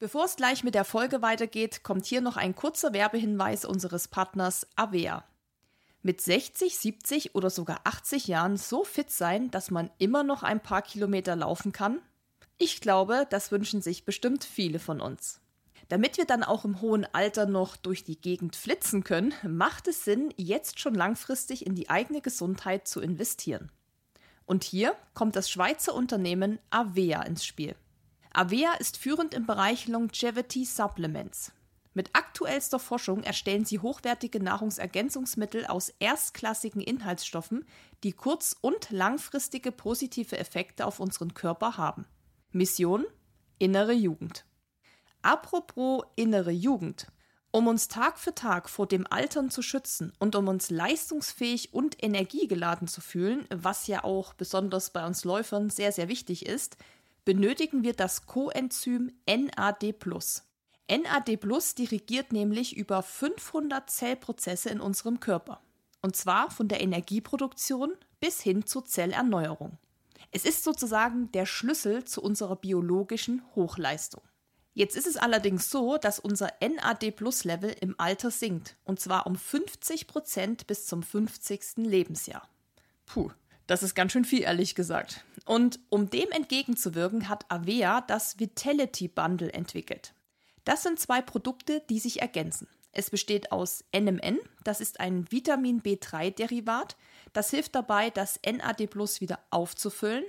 Bevor es gleich mit der Folge weitergeht, kommt hier noch ein kurzer Werbehinweis unseres Partners Avea. Mit 60, 70 oder sogar 80 Jahren so fit sein, dass man immer noch ein paar Kilometer laufen kann? Ich glaube, das wünschen sich bestimmt viele von uns. Damit wir dann auch im hohen Alter noch durch die Gegend flitzen können, macht es Sinn, jetzt schon langfristig in die eigene Gesundheit zu investieren. Und hier kommt das Schweizer Unternehmen Avea ins Spiel. Avea ist führend im Bereich Longevity Supplements. Mit aktuellster Forschung erstellen sie hochwertige Nahrungsergänzungsmittel aus erstklassigen Inhaltsstoffen, die kurz- und langfristige positive Effekte auf unseren Körper haben. Mission Innere Jugend. Apropos innere Jugend. Um uns Tag für Tag vor dem Altern zu schützen und um uns leistungsfähig und energiegeladen zu fühlen, was ja auch besonders bei uns Läufern sehr, sehr wichtig ist, benötigen wir das Coenzym NAD+. NAD+ dirigiert nämlich über 500 Zellprozesse in unserem Körper. Und zwar von der Energieproduktion bis hin zur Zellerneuerung. Es ist sozusagen der Schlüssel zu unserer biologischen Hochleistung. Jetzt ist es allerdings so, dass unser NAD-Plus-Level im Alter sinkt, und zwar um 50 Prozent bis zum 50. Lebensjahr. Puh, das ist ganz schön viel, ehrlich gesagt. Und um dem entgegenzuwirken, hat Avea das Vitality Bundle entwickelt. Das sind zwei Produkte, die sich ergänzen. Es besteht aus NMN, das ist ein Vitamin B3-Derivat, das hilft dabei, das NAD Plus wieder aufzufüllen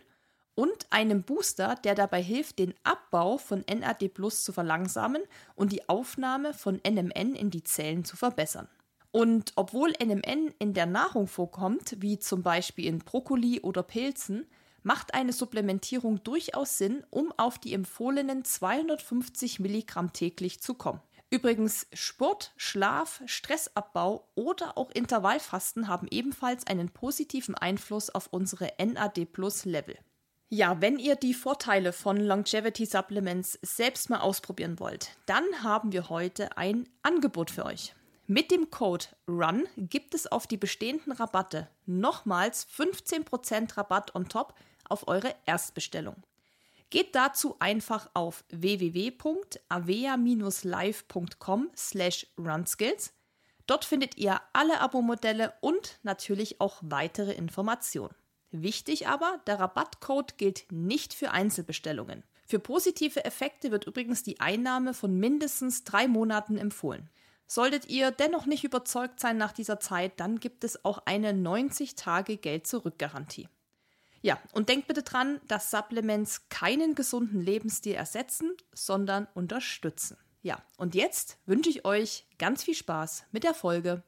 und einem Booster, der dabei hilft, den Abbau von NAD Plus zu verlangsamen und die Aufnahme von NMN in die Zellen zu verbessern. Und obwohl NMN in der Nahrung vorkommt, wie zum Beispiel in Brokkoli oder Pilzen, macht eine Supplementierung durchaus Sinn, um auf die empfohlenen 250 Milligramm täglich zu kommen. Übrigens, Sport, Schlaf, Stressabbau oder auch Intervallfasten haben ebenfalls einen positiven Einfluss auf unsere NAD-Plus-Level. Ja, wenn ihr die Vorteile von Longevity Supplements selbst mal ausprobieren wollt, dann haben wir heute ein Angebot für euch. Mit dem Code RUN gibt es auf die bestehenden Rabatte nochmals 15% Rabatt on top auf eure Erstbestellung. Geht dazu einfach auf www.avea-live.com slash runskills. Dort findet ihr alle Abo-Modelle und natürlich auch weitere Informationen. Wichtig aber, der Rabattcode gilt nicht für Einzelbestellungen. Für positive Effekte wird übrigens die Einnahme von mindestens drei Monaten empfohlen. Solltet ihr dennoch nicht überzeugt sein nach dieser Zeit, dann gibt es auch eine 90-Tage-Geld-Zurück-Garantie. Ja, und denkt bitte dran, dass Supplements keinen gesunden Lebensstil ersetzen, sondern unterstützen. Ja, und jetzt wünsche ich euch ganz viel Spaß mit der Folge.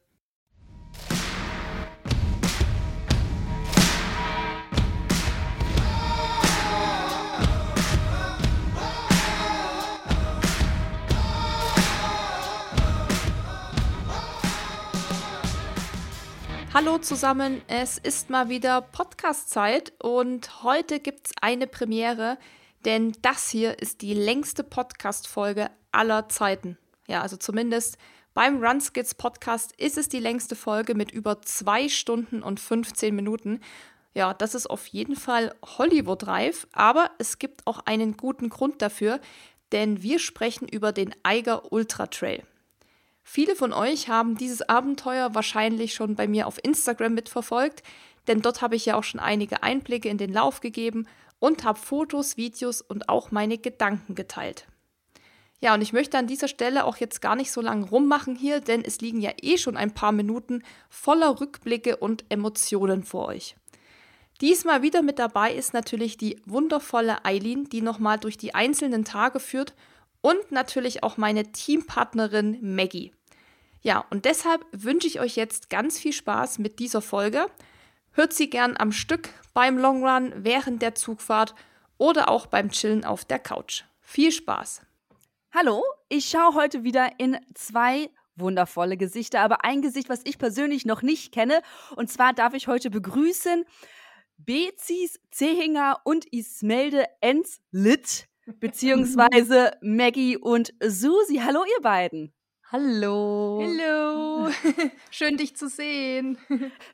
Hallo zusammen, es ist mal wieder Podcast-Zeit und heute gibt es eine Premiere, denn das hier ist die längste Podcast-Folge aller Zeiten. Ja, also zumindest beim Runskits Podcast ist es die längste Folge mit über zwei Stunden und 15 Minuten. Ja, das ist auf jeden Fall Hollywood-reif, aber es gibt auch einen guten Grund dafür, denn wir sprechen über den Eiger Ultra Trail. Viele von euch haben dieses Abenteuer wahrscheinlich schon bei mir auf Instagram mitverfolgt, denn dort habe ich ja auch schon einige Einblicke in den Lauf gegeben und habe Fotos, Videos und auch meine Gedanken geteilt. Ja, und ich möchte an dieser Stelle auch jetzt gar nicht so lange rummachen hier, denn es liegen ja eh schon ein paar Minuten voller Rückblicke und Emotionen vor euch. Diesmal wieder mit dabei ist natürlich die wundervolle Eileen, die nochmal durch die einzelnen Tage führt und natürlich auch meine Teampartnerin Maggie. Ja, und deshalb wünsche ich euch jetzt ganz viel Spaß mit dieser Folge. Hört sie gern am Stück beim Long Run, während der Zugfahrt oder auch beim Chillen auf der Couch. Viel Spaß! Hallo, ich schaue heute wieder in zwei wundervolle Gesichter, aber ein Gesicht, was ich persönlich noch nicht kenne. Und zwar darf ich heute begrüßen Bezis Zehinger und Ismelde Enslit beziehungsweise Maggie und Susi. Hallo, ihr beiden. Hallo. Hallo. Schön, dich zu sehen.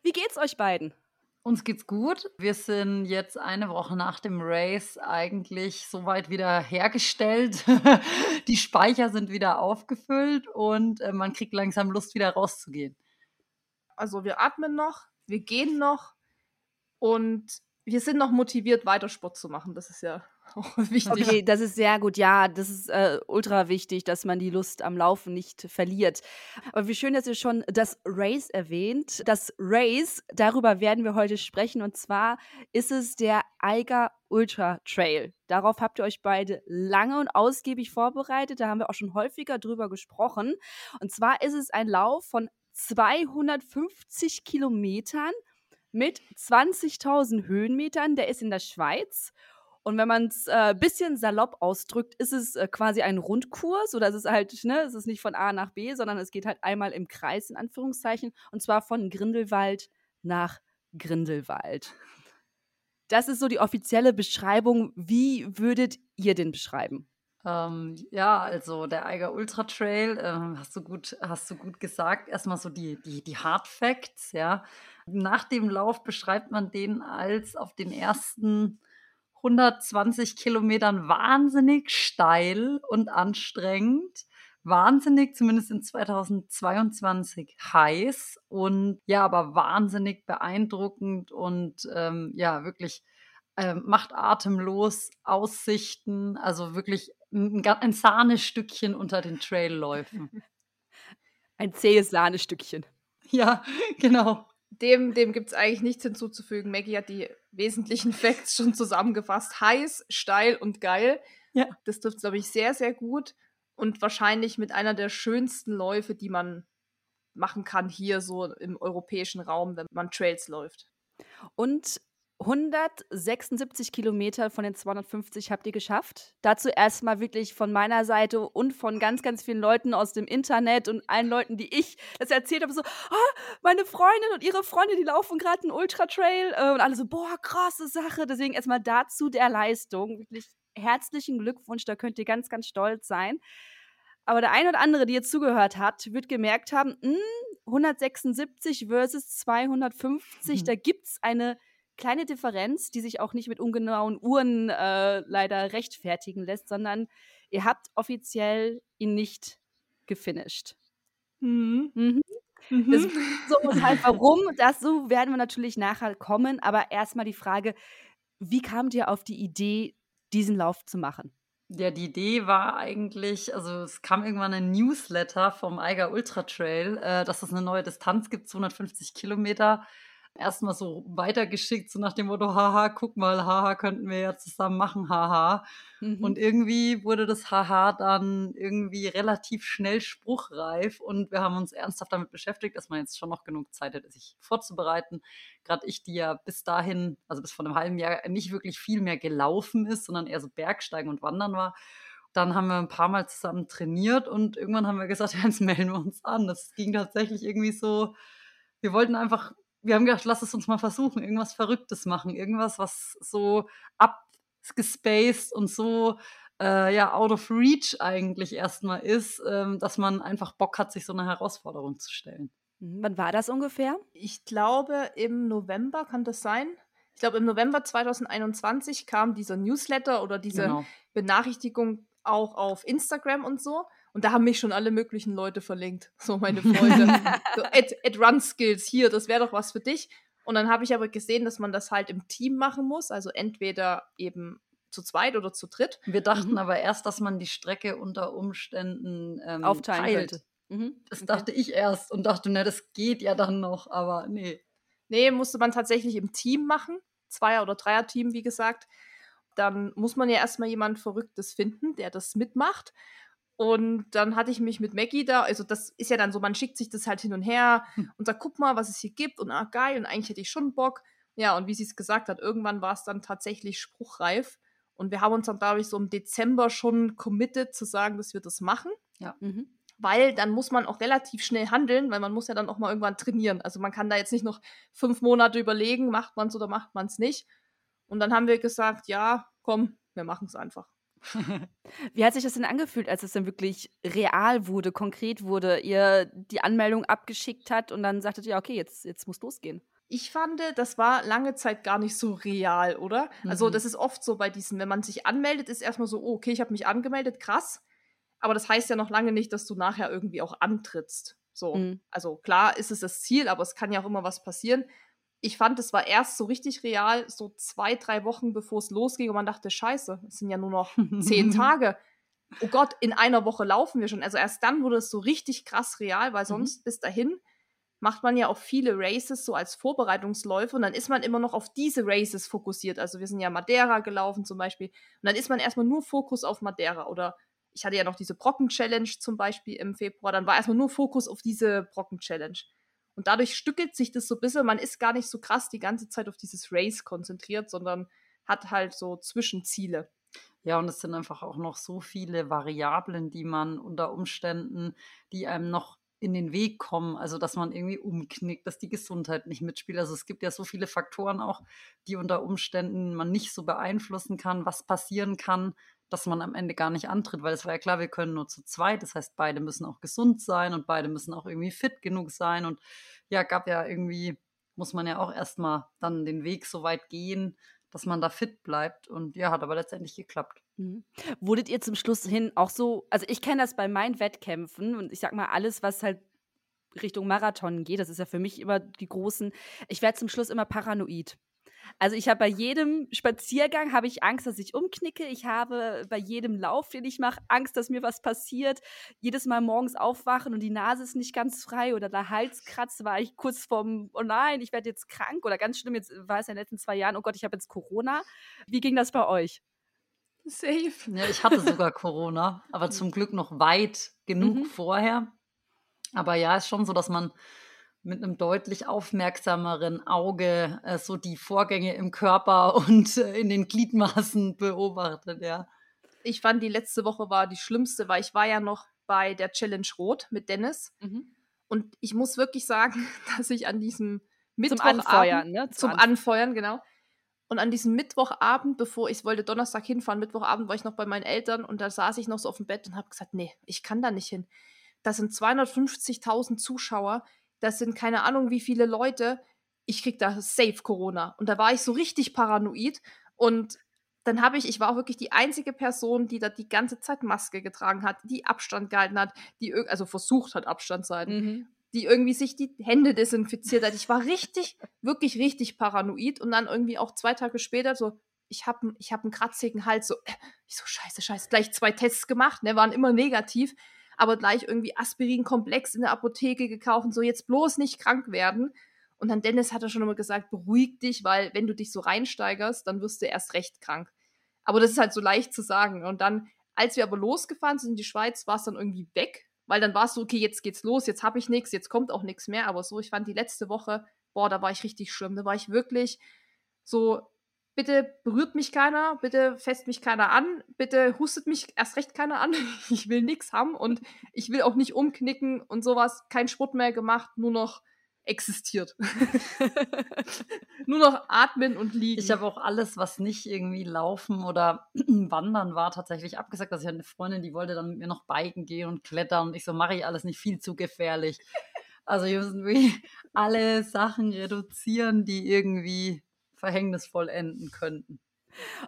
Wie geht's euch beiden? Uns geht's gut. Wir sind jetzt eine Woche nach dem Race eigentlich soweit wieder hergestellt. Die Speicher sind wieder aufgefüllt und äh, man kriegt langsam Lust, wieder rauszugehen. Also wir atmen noch, wir gehen noch und wir sind noch motiviert, weiter Sport zu machen. Das ist ja wichtig. Okay, das ist sehr gut. Ja, das ist äh, ultra wichtig, dass man die Lust am Laufen nicht verliert. Aber wie schön, dass ihr schon das Race erwähnt. Das Race, darüber werden wir heute sprechen. Und zwar ist es der Eiger Ultra Trail. Darauf habt ihr euch beide lange und ausgiebig vorbereitet. Da haben wir auch schon häufiger drüber gesprochen. Und zwar ist es ein Lauf von 250 Kilometern mit 20.000 Höhenmetern. Der ist in der Schweiz. Und wenn man es ein äh, bisschen salopp ausdrückt, ist es äh, quasi ein Rundkurs oder es ist halt, ne, es ist nicht von A nach B, sondern es geht halt einmal im Kreis in Anführungszeichen und zwar von Grindelwald nach Grindelwald. Das ist so die offizielle Beschreibung. Wie würdet ihr den beschreiben? Ähm, ja, also der Eiger Ultra Trail, äh, hast du gut, hast du gut gesagt. Erstmal so die, die, die Hard Facts, ja. Nach dem Lauf beschreibt man den als auf den ersten 120 Kilometern wahnsinnig steil und anstrengend. Wahnsinnig, zumindest in 2022, heiß und ja, aber wahnsinnig beeindruckend und ähm, ja, wirklich ähm, macht atemlos Aussichten, also wirklich ein, ein Sahnestückchen unter den Trailläufen. Ein zähes Sahnestückchen. Ja, genau. Dem, dem gibt es eigentlich nichts hinzuzufügen. Maggie hat die wesentlichen Facts schon zusammengefasst. Heiß, steil und geil. Ja. Das trifft, glaube ich, sehr, sehr gut. Und wahrscheinlich mit einer der schönsten Läufe, die man machen kann hier so im europäischen Raum, wenn man Trails läuft. Und 176 Kilometer von den 250 habt ihr geschafft. Dazu erstmal wirklich von meiner Seite und von ganz, ganz vielen Leuten aus dem Internet und allen Leuten, die ich das erzählt habe, so, ah, meine Freundin und ihre Freunde, die laufen gerade einen Ultra-Trail äh, und alle so, boah, krasse Sache. Deswegen erstmal dazu der Leistung. Wirklich herzlichen Glückwunsch, da könnt ihr ganz, ganz stolz sein. Aber der ein oder andere, die jetzt zugehört hat, wird gemerkt haben, mh, hm, 176 versus 250, mhm. da gibt es eine kleine Differenz, die sich auch nicht mit ungenauen Uhren äh, leider rechtfertigen lässt, sondern ihr habt offiziell ihn nicht gefinisht. Mhm. Mhm. Mhm. Das, so halt warum, dazu werden wir natürlich nachher kommen, aber erstmal die Frage, wie kamt ihr auf die Idee, diesen Lauf zu machen? Ja, die Idee war eigentlich, also es kam irgendwann ein Newsletter vom Eiger Ultra Trail, äh, dass es eine neue Distanz gibt, 250 Kilometer erstmal so weitergeschickt, so nach dem Motto, haha, guck mal, haha, könnten wir ja zusammen machen, haha. Mhm. Und irgendwie wurde das haha dann irgendwie relativ schnell spruchreif und wir haben uns ernsthaft damit beschäftigt, dass man jetzt schon noch genug Zeit hätte, sich vorzubereiten. Gerade ich, die ja bis dahin, also bis vor einem halben Jahr, nicht wirklich viel mehr gelaufen ist, sondern eher so Bergsteigen und Wandern war. Dann haben wir ein paar Mal zusammen trainiert und irgendwann haben wir gesagt, ja, jetzt melden wir uns an. Das ging tatsächlich irgendwie so, wir wollten einfach wir haben gedacht, lass es uns mal versuchen, irgendwas Verrücktes machen, irgendwas, was so abgespaced und so äh, ja out of reach eigentlich erstmal ist, ähm, dass man einfach Bock hat, sich so eine Herausforderung zu stellen. Mhm. Wann war das ungefähr? Ich glaube, im November kann das sein. Ich glaube, im November 2021 kam dieser Newsletter oder diese genau. Benachrichtigung auch auf Instagram und so. Und da haben mich schon alle möglichen Leute verlinkt, so meine Freunde. so, at, at Run Skills, hier, das wäre doch was für dich. Und dann habe ich aber gesehen, dass man das halt im Team machen muss, also entweder eben zu zweit oder zu dritt. Wir dachten mhm. aber erst, dass man die Strecke unter Umständen ähm, aufteilen teilt. könnte. Mhm. Das okay. dachte ich erst und dachte, na, das geht ja dann noch, aber nee. Nee, musste man tatsächlich im Team machen. Zweier- oder Dreier-Team, wie gesagt. Dann muss man ja erstmal jemand Verrücktes finden, der das mitmacht. Und dann hatte ich mich mit Maggie da, also das ist ja dann so, man schickt sich das halt hin und her hm. und sagt, guck mal, was es hier gibt und ah, geil, und eigentlich hätte ich schon Bock. Ja, und wie sie es gesagt hat, irgendwann war es dann tatsächlich spruchreif. Und wir haben uns dann, glaube ich, so im Dezember schon committed zu sagen, dass wir das machen. Ja. Mhm. Weil dann muss man auch relativ schnell handeln, weil man muss ja dann auch mal irgendwann trainieren. Also man kann da jetzt nicht noch fünf Monate überlegen, macht man es oder macht man es nicht. Und dann haben wir gesagt, ja, komm, wir machen es einfach. Wie hat sich das denn angefühlt, als es dann wirklich real wurde, konkret wurde, ihr die Anmeldung abgeschickt hat und dann sagtet ihr, okay, jetzt, jetzt muss losgehen? Ich fand, das war lange Zeit gar nicht so real, oder? Also, mhm. Also, das ist oft so bei diesen, wenn man sich anmeldet, ist erstmal so, oh, okay, ich habe mich angemeldet, krass. Aber das heißt ja noch lange nicht, dass du nachher irgendwie auch antrittst. So. Mhm. Also, klar ist es das Ziel, aber es kann ja auch immer was passieren. Ich fand, es war erst so richtig real, so zwei, drei Wochen bevor es losging und man dachte, Scheiße, es sind ja nur noch zehn Tage. Oh Gott, in einer Woche laufen wir schon. Also erst dann wurde es so richtig krass real, weil sonst mhm. bis dahin macht man ja auch viele Races so als Vorbereitungsläufe und dann ist man immer noch auf diese Races fokussiert. Also wir sind ja Madeira gelaufen zum Beispiel und dann ist man erstmal nur Fokus auf Madeira oder ich hatte ja noch diese Brocken-Challenge zum Beispiel im Februar, dann war erstmal nur Fokus auf diese Brocken-Challenge. Und dadurch stückelt sich das so ein bisschen, man ist gar nicht so krass die ganze Zeit auf dieses Race konzentriert, sondern hat halt so Zwischenziele. Ja, und es sind einfach auch noch so viele Variablen, die man unter Umständen, die einem noch in den Weg kommen, also dass man irgendwie umknickt, dass die Gesundheit nicht mitspielt. Also es gibt ja so viele Faktoren auch, die unter Umständen man nicht so beeinflussen kann, was passieren kann, dass man am Ende gar nicht antritt, weil es war ja klar, wir können nur zu zweit, das heißt, beide müssen auch gesund sein und beide müssen auch irgendwie fit genug sein und ja, gab ja irgendwie, muss man ja auch erstmal dann den Weg so weit gehen, dass man da fit bleibt und ja, hat aber letztendlich geklappt. Mhm. Wurdet ihr zum Schluss hin auch so, also ich kenne das bei meinen Wettkämpfen und ich sag mal, alles, was halt Richtung Marathon geht, das ist ja für mich immer die großen, ich werde zum Schluss immer paranoid. Also ich habe bei jedem Spaziergang habe ich Angst, dass ich umknicke. Ich habe bei jedem Lauf, den ich mache, Angst, dass mir was passiert. Jedes Mal morgens aufwachen und die Nase ist nicht ganz frei oder der Hals kratzt, war ich kurz vorm, oh nein, ich werde jetzt krank oder ganz schlimm, jetzt war es in den letzten zwei Jahren, oh Gott, ich habe jetzt Corona. Wie ging das bei euch? Safe. Ja, ich hatte sogar Corona, aber zum Glück noch weit genug mhm. vorher. Aber ja, ist schon so, dass man mit einem deutlich aufmerksameren Auge äh, so die Vorgänge im Körper und äh, in den Gliedmaßen beobachtet, ja. Ich fand, die letzte Woche war die schlimmste, weil ich war ja noch bei der Challenge Rot mit Dennis. Mhm. Und ich muss wirklich sagen, dass ich an diesem Mittwochabend... Zum Anfeuern, ne? Zum, zum Anfeuern, genau und an diesem Mittwochabend, bevor ich wollte Donnerstag hinfahren, Mittwochabend war ich noch bei meinen Eltern und da saß ich noch so auf dem Bett und habe gesagt, nee, ich kann da nicht hin. Das sind 250.000 Zuschauer, das sind keine Ahnung wie viele Leute. Ich krieg da safe Corona. Und da war ich so richtig paranoid und dann habe ich, ich war auch wirklich die einzige Person, die da die ganze Zeit Maske getragen hat, die Abstand gehalten hat, die also versucht hat, Abstand zu halten. Mhm die irgendwie sich die Hände desinfiziert hat. Ich war richtig, wirklich richtig paranoid und dann irgendwie auch zwei Tage später so, ich habe ich hab einen kratzigen Hals, so, äh, ich so, scheiße, scheiße, gleich zwei Tests gemacht, ne, waren immer negativ, aber gleich irgendwie Aspirin-Komplex in der Apotheke gekauft und so, jetzt bloß nicht krank werden. Und dann Dennis hat er schon immer gesagt, beruhig dich, weil wenn du dich so reinsteigerst, dann wirst du erst recht krank. Aber das ist halt so leicht zu sagen. Und dann, als wir aber losgefahren sind in die Schweiz, war es dann irgendwie weg weil dann war es so, okay, jetzt geht's los, jetzt habe ich nichts, jetzt kommt auch nichts mehr. Aber so, ich fand die letzte Woche, boah, da war ich richtig schlimm. Da war ich wirklich so, bitte berührt mich keiner, bitte fest mich keiner an, bitte hustet mich erst recht keiner an. Ich will nichts haben und ich will auch nicht umknicken und sowas. Kein Sport mehr gemacht, nur noch existiert. Nur noch atmen und liegen. Ich habe auch alles, was nicht irgendwie laufen oder wandern war, tatsächlich abgesagt. Also ich hatte eine Freundin, die wollte dann mit mir noch biken gehen und klettern und ich so, mache ich alles nicht viel zu gefährlich. Also wir müssen alle Sachen reduzieren, die irgendwie verhängnisvoll enden könnten.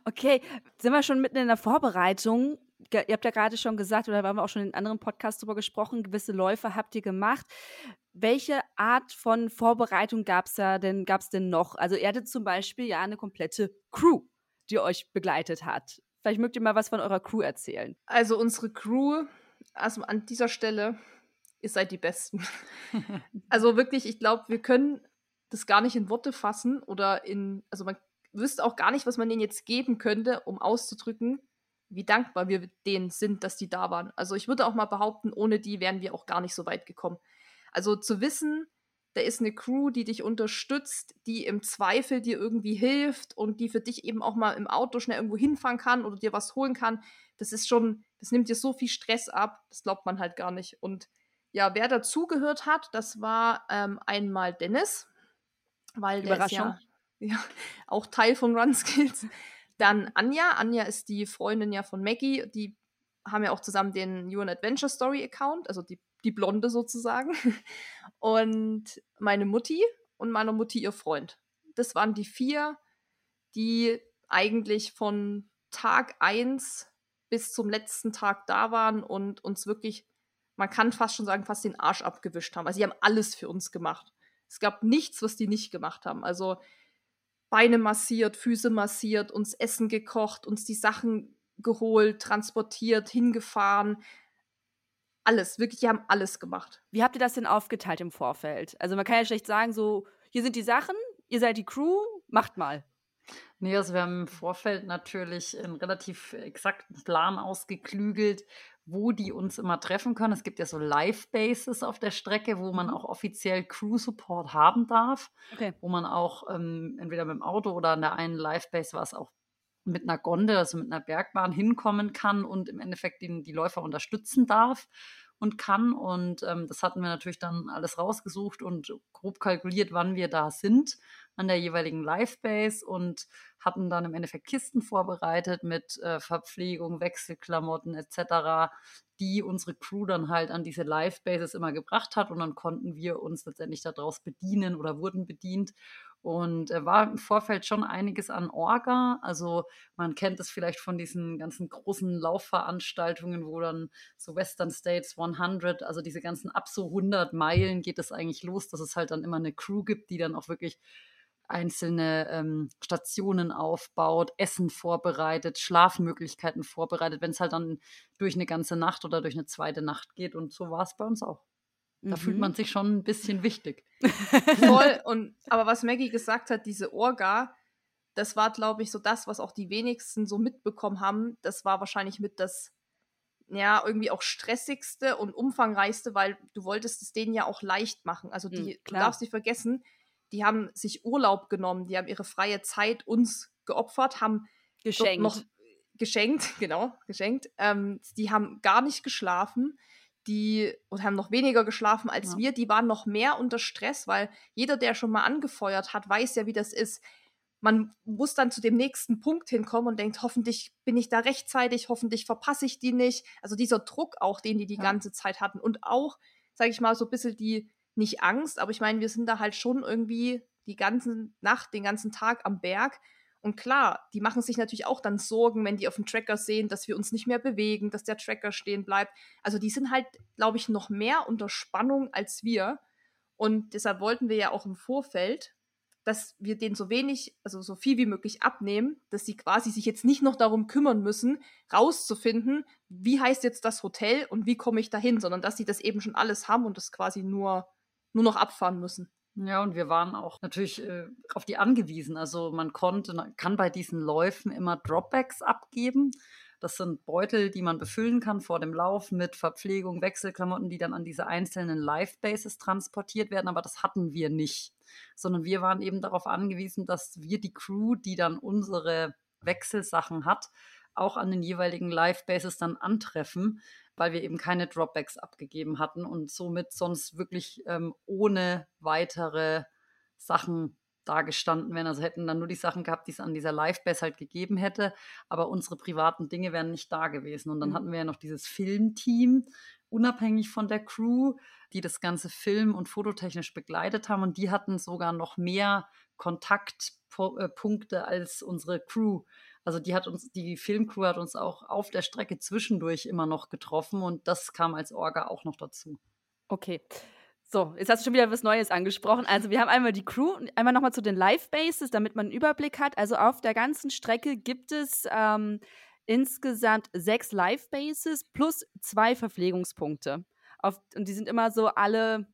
Okay, sind wir schon mitten in der Vorbereitung? Ihr habt ja gerade schon gesagt, oder da haben wir auch schon in anderen Podcasts drüber gesprochen, gewisse Läufe habt ihr gemacht. Welche Art von Vorbereitung gab es da denn, gab's denn noch? Also ihr hattet zum Beispiel ja eine komplette Crew, die euch begleitet hat. Vielleicht mögt ihr mal was von eurer Crew erzählen. Also unsere Crew, also an dieser Stelle, ihr seid die Besten. also wirklich, ich glaube, wir können das gar nicht in Worte fassen oder in, also man wüsste auch gar nicht, was man denen jetzt geben könnte, um auszudrücken, wie dankbar wir denen sind, dass die da waren. Also ich würde auch mal behaupten, ohne die wären wir auch gar nicht so weit gekommen. Also zu wissen, da ist eine Crew, die dich unterstützt, die im Zweifel dir irgendwie hilft und die für dich eben auch mal im Auto schnell irgendwo hinfahren kann oder dir was holen kann, das ist schon, das nimmt dir so viel Stress ab, das glaubt man halt gar nicht. Und ja, wer dazugehört hat, das war ähm, einmal Dennis, weil der ist ja, ja auch Teil von Run Skills. Dann Anja. Anja ist die Freundin ja von Maggie. Die haben ja auch zusammen den You Adventure Story Account, also die die Blonde sozusagen. Und meine Mutti und meiner Mutti ihr Freund. Das waren die vier, die eigentlich von Tag 1 bis zum letzten Tag da waren und uns wirklich, man kann fast schon sagen, fast den Arsch abgewischt haben. Also sie haben alles für uns gemacht. Es gab nichts, was die nicht gemacht haben. Also Beine massiert, Füße massiert, uns Essen gekocht, uns die Sachen geholt, transportiert, hingefahren. Alles, wirklich, die haben alles gemacht. Wie habt ihr das denn aufgeteilt im Vorfeld? Also man kann ja schlecht sagen, so, hier sind die Sachen, ihr seid die Crew, macht mal. Nee, also wir haben im Vorfeld natürlich einen relativ exakten Plan ausgeklügelt, wo die uns immer treffen können. Es gibt ja so Live-Bases auf der Strecke, wo man mhm. auch offiziell Crew-Support haben darf, okay. wo man auch ähm, entweder mit dem Auto oder an der einen Live-Base war es auch mit einer Gondel, also mit einer Bergbahn hinkommen kann und im Endeffekt die, die Läufer unterstützen darf und kann. Und ähm, das hatten wir natürlich dann alles rausgesucht und grob kalkuliert, wann wir da sind an der jeweiligen Live-Base und hatten dann im Endeffekt Kisten vorbereitet mit äh, Verpflegung, Wechselklamotten etc., die unsere Crew dann halt an diese Live-Bases immer gebracht hat und dann konnten wir uns letztendlich daraus bedienen oder wurden bedient und äh, war im Vorfeld schon einiges an Orga. Also man kennt es vielleicht von diesen ganzen großen Laufveranstaltungen, wo dann so Western States 100, also diese ganzen ab so 100 Meilen geht es eigentlich los, dass es halt dann immer eine Crew gibt, die dann auch wirklich einzelne ähm, Stationen aufbaut, Essen vorbereitet, Schlafmöglichkeiten vorbereitet, wenn es halt dann durch eine ganze Nacht oder durch eine zweite Nacht geht. Und so war es bei uns auch. Da mhm. fühlt man sich schon ein bisschen wichtig. Voll. Und aber was Maggie gesagt hat, diese Orga, das war, glaube ich, so das, was auch die wenigsten so mitbekommen haben. Das war wahrscheinlich mit das, ja, irgendwie auch stressigste und umfangreichste, weil du wolltest es denen ja auch leicht machen. Also die, mhm, du darfst nicht vergessen, die haben sich Urlaub genommen, die haben ihre freie Zeit uns geopfert, haben geschenkt. noch geschenkt, genau, geschenkt. Ähm, die haben gar nicht geschlafen die und haben noch weniger geschlafen als ja. wir, die waren noch mehr unter Stress, weil jeder, der schon mal angefeuert hat, weiß ja, wie das ist. Man muss dann zu dem nächsten Punkt hinkommen und denkt, hoffentlich bin ich da rechtzeitig, hoffentlich verpasse ich die nicht. Also dieser Druck auch, den die die ja. ganze Zeit hatten und auch, sage ich mal, so ein bisschen die, nicht Angst, aber ich meine, wir sind da halt schon irgendwie die ganze Nacht, den ganzen Tag am Berg und klar, die machen sich natürlich auch dann Sorgen, wenn die auf dem Tracker sehen, dass wir uns nicht mehr bewegen, dass der Tracker stehen bleibt. Also die sind halt, glaube ich, noch mehr unter Spannung als wir. Und deshalb wollten wir ja auch im Vorfeld, dass wir denen so wenig, also so viel wie möglich abnehmen, dass sie quasi sich jetzt nicht noch darum kümmern müssen, rauszufinden, wie heißt jetzt das Hotel und wie komme ich dahin, sondern dass sie das eben schon alles haben und das quasi nur, nur noch abfahren müssen. Ja, und wir waren auch natürlich äh, auf die angewiesen. Also man konnte, kann bei diesen Läufen immer Dropbacks abgeben. Das sind Beutel, die man befüllen kann vor dem Lauf mit Verpflegung, Wechselklamotten, die dann an diese einzelnen Live-Bases transportiert werden. Aber das hatten wir nicht, sondern wir waren eben darauf angewiesen, dass wir die Crew, die dann unsere Wechselsachen hat, auch an den jeweiligen Live-Bases dann antreffen weil wir eben keine Dropbacks abgegeben hatten und somit sonst wirklich ähm, ohne weitere Sachen dagestanden wären. Also hätten dann nur die Sachen gehabt, die es an dieser Live-Base halt gegeben hätte, aber unsere privaten Dinge wären nicht da gewesen. Und dann mhm. hatten wir ja noch dieses Filmteam, unabhängig von der Crew, die das ganze Film- und fototechnisch begleitet haben und die hatten sogar noch mehr Kontaktpunkte als unsere Crew. Also die hat uns, die Filmcrew hat uns auch auf der Strecke zwischendurch immer noch getroffen und das kam als Orga auch noch dazu. Okay. So, jetzt hast du schon wieder was Neues angesprochen. Also wir haben einmal die Crew, einmal nochmal zu den Live-Bases, damit man einen Überblick hat. Also auf der ganzen Strecke gibt es ähm, insgesamt sechs Live-Bases plus zwei Verpflegungspunkte. Auf, und die sind immer so alle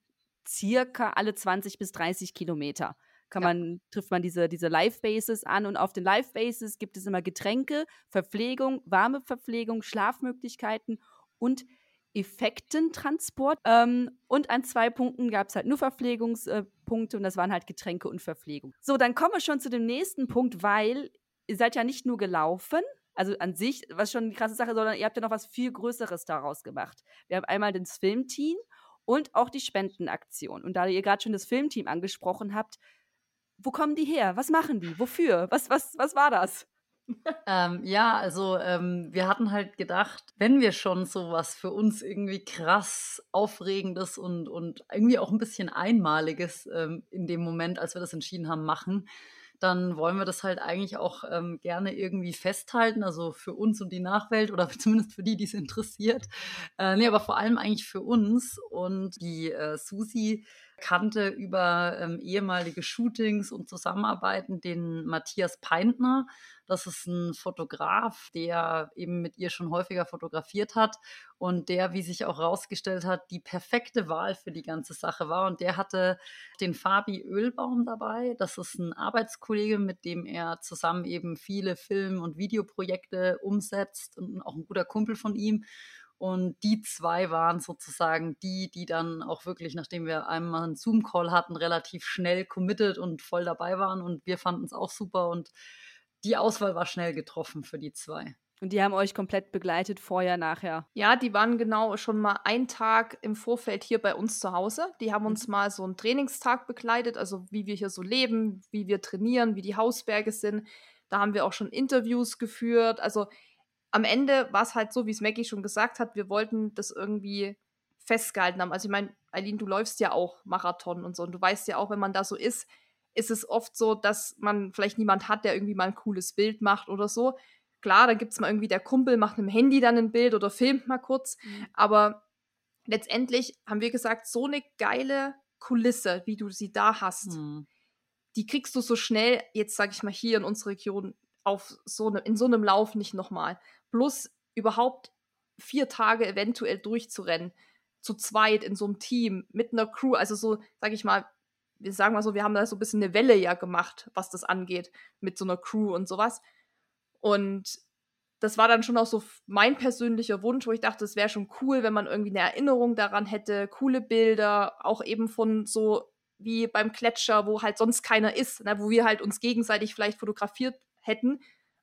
circa alle 20 bis 30 Kilometer kann ja. man, trifft man diese, diese Live-Bases an und auf den Live-Bases gibt es immer Getränke, Verpflegung, warme Verpflegung, Schlafmöglichkeiten und Effektentransport. Ähm, und an zwei Punkten gab es halt nur Verpflegungspunkte und das waren halt Getränke und Verpflegung. So, dann kommen wir schon zu dem nächsten Punkt, weil ihr seid ja nicht nur gelaufen, also an sich, was schon eine krasse Sache, sondern ihr habt ja noch was viel Größeres daraus gemacht. Wir haben einmal das Filmteam und auch die Spendenaktion. Und da ihr gerade schon das Filmteam angesprochen habt, wo kommen die her? Was machen die? Wofür? Was, was, was war das? ähm, ja, also ähm, wir hatten halt gedacht, wenn wir schon so was für uns irgendwie krass Aufregendes und, und irgendwie auch ein bisschen Einmaliges ähm, in dem Moment, als wir das entschieden haben, machen, dann wollen wir das halt eigentlich auch ähm, gerne irgendwie festhalten, also für uns und die Nachwelt oder zumindest für die, die es interessiert. Äh, nee, aber vor allem eigentlich für uns. Und die äh, Susi kannte über ähm, ehemalige Shootings und Zusammenarbeiten den Matthias Peintner. Das ist ein Fotograf, der eben mit ihr schon häufiger fotografiert hat und der, wie sich auch herausgestellt hat, die perfekte Wahl für die ganze Sache war. Und der hatte den Fabi Ölbaum dabei. Das ist ein Arbeitskollege, mit dem er zusammen eben viele Film- und Videoprojekte umsetzt und auch ein guter Kumpel von ihm. Und die zwei waren sozusagen die, die dann auch wirklich, nachdem wir einmal einen Zoom-Call hatten, relativ schnell committed und voll dabei waren. Und wir fanden es auch super. Und die Auswahl war schnell getroffen für die zwei. Und die haben euch komplett begleitet, vorher, nachher. Ja, die waren genau schon mal einen Tag im Vorfeld hier bei uns zu Hause. Die haben uns mhm. mal so einen Trainingstag begleitet, also wie wir hier so leben, wie wir trainieren, wie die Hausberge sind. Da haben wir auch schon Interviews geführt. Also am Ende war es halt so, wie es Maggie schon gesagt hat, wir wollten das irgendwie festgehalten haben. Also ich meine, Eileen, du läufst ja auch Marathon und so und du weißt ja auch, wenn man da so ist, ist es oft so, dass man vielleicht niemand hat, der irgendwie mal ein cooles Bild macht oder so. Klar, da gibt es mal irgendwie der Kumpel, macht mit dem Handy dann ein Bild oder filmt mal kurz. Mhm. Aber letztendlich haben wir gesagt, so eine geile Kulisse, wie du sie da hast, mhm. die kriegst du so schnell, jetzt sage ich mal hier in unserer Region, auf so ne, in so einem Lauf nicht nochmal plus überhaupt vier Tage eventuell durchzurennen, zu zweit in so einem Team, mit einer Crew, also so, sag ich mal, wir sagen mal so, wir haben da so ein bisschen eine Welle ja gemacht, was das angeht, mit so einer Crew und sowas. Und das war dann schon auch so mein persönlicher Wunsch, wo ich dachte, es wäre schon cool, wenn man irgendwie eine Erinnerung daran hätte, coole Bilder, auch eben von so wie beim Gletscher, wo halt sonst keiner ist, ne, wo wir halt uns gegenseitig vielleicht fotografiert hätten,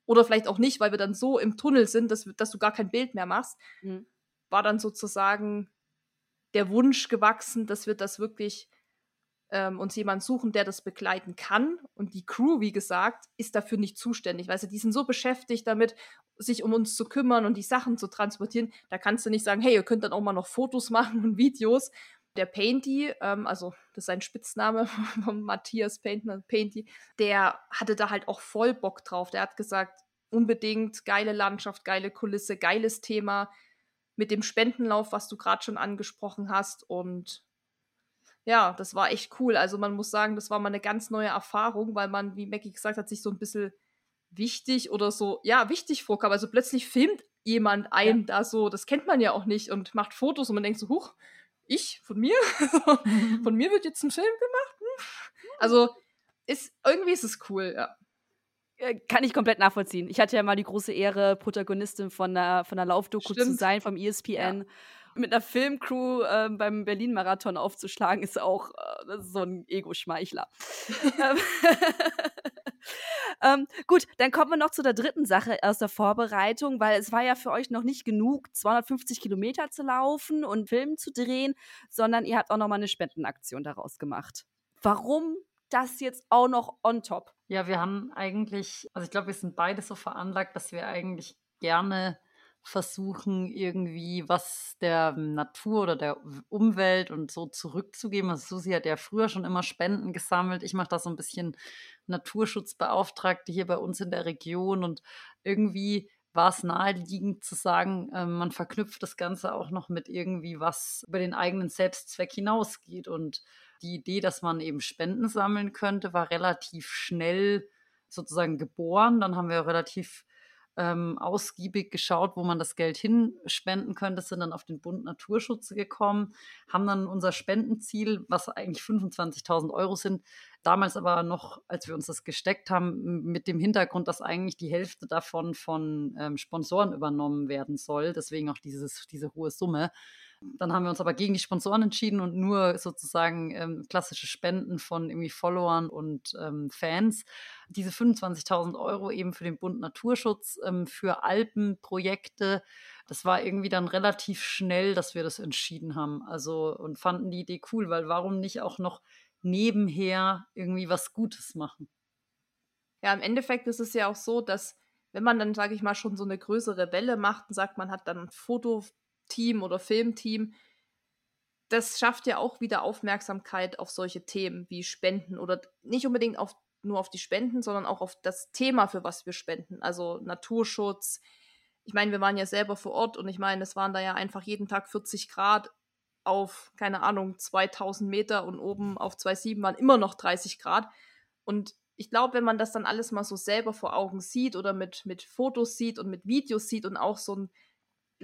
oder vielleicht auch nicht, weil wir dann so im Tunnel sind, dass, dass du gar kein Bild mehr machst, mhm. war dann sozusagen der Wunsch gewachsen, dass wir das wirklich ähm, uns jemand suchen, der das begleiten kann. Und die Crew, wie gesagt, ist dafür nicht zuständig. Weißt du, die sind so beschäftigt damit, sich um uns zu kümmern und die Sachen zu transportieren. Da kannst du nicht sagen, hey, ihr könnt dann auch mal noch Fotos machen und Videos. Der Painty, ähm, also das ist sein Spitzname von Matthias Paintner, Painty, der hatte da halt auch voll Bock drauf. Der hat gesagt, unbedingt geile Landschaft, geile Kulisse, geiles Thema mit dem Spendenlauf, was du gerade schon angesprochen hast. Und ja, das war echt cool. Also man muss sagen, das war mal eine ganz neue Erfahrung, weil man, wie Mackie gesagt hat, sich so ein bisschen wichtig oder so, ja, wichtig vorkam. Also plötzlich filmt jemand einen ja. da so, das kennt man ja auch nicht und macht Fotos und man denkt so, huch, ich von mir? von mir wird jetzt ein Film gemacht? Hm? Also ist, irgendwie ist es cool, ja. Äh, kann ich komplett nachvollziehen. Ich hatte ja mal die große Ehre, Protagonistin von einer, von einer Laufdoku zu sein vom ESPN. Ja. Mit einer Filmcrew äh, beim Berlin-Marathon aufzuschlagen, ist auch äh, ist so ein Ego-Schmeichler. Ähm, ähm, gut, dann kommen wir noch zu der dritten Sache aus der Vorbereitung, weil es war ja für euch noch nicht genug, 250 Kilometer zu laufen und Film zu drehen, sondern ihr habt auch noch mal eine Spendenaktion daraus gemacht. Warum das jetzt auch noch on top? Ja, wir haben eigentlich, also ich glaube, wir sind beide so veranlagt, dass wir eigentlich gerne versuchen, irgendwie was der Natur oder der Umwelt und so zurückzugeben. Also Susi hat ja früher schon immer Spenden gesammelt. Ich mache da so ein bisschen Naturschutzbeauftragte hier bei uns in der Region und irgendwie war es naheliegend zu sagen, äh, man verknüpft das Ganze auch noch mit irgendwie was über den eigenen Selbstzweck hinausgeht. Und die Idee, dass man eben Spenden sammeln könnte, war relativ schnell sozusagen geboren. Dann haben wir relativ ähm, ausgiebig geschaut, wo man das Geld hinspenden könnte, sind dann auf den Bund Naturschutz gekommen, haben dann unser Spendenziel, was eigentlich 25.000 Euro sind, damals aber noch, als wir uns das gesteckt haben, mit dem Hintergrund, dass eigentlich die Hälfte davon von ähm, Sponsoren übernommen werden soll, deswegen auch dieses, diese hohe Summe. Dann haben wir uns aber gegen die Sponsoren entschieden und nur sozusagen ähm, klassische Spenden von irgendwie Followern und ähm, Fans. Diese 25.000 Euro eben für den Bund Naturschutz, ähm, für Alpenprojekte. Das war irgendwie dann relativ schnell, dass wir das entschieden haben. Also und fanden die Idee cool, weil warum nicht auch noch nebenher irgendwie was Gutes machen? Ja, im Endeffekt ist es ja auch so, dass wenn man dann, sage ich mal, schon so eine größere Welle macht und sagt, man hat dann ein Fototeam oder Filmteam, das schafft ja auch wieder Aufmerksamkeit auf solche Themen wie Spenden oder nicht unbedingt auf, nur auf die Spenden, sondern auch auf das Thema, für was wir spenden. Also Naturschutz. Ich meine, wir waren ja selber vor Ort und ich meine, es waren da ja einfach jeden Tag 40 Grad auf, keine Ahnung, 2000 Meter und oben auf 2,7 waren immer noch 30 Grad. Und ich glaube, wenn man das dann alles mal so selber vor Augen sieht oder mit, mit Fotos sieht und mit Videos sieht und auch so ein,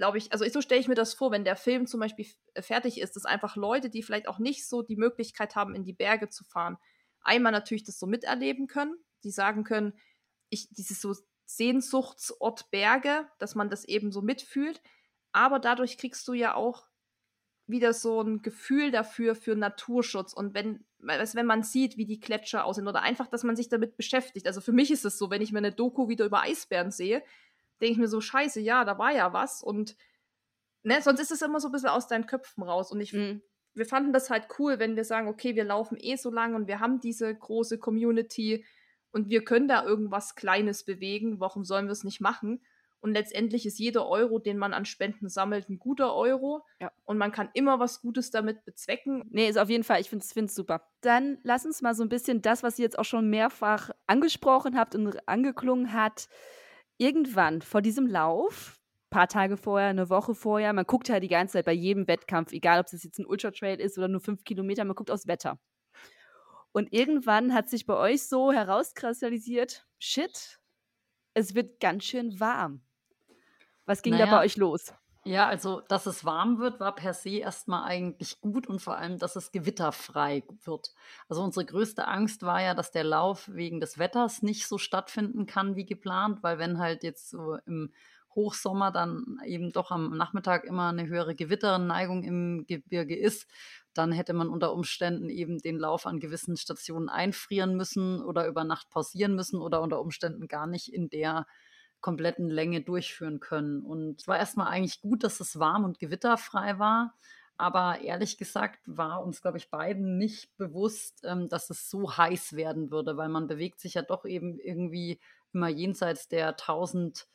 glaube ich, also so stelle ich mir das vor, wenn der Film zum Beispiel äh, fertig ist, dass einfach Leute, die vielleicht auch nicht so die Möglichkeit haben, in die Berge zu fahren, einmal natürlich das so miterleben können, die sagen können, ich, dieses so Sehnsuchtsort Berge, dass man das eben so mitfühlt, aber dadurch kriegst du ja auch wieder so ein Gefühl dafür für Naturschutz. Und wenn wenn man sieht, wie die Gletscher aussehen oder einfach, dass man sich damit beschäftigt. Also für mich ist es so, wenn ich mir eine Doku wieder über Eisbären sehe, denke ich mir so, scheiße, ja, da war ja was und ne, sonst ist es immer so ein bisschen aus deinen Köpfen raus und ich mhm. wir fanden das halt cool, wenn wir sagen, okay, wir laufen eh so lang und wir haben diese große Community und wir können da irgendwas Kleines bewegen, warum sollen wir es nicht machen? Und letztendlich ist jeder Euro, den man an Spenden sammelt, ein guter Euro. Ja. Und man kann immer was Gutes damit bezwecken. Nee, ist auf jeden Fall, ich finde es super. Dann lass uns mal so ein bisschen das, was ihr jetzt auch schon mehrfach angesprochen habt und angeklungen hat, irgendwann vor diesem Lauf, paar Tage vorher, eine Woche vorher, man guckt halt die ganze Zeit bei jedem Wettkampf, egal ob es jetzt ein Ultra-Trail ist oder nur fünf Kilometer, man guckt aufs Wetter. Und irgendwann hat sich bei euch so herauskristallisiert, shit, es wird ganz schön warm. Was ging naja, da bei euch los? Ja, also, dass es warm wird, war per se erstmal eigentlich gut und vor allem, dass es gewitterfrei wird. Also unsere größte Angst war ja, dass der Lauf wegen des Wetters nicht so stattfinden kann wie geplant, weil wenn halt jetzt so im Hochsommer dann eben doch am Nachmittag immer eine höhere Gewitterneigung im Gebirge ist, dann hätte man unter Umständen eben den Lauf an gewissen Stationen einfrieren müssen oder über Nacht pausieren müssen oder unter Umständen gar nicht in der kompletten Länge durchführen können. Und es war erstmal eigentlich gut, dass es warm und gewitterfrei war. Aber ehrlich gesagt war uns, glaube ich, beiden nicht bewusst, ähm, dass es so heiß werden würde, weil man bewegt sich ja doch eben irgendwie immer jenseits der 1000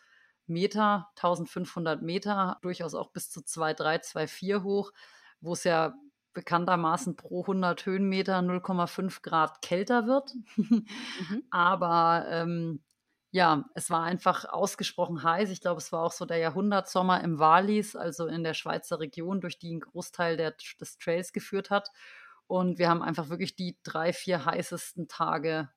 Meter, 1500 Meter, durchaus auch bis zu 2,3, 2,4 hoch, wo es ja bekanntermaßen pro 100 Höhenmeter 0,5 Grad kälter wird. mhm. Aber ähm, ja, es war einfach ausgesprochen heiß. Ich glaube, es war auch so der Jahrhundertsommer im Wallis, also in der Schweizer Region, durch die ein Großteil der, des Trails geführt hat. Und wir haben einfach wirklich die drei, vier heißesten Tage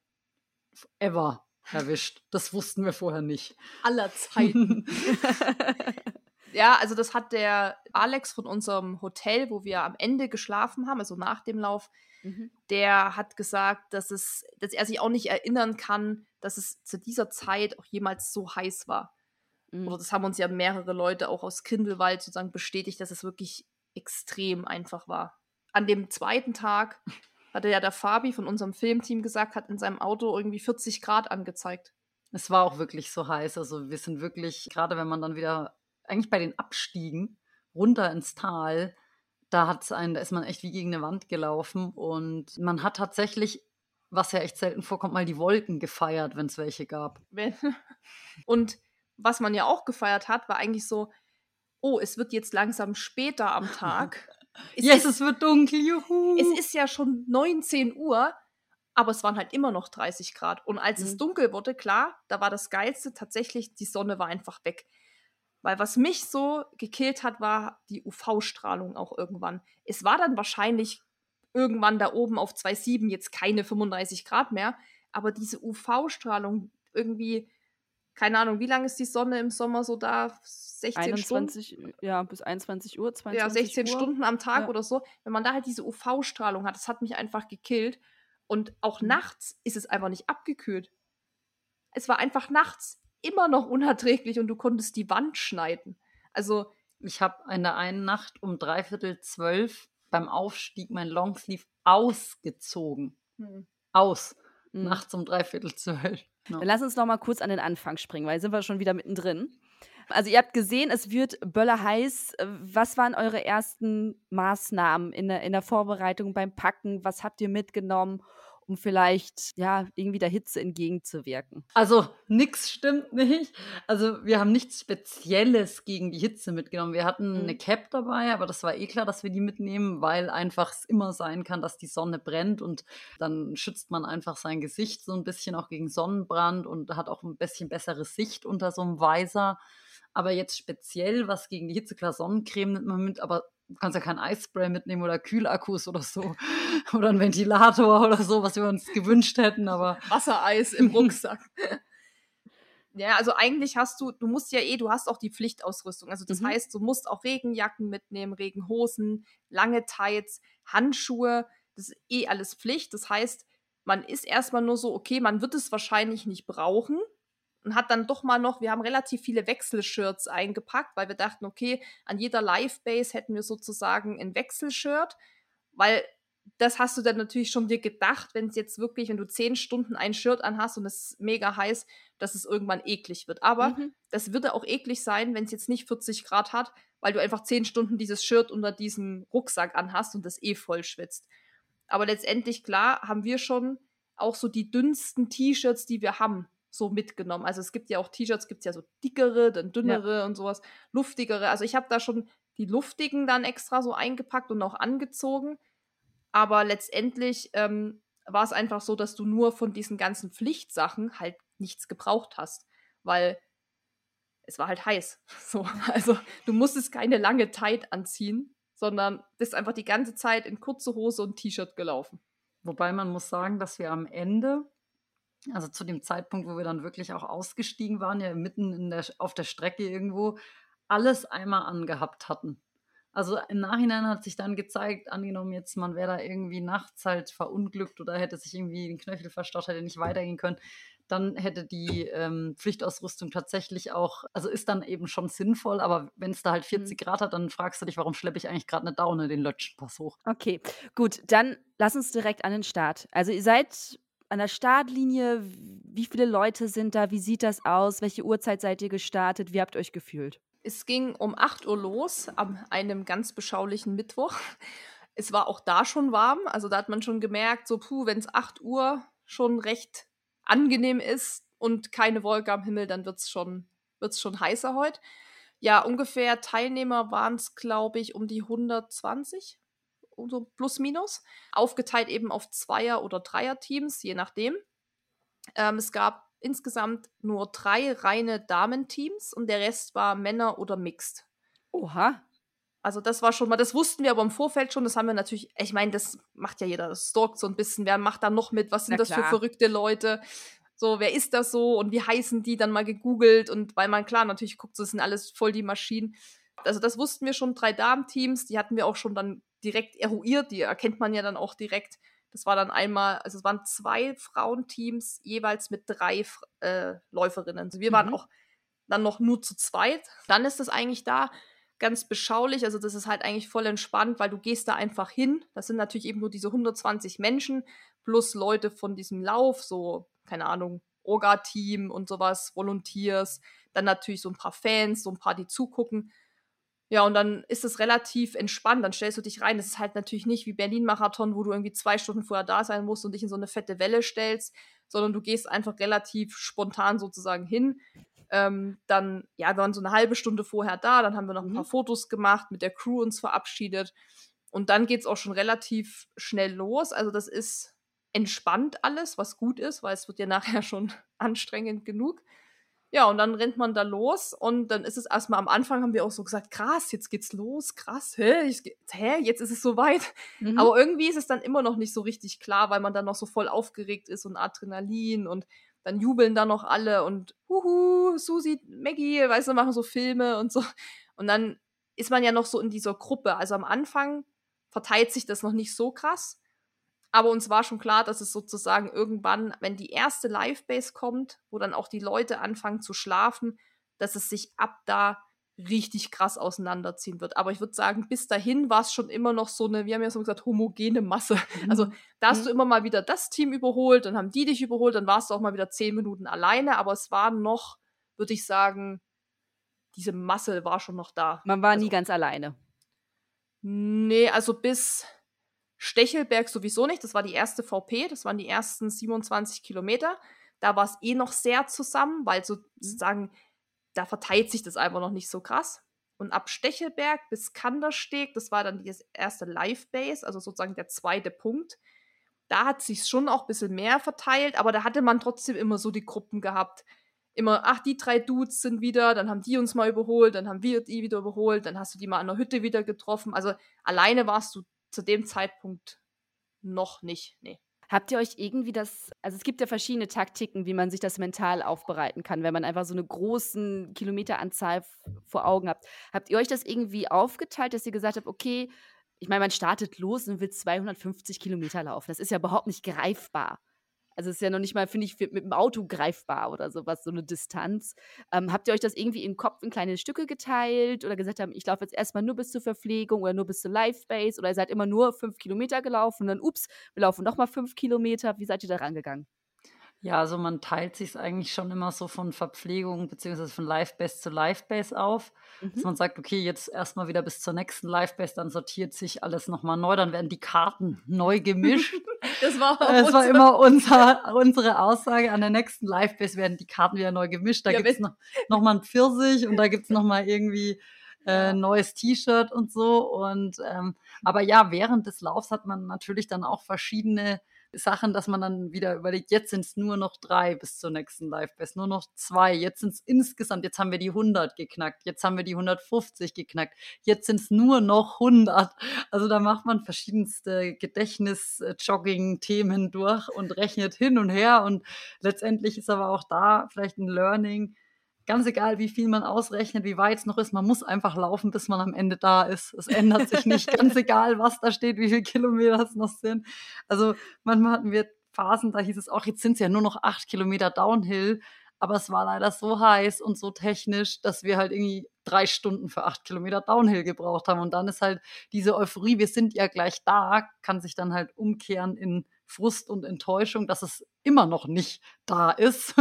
ever erwischt. Das wussten wir vorher nicht. Aller Zeiten. ja, also das hat der Alex von unserem Hotel, wo wir am Ende geschlafen haben, also nach dem Lauf, mhm. der hat gesagt, dass es, dass er sich auch nicht erinnern kann, dass es zu dieser Zeit auch jemals so heiß war. Mhm. Oder das haben uns ja mehrere Leute auch aus Grindelwald sozusagen bestätigt, dass es wirklich extrem einfach war. An dem zweiten Tag hatte ja der Fabi von unserem Filmteam gesagt, hat in seinem Auto irgendwie 40 Grad angezeigt. Es war auch wirklich so heiß. Also wir sind wirklich, gerade wenn man dann wieder, eigentlich bei den Abstiegen runter ins Tal, da hat's einen, da ist man echt wie gegen eine Wand gelaufen und man hat tatsächlich was ja echt selten vorkommt, mal die Wolken gefeiert, wenn es welche gab. Und was man ja auch gefeiert hat, war eigentlich so, oh, es wird jetzt langsam später am Tag. Es yes, ist, es wird dunkel, juhu. Es ist ja schon 19 Uhr, aber es waren halt immer noch 30 Grad. Und als mhm. es dunkel wurde, klar, da war das Geilste tatsächlich, die Sonne war einfach weg. Weil was mich so gekillt hat, war die UV-Strahlung auch irgendwann. Es war dann wahrscheinlich irgendwann da oben auf 2,7 jetzt keine 35 Grad mehr. Aber diese UV-Strahlung irgendwie, keine Ahnung, wie lange ist die Sonne im Sommer so da? 16 21, Stunden? Ja, bis 21 Uhr, 22 Ja, 16 Uhr. Stunden am Tag ja. oder so. Wenn man da halt diese UV-Strahlung hat, das hat mich einfach gekillt. Und auch mhm. nachts ist es einfach nicht abgekühlt. Es war einfach nachts immer noch unerträglich und du konntest die Wand schneiden. Also. Ich habe in der einen Nacht um dreiviertel zwölf beim Aufstieg mein Longsleeve ausgezogen. Hm. Aus. Hm. Nachts um dreiviertel zwölf. No. Dann lass uns noch mal kurz an den Anfang springen, weil sind wir schon wieder mittendrin. Also ihr habt gesehen, es wird Böller heiß. Was waren eure ersten Maßnahmen in der, in der Vorbereitung beim Packen? Was habt ihr mitgenommen? Um vielleicht ja irgendwie der Hitze entgegenzuwirken? Also nix stimmt nicht. Also wir haben nichts Spezielles gegen die Hitze mitgenommen. Wir hatten mhm. eine Cap dabei, aber das war eh klar, dass wir die mitnehmen, weil einfach es immer sein kann, dass die Sonne brennt und dann schützt man einfach sein Gesicht so ein bisschen auch gegen Sonnenbrand und hat auch ein bisschen bessere Sicht unter so einem Weiser. Aber jetzt speziell was gegen die Hitze, klar, Sonnencreme nimmt man mit, aber du kannst ja kein Eisspray mitnehmen oder Kühlakkus oder so. Oder ein Ventilator oder so, was wir uns gewünscht hätten, aber. Wassereis im Rucksack. ja, also eigentlich hast du, du musst ja eh, du hast auch die Pflichtausrüstung. Also das mhm. heißt, du musst auch Regenjacken mitnehmen, Regenhosen, lange Tights, Handschuhe. Das ist eh alles Pflicht. Das heißt, man ist erstmal nur so, okay, man wird es wahrscheinlich nicht brauchen und hat dann doch mal noch, wir haben relativ viele Wechselshirts eingepackt, weil wir dachten, okay, an jeder Live-Base hätten wir sozusagen ein Wechselshirt, weil das hast du dann natürlich schon dir gedacht, wenn es jetzt wirklich, wenn du zehn Stunden ein Shirt anhast und es ist mega heiß, dass es irgendwann eklig wird. Aber mhm. das würde auch eklig sein, wenn es jetzt nicht 40 Grad hat, weil du einfach zehn Stunden dieses Shirt unter diesem Rucksack anhast und das eh voll schwitzt. Aber letztendlich, klar, haben wir schon auch so die dünnsten T-Shirts, die wir haben so mitgenommen. Also es gibt ja auch T-Shirts, gibt es ja so dickere, dann dünnere ja. und sowas, luftigere. Also ich habe da schon die luftigen dann extra so eingepackt und auch angezogen. Aber letztendlich ähm, war es einfach so, dass du nur von diesen ganzen Pflichtsachen halt nichts gebraucht hast, weil es war halt heiß. So, also du musstest keine lange Zeit anziehen, sondern bist einfach die ganze Zeit in kurze Hose und T-Shirt gelaufen. Wobei man muss sagen, dass wir am Ende also zu dem Zeitpunkt, wo wir dann wirklich auch ausgestiegen waren, ja mitten der, auf der Strecke irgendwo, alles einmal angehabt hatten. Also im Nachhinein hat sich dann gezeigt, angenommen jetzt, man wäre da irgendwie nachts halt verunglückt oder hätte sich irgendwie den Knöchel verstaut, hätte nicht weitergehen können, dann hätte die ähm, Pflichtausrüstung tatsächlich auch, also ist dann eben schon sinnvoll, aber wenn es da halt 40 mhm. Grad hat, dann fragst du dich, warum schleppe ich eigentlich gerade eine Daune den Lötschenpass hoch? Okay, gut, dann lass uns direkt an den Start. Also ihr seid an der Startlinie, wie viele Leute sind da? Wie sieht das aus? Welche Uhrzeit seid ihr gestartet? Wie habt ihr euch gefühlt? Es ging um 8 Uhr los, an einem ganz beschaulichen Mittwoch. Es war auch da schon warm, also da hat man schon gemerkt, so puh, wenn es 8 Uhr schon recht angenehm ist und keine Wolke am Himmel, dann wird es schon, wird's schon heißer heute. Ja, ungefähr Teilnehmer waren es, glaube ich, um die 120 so plus minus, aufgeteilt eben auf Zweier- oder Dreier-Teams, je nachdem. Ähm, es gab insgesamt nur drei reine Damenteams und der Rest war Männer oder Mixed. Oha. Also das war schon mal, das wussten wir aber im Vorfeld schon, das haben wir natürlich, ich meine, das macht ja jeder, das stalkt so ein bisschen, wer macht da noch mit, was sind Na das klar. für verrückte Leute, so, wer ist das so und wie heißen die, dann mal gegoogelt und weil man klar natürlich guckt, das sind alles voll die Maschinen. Also das wussten wir schon, drei Damenteams, die hatten wir auch schon dann direkt eruiert, die erkennt man ja dann auch direkt. Das war dann einmal, also es waren zwei Frauenteams, jeweils mit drei äh, Läuferinnen. Also wir mhm. waren auch dann noch nur zu zweit. Dann ist das eigentlich da ganz beschaulich. Also das ist halt eigentlich voll entspannt, weil du gehst da einfach hin. Das sind natürlich eben nur diese 120 Menschen plus Leute von diesem Lauf, so, keine Ahnung, Orga-Team und sowas, Volunteers. Dann natürlich so ein paar Fans, so ein paar, die zugucken. Ja, und dann ist es relativ entspannt. Dann stellst du dich rein. Das ist halt natürlich nicht wie Berlin-Marathon, wo du irgendwie zwei Stunden vorher da sein musst und dich in so eine fette Welle stellst, sondern du gehst einfach relativ spontan sozusagen hin. Ähm, dann, ja, wir waren so eine halbe Stunde vorher da. Dann haben wir noch ein paar mhm. Fotos gemacht, mit der Crew uns verabschiedet. Und dann geht es auch schon relativ schnell los. Also, das ist entspannt alles, was gut ist, weil es wird ja nachher schon anstrengend genug. Ja, und dann rennt man da los und dann ist es erstmal am Anfang haben wir auch so gesagt, krass, jetzt geht's los, krass, hä, ich, hä jetzt ist es soweit. Mhm. Aber irgendwie ist es dann immer noch nicht so richtig klar, weil man dann noch so voll aufgeregt ist und Adrenalin und dann jubeln da noch alle und huhu, Susi, Maggie, weißt du, machen so Filme und so. Und dann ist man ja noch so in dieser Gruppe. Also am Anfang verteilt sich das noch nicht so krass. Aber uns war schon klar, dass es sozusagen irgendwann, wenn die erste Live-Base kommt, wo dann auch die Leute anfangen zu schlafen, dass es sich ab da richtig krass auseinanderziehen wird. Aber ich würde sagen, bis dahin war es schon immer noch so eine, wir haben ja so gesagt, homogene Masse. Mhm. Also da hast mhm. du immer mal wieder das Team überholt, dann haben die dich überholt, dann warst du auch mal wieder zehn Minuten alleine, aber es war noch, würde ich sagen, diese Masse war schon noch da. Man war also, nie ganz alleine. Nee, also bis Stechelberg sowieso nicht, das war die erste VP, das waren die ersten 27 Kilometer. Da war es eh noch sehr zusammen, weil sozusagen da verteilt sich das einfach noch nicht so krass. Und ab Stechelberg bis Kandersteg, das war dann die erste Live-Base, also sozusagen der zweite Punkt. Da hat sich schon auch ein bisschen mehr verteilt, aber da hatte man trotzdem immer so die Gruppen gehabt. Immer, ach, die drei Dudes sind wieder, dann haben die uns mal überholt, dann haben wir die wieder überholt, dann hast du die mal an der Hütte wieder getroffen. Also alleine warst du zu dem Zeitpunkt noch nicht. Nee. Habt ihr euch irgendwie das, also es gibt ja verschiedene Taktiken, wie man sich das mental aufbereiten kann, wenn man einfach so eine großen Kilometeranzahl vor Augen habt. Habt ihr euch das irgendwie aufgeteilt, dass ihr gesagt habt, okay, ich meine, man startet los und will 250 Kilometer laufen. Das ist ja überhaupt nicht greifbar. Also ist ja noch nicht mal, finde ich, mit dem Auto greifbar oder sowas, so eine Distanz. Ähm, habt ihr euch das irgendwie im Kopf in kleine Stücke geteilt oder gesagt haben, ich laufe jetzt erstmal nur bis zur Verpflegung oder nur bis zur Live-Base oder ihr seid immer nur fünf Kilometer gelaufen und dann, ups, wir laufen nochmal fünf Kilometer. Wie seid ihr da rangegangen? Ja, also man teilt sich eigentlich schon immer so von Verpflegung beziehungsweise von Live-Base zu Live-Base auf. Mhm. Dass man sagt, okay, jetzt erstmal wieder bis zur nächsten Live-Base, dann sortiert sich alles nochmal neu, dann werden die Karten neu gemischt. das war, das war immer unser, unsere Aussage. An der nächsten Live-Base werden die Karten wieder neu gemischt. Da ja, gibt es noch, noch mal ein Pfirsich und da gibt es nochmal irgendwie äh, neues T-Shirt und so. Und ähm, aber ja, während des Laufs hat man natürlich dann auch verschiedene Sachen, dass man dann wieder überlegt, jetzt sind es nur noch drei bis zur nächsten Live-Best, nur noch zwei, jetzt sind es insgesamt, jetzt haben wir die 100 geknackt, jetzt haben wir die 150 geknackt, jetzt sind es nur noch 100. Also da macht man verschiedenste Gedächtnis-Jogging-Themen durch und rechnet hin und her und letztendlich ist aber auch da vielleicht ein Learning, ganz egal, wie viel man ausrechnet, wie weit es noch ist, man muss einfach laufen, bis man am Ende da ist. Es ändert sich nicht, ganz egal, was da steht, wie viele Kilometer es noch sind. Also manchmal hatten wir Phasen, da hieß es auch, jetzt sind es ja nur noch acht Kilometer Downhill. Aber es war leider so heiß und so technisch, dass wir halt irgendwie drei Stunden für acht Kilometer Downhill gebraucht haben. Und dann ist halt diese Euphorie, wir sind ja gleich da, kann sich dann halt umkehren in Frust und Enttäuschung, dass es immer noch nicht da ist.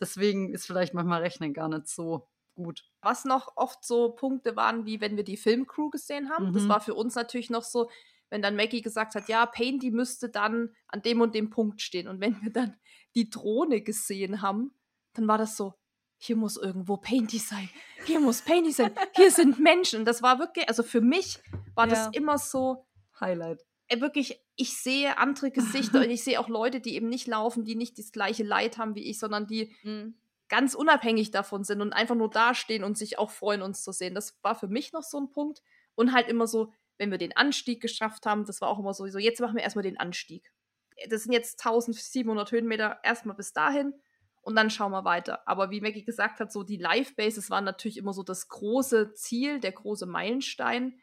Deswegen ist vielleicht manchmal Rechnen gar nicht so gut. Was noch oft so Punkte waren, wie wenn wir die Filmcrew gesehen haben. Mhm. Das war für uns natürlich noch so, wenn dann Maggie gesagt hat, ja, Payne, die müsste dann an dem und dem Punkt stehen. Und wenn wir dann die Drohne gesehen haben, dann war das so, hier muss irgendwo Painty sein. Hier muss Painty sein. Hier sind Menschen. Das war wirklich, also für mich war ja. das immer so Highlight. Äh, wirklich, ich sehe andere Gesichter und ich sehe auch Leute, die eben nicht laufen, die nicht das gleiche Leid haben wie ich, sondern die mhm. ganz unabhängig davon sind und einfach nur dastehen und sich auch freuen, uns zu sehen. Das war für mich noch so ein Punkt. Und halt immer so, wenn wir den Anstieg geschafft haben, das war auch immer so, so jetzt machen wir erstmal den Anstieg. Das sind jetzt 1700 Höhenmeter erstmal bis dahin und dann schauen wir weiter. Aber wie Maggie gesagt hat, so die Live-Bases waren natürlich immer so das große Ziel, der große Meilenstein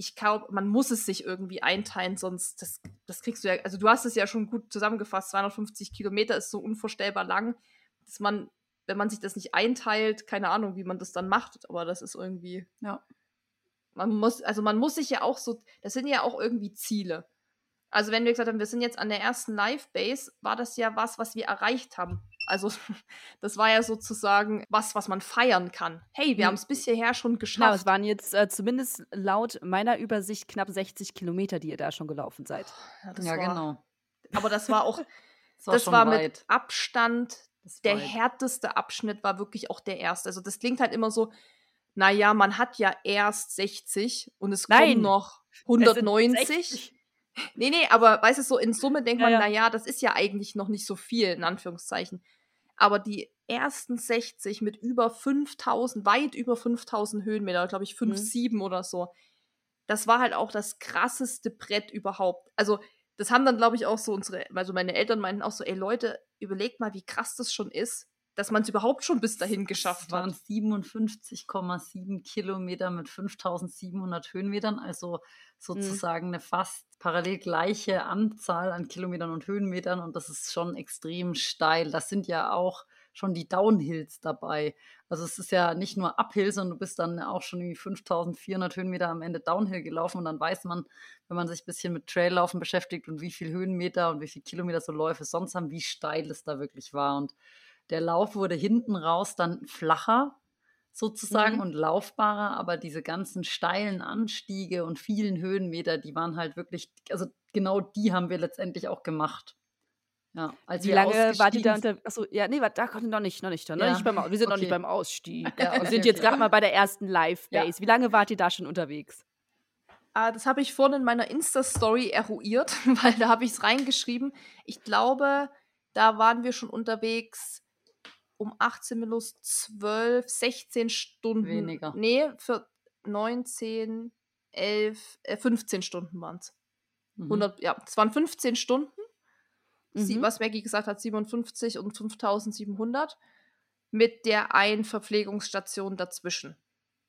ich glaube, man muss es sich irgendwie einteilen, sonst, das, das kriegst du ja, also du hast es ja schon gut zusammengefasst, 250 Kilometer ist so unvorstellbar lang, dass man, wenn man sich das nicht einteilt, keine Ahnung, wie man das dann macht, aber das ist irgendwie, ja. Man muss, also man muss sich ja auch so, das sind ja auch irgendwie Ziele. Also wenn wir gesagt haben, wir sind jetzt an der ersten Live-Base, war das ja was, was wir erreicht haben. Also das war ja sozusagen was, was man feiern kann. Hey, wir mhm. haben es bis hierher schon geschafft. Genau, es waren jetzt äh, zumindest laut meiner Übersicht knapp 60 Kilometer, die ihr da schon gelaufen seid. Ja, ja war, genau. Aber das war auch, das war, das war mit Abstand der weit. härteste Abschnitt war wirklich auch der erste. Also das klingt halt immer so, naja, man hat ja erst 60 und es Nein, kommen noch 190. Nee, nee, aber weißt du, so in Summe denkt man, ja, ja. naja, das ist ja eigentlich noch nicht so viel, in Anführungszeichen. Aber die ersten 60 mit über 5000, weit über 5000 Höhenmeter, glaube ich 5,7 mhm. oder so, das war halt auch das krasseste Brett überhaupt. Also, das haben dann, glaube ich, auch so unsere, also meine Eltern meinten auch so, ey Leute, überlegt mal, wie krass das schon ist, dass man es überhaupt schon bis dahin geschafft das waren 57,7 Kilometer mit 5700 Höhenmetern, also sozusagen mhm. eine fast parallel gleiche Anzahl an Kilometern und Höhenmetern und das ist schon extrem steil. Das sind ja auch schon die Downhills dabei. Also es ist ja nicht nur Uphill, sondern du bist dann auch schon irgendwie 5400 Höhenmeter am Ende Downhill gelaufen und dann weiß man, wenn man sich ein bisschen mit Traillaufen beschäftigt und wie viel Höhenmeter und wie viel Kilometer so Läufe sonst haben, wie steil es da wirklich war und der Lauf wurde hinten raus dann flacher. sozusagen mhm. und laufbarer, aber diese ganzen steilen Anstiege und vielen Höhenmeter, die waren halt wirklich, also genau die haben wir letztendlich auch gemacht. Ja, als Wie lange wart ihr da unter. Achso, ja, nee, da konnte noch nicht, noch nicht. Noch ja. nicht beim, wir sind okay. noch nicht beim Ausstieg. Ja, okay, wir sind jetzt gerade mal bei der ersten Live-Base. Ja. Wie lange wart ihr da schon unterwegs? Ah, das habe ich vorhin in meiner Insta-Story eruiert, weil da habe ich es reingeschrieben. Ich glaube, da waren wir schon unterwegs um 18 minus 12, 16 Stunden. Weniger. Nee, für 19, 11, äh, 15 Stunden waren es. Mhm. Ja, es waren 15 Stunden. Mhm. Sie, was Maggie gesagt hat, 57 und 5700. Mit der einen Verpflegungsstation dazwischen.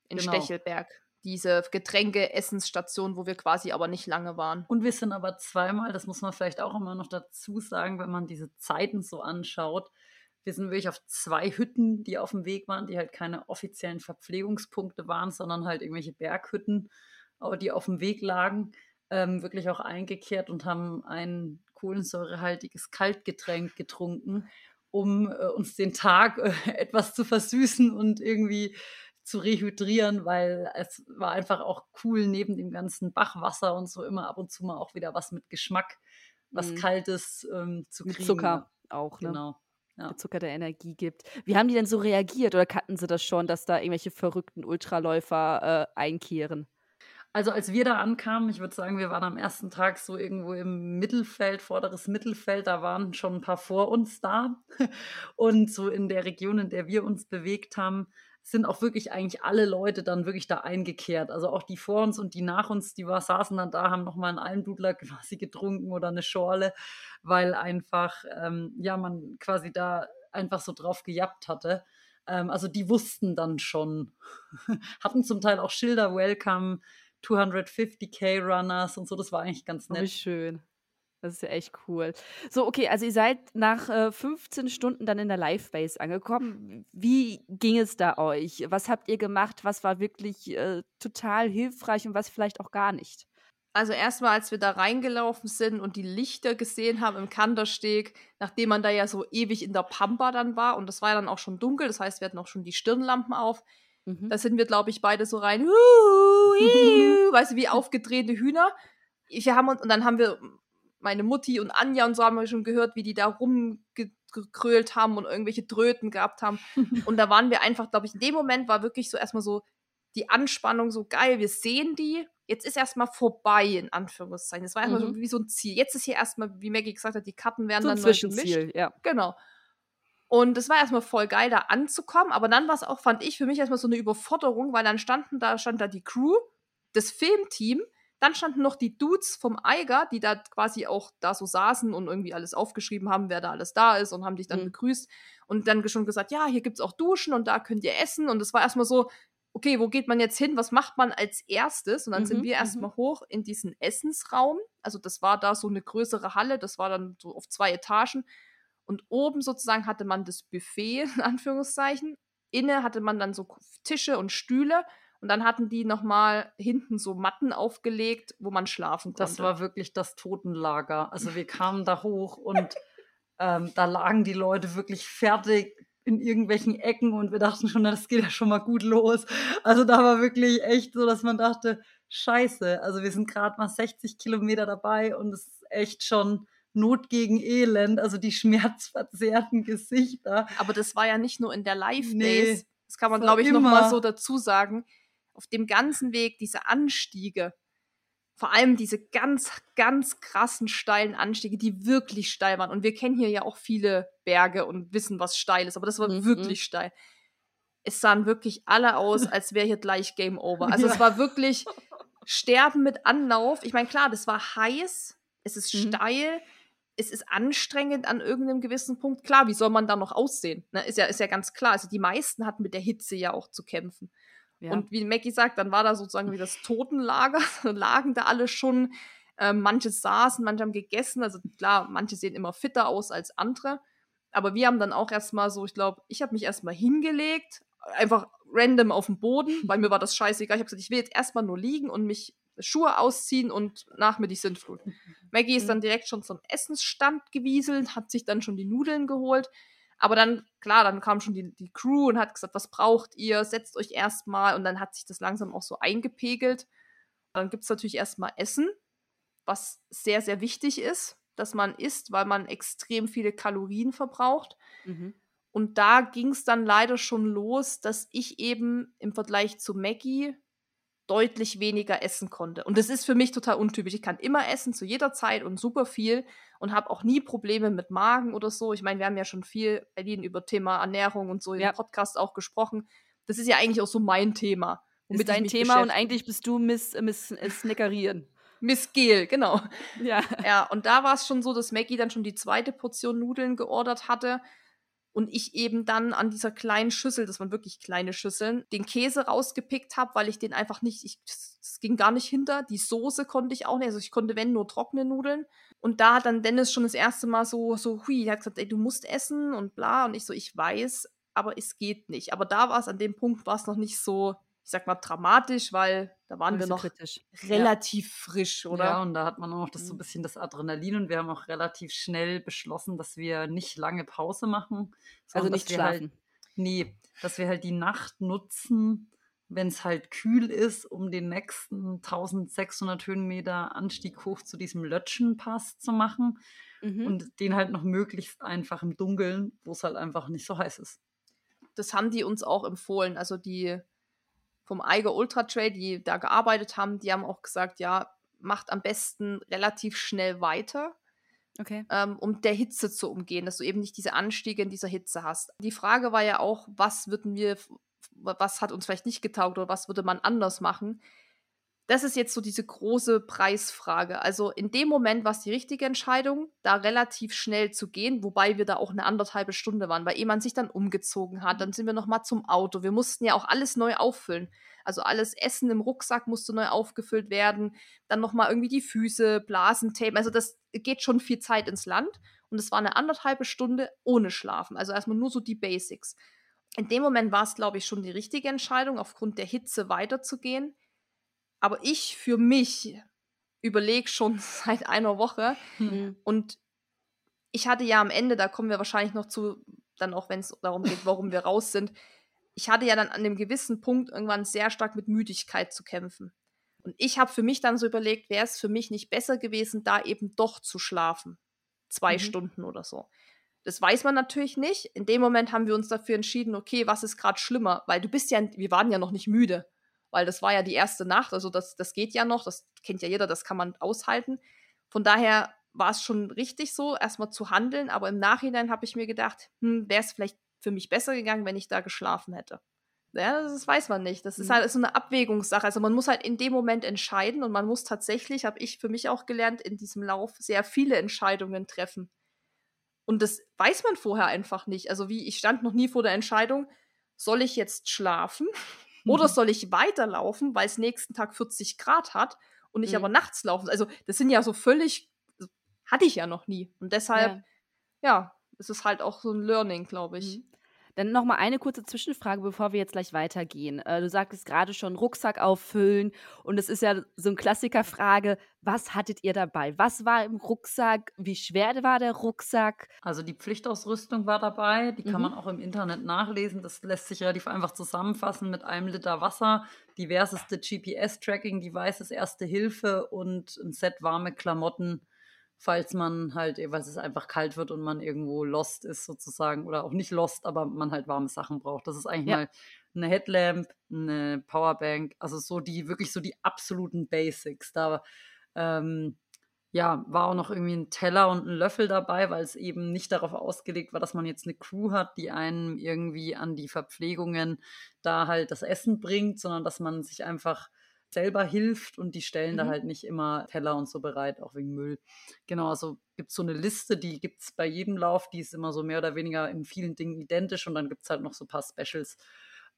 In genau. Stechelberg diese Getränke-Essensstation, wo wir quasi aber nicht lange waren. Und wir sind aber zweimal, das muss man vielleicht auch immer noch dazu sagen, wenn man diese Zeiten so anschaut, wir sind wirklich auf zwei Hütten, die auf dem Weg waren, die halt keine offiziellen Verpflegungspunkte waren, sondern halt irgendwelche Berghütten, aber die auf dem Weg lagen, ähm, wirklich auch eingekehrt und haben ein kohlensäurehaltiges Kaltgetränk getrunken, um äh, uns den Tag äh, etwas zu versüßen und irgendwie zu rehydrieren, weil es war einfach auch cool, neben dem ganzen Bachwasser und so immer ab und zu mal auch wieder was mit Geschmack, was mhm. Kaltes ähm, zu kriegen. Mit Zucker auch, ne? Genau. Ja. Zucker der Energie gibt. Wie haben die denn so reagiert oder kannten sie das schon, dass da irgendwelche verrückten Ultraläufer äh, einkehren? Also als wir da ankamen, ich würde sagen, wir waren am ersten Tag so irgendwo im Mittelfeld, vorderes Mittelfeld, da waren schon ein paar vor uns da. Und so in der Region, in der wir uns bewegt haben, sind auch wirklich eigentlich alle Leute dann wirklich da eingekehrt. Also auch die vor uns und die nach uns, die war, saßen dann da, haben nochmal einen Almdudler quasi getrunken oder eine Schorle, weil einfach, ähm, ja, man quasi da einfach so drauf gejappt hatte. Ähm, also die wussten dann schon, hatten zum Teil auch Schilder, Welcome, 250k Runners und so, das war eigentlich ganz nett. Wie schön. Das ist ja echt cool. So, okay, also ihr seid nach äh, 15 Stunden dann in der Live-Base angekommen. Wie ging es da euch? Was habt ihr gemacht? Was war wirklich äh, total hilfreich und was vielleicht auch gar nicht? Also erstmal, als wir da reingelaufen sind und die Lichter gesehen haben im Kandersteg, nachdem man da ja so ewig in der Pampa dann war und das war dann auch schon dunkel, das heißt, wir hatten auch schon die Stirnlampen auf. Mhm. Da sind wir, glaube ich, beide so rein, weißt du, wie aufgedrehte Hühner. Wir haben uns, und dann haben wir meine Mutti und Anja und so haben wir schon gehört, wie die da rumgekrölt haben und irgendwelche Dröten gehabt haben. und da waren wir einfach, glaube ich, in dem Moment war wirklich so erstmal so die Anspannung so geil, wir sehen die, jetzt ist erstmal vorbei, in Anführungszeichen. Es war erstmal mhm. so wie so ein Ziel. Jetzt ist hier erstmal, wie Maggie gesagt hat, die Karten werden so dann neu gemischt. Ja. Genau. Und es war erstmal voll geil, da anzukommen, aber dann war es auch, fand ich, für mich erstmal so eine Überforderung, weil dann standen da, stand da die Crew, das Filmteam, dann standen noch die Dudes vom Eiger, die da quasi auch da so saßen und irgendwie alles aufgeschrieben haben, wer da alles da ist und haben dich dann mhm. begrüßt und dann schon gesagt, ja, hier gibt's auch Duschen und da könnt ihr essen und es war erstmal so, okay, wo geht man jetzt hin? Was macht man als erstes? Und dann mhm, sind wir erstmal mhm. hoch in diesen Essensraum. Also das war da so eine größere Halle, das war dann so auf zwei Etagen. Und oben sozusagen hatte man das Buffet, in Anführungszeichen. Inne hatte man dann so Tische und Stühle und dann hatten die nochmal hinten so Matten aufgelegt, wo man schlafen konnte. Das war wirklich das Totenlager. Also wir kamen da hoch und ähm, da lagen die Leute wirklich fertig in irgendwelchen Ecken und wir dachten schon, das geht ja schon mal gut los. Also da war wirklich echt so, dass man dachte, scheiße, also wir sind gerade mal 60 Kilometer dabei und es ist echt schon Not gegen Elend, also die schmerzverzerrten Gesichter. Aber das war ja nicht nur in der Live-Base. Nee, das kann man, glaube ich, nochmal so dazu sagen auf dem ganzen Weg diese Anstiege, vor allem diese ganz, ganz krassen steilen Anstiege, die wirklich steil waren. Und wir kennen hier ja auch viele Berge und wissen, was steil ist, aber das war mhm. wirklich steil. Es sahen wirklich alle aus, als wäre hier gleich Game Over. Also ja. es war wirklich Sterben mit Anlauf. Ich meine, klar, das war heiß, es ist mhm. steil, es ist anstrengend an irgendeinem gewissen Punkt. Klar, wie soll man da noch aussehen? Ne? Ist, ja, ist ja ganz klar. Also die meisten hatten mit der Hitze ja auch zu kämpfen. Ja. Und wie Mackie sagt, dann war da sozusagen wie das Totenlager, lagen da alle schon. Ähm, manche saßen, manche haben gegessen. Also klar, manche sehen immer fitter aus als andere. Aber wir haben dann auch erstmal so, ich glaube, ich habe mich erstmal hingelegt, einfach random auf dem Boden, weil mir war das scheißegal. Ich habe gesagt, ich will jetzt erstmal nur liegen und mich Schuhe ausziehen und nach mir die Sintflut. Maggie ist dann direkt schon zum Essensstand gewieselt, hat sich dann schon die Nudeln geholt. Aber dann, klar, dann kam schon die, die Crew und hat gesagt, was braucht ihr? Setzt euch erstmal. Und dann hat sich das langsam auch so eingepegelt. Dann gibt es natürlich erstmal Essen, was sehr, sehr wichtig ist, dass man isst, weil man extrem viele Kalorien verbraucht. Mhm. Und da ging es dann leider schon los, dass ich eben im Vergleich zu Maggie deutlich weniger essen konnte. Und das ist für mich total untypisch. Ich kann immer essen zu jeder Zeit und super viel und habe auch nie Probleme mit Magen oder so. Ich meine, wir haben ja schon viel, Berlin, über Thema Ernährung und so ja. im Podcast auch gesprochen. Das ist ja eigentlich auch so mein Thema. Ist dein Thema und eigentlich bist du Miss, Miss äh, Snickerieren. Miss Gel, genau. Ja. Ja, und da war es schon so, dass Maggie dann schon die zweite Portion Nudeln geordert hatte und ich eben dann an dieser kleinen Schüssel, das waren wirklich kleine Schüsseln, den Käse rausgepickt habe, weil ich den einfach nicht, ich, das ging gar nicht hinter. Die Soße konnte ich auch nicht, also ich konnte wenn nur trockene Nudeln. Und da hat dann Dennis schon das erste Mal so, so, hui, er hat gesagt, ey, du musst essen und bla. Und ich so, ich weiß, aber es geht nicht. Aber da war es an dem Punkt, war es noch nicht so, ich sag mal, dramatisch, weil da waren wir noch kritisch. relativ ja. frisch, oder? Ja, und da hat man auch das, so ein mhm. bisschen das Adrenalin und wir haben auch relativ schnell beschlossen, dass wir nicht lange Pause machen. Also nicht halt schlafen. Halt, nee, dass wir halt die Nacht nutzen, wenn es halt kühl ist, um den nächsten 1600 Höhenmeter Anstieg hoch zu diesem Lötschenpass zu machen mhm. und den halt noch möglichst einfach im Dunkeln, wo es halt einfach nicht so heiß ist. Das haben die uns auch empfohlen. Also die vom Eiger Ultra Trail, die da gearbeitet haben, die haben auch gesagt, ja, macht am besten relativ schnell weiter. Okay. Ähm, um der Hitze zu umgehen, dass du eben nicht diese Anstiege in dieser Hitze hast. Die Frage war ja auch, was würden wir, was hat uns vielleicht nicht getaugt oder was würde man anders machen? Das ist jetzt so diese große Preisfrage. Also in dem Moment war es die richtige Entscheidung, da relativ schnell zu gehen, wobei wir da auch eine anderthalbe Stunde waren, weil man sich dann umgezogen hat. Dann sind wir nochmal zum Auto. Wir mussten ja auch alles neu auffüllen. Also alles Essen im Rucksack musste neu aufgefüllt werden. Dann nochmal irgendwie die Füße, Blasentape. Also das geht schon viel Zeit ins Land. Und es war eine anderthalbe Stunde ohne Schlafen. Also erstmal nur so die Basics. In dem Moment war es, glaube ich, schon die richtige Entscheidung, aufgrund der Hitze weiterzugehen. Aber ich für mich überlege schon seit einer Woche mhm. und ich hatte ja am Ende, da kommen wir wahrscheinlich noch zu, dann auch wenn es darum geht, warum wir raus sind, ich hatte ja dann an einem gewissen Punkt irgendwann sehr stark mit Müdigkeit zu kämpfen. Und ich habe für mich dann so überlegt, wäre es für mich nicht besser gewesen, da eben doch zu schlafen. Zwei mhm. Stunden oder so. Das weiß man natürlich nicht. In dem Moment haben wir uns dafür entschieden, okay, was ist gerade schlimmer? Weil du bist ja, wir waren ja noch nicht müde weil das war ja die erste Nacht, also das, das geht ja noch, das kennt ja jeder, das kann man aushalten. Von daher war es schon richtig so, erstmal zu handeln, aber im Nachhinein habe ich mir gedacht, hm, wäre es vielleicht für mich besser gegangen, wenn ich da geschlafen hätte. Ja, das weiß man nicht. Das ist mhm. halt so eine Abwägungssache. Also man muss halt in dem Moment entscheiden und man muss tatsächlich, habe ich für mich auch gelernt, in diesem Lauf sehr viele Entscheidungen treffen. Und das weiß man vorher einfach nicht. Also wie, ich stand noch nie vor der Entscheidung, soll ich jetzt schlafen oder mhm. soll ich weiterlaufen, weil es nächsten Tag 40 Grad hat und ich mhm. aber nachts laufen? Also, das sind ja so völlig, hatte ich ja noch nie. Und deshalb, ja, ja es ist halt auch so ein Learning, glaube ich. Dann noch mal eine kurze Zwischenfrage, bevor wir jetzt gleich weitergehen. Äh, du sagtest gerade schon Rucksack auffüllen und es ist ja so eine Klassikerfrage, was hattet ihr dabei? Was war im Rucksack? Wie schwer war der Rucksack? Also die Pflichtausrüstung war dabei, die kann mhm. man auch im Internet nachlesen. Das lässt sich relativ einfach zusammenfassen mit einem Liter Wasser, diverseste GPS-Tracking-Devices, Erste Hilfe und ein Set warme Klamotten falls man halt, weil es einfach kalt wird und man irgendwo lost ist sozusagen oder auch nicht lost, aber man halt warme Sachen braucht. Das ist eigentlich ja. mal eine Headlamp, eine Powerbank, also so die wirklich so die absoluten Basics. Da ähm, ja, war auch noch irgendwie ein Teller und ein Löffel dabei, weil es eben nicht darauf ausgelegt war, dass man jetzt eine Crew hat, die einen irgendwie an die Verpflegungen da halt das Essen bringt, sondern dass man sich einfach selber hilft und die stellen mhm. da halt nicht immer Teller und so bereit, auch wegen Müll. Genau, also gibt es so eine Liste, die gibt es bei jedem Lauf, die ist immer so mehr oder weniger in vielen Dingen identisch und dann gibt es halt noch so ein paar Specials.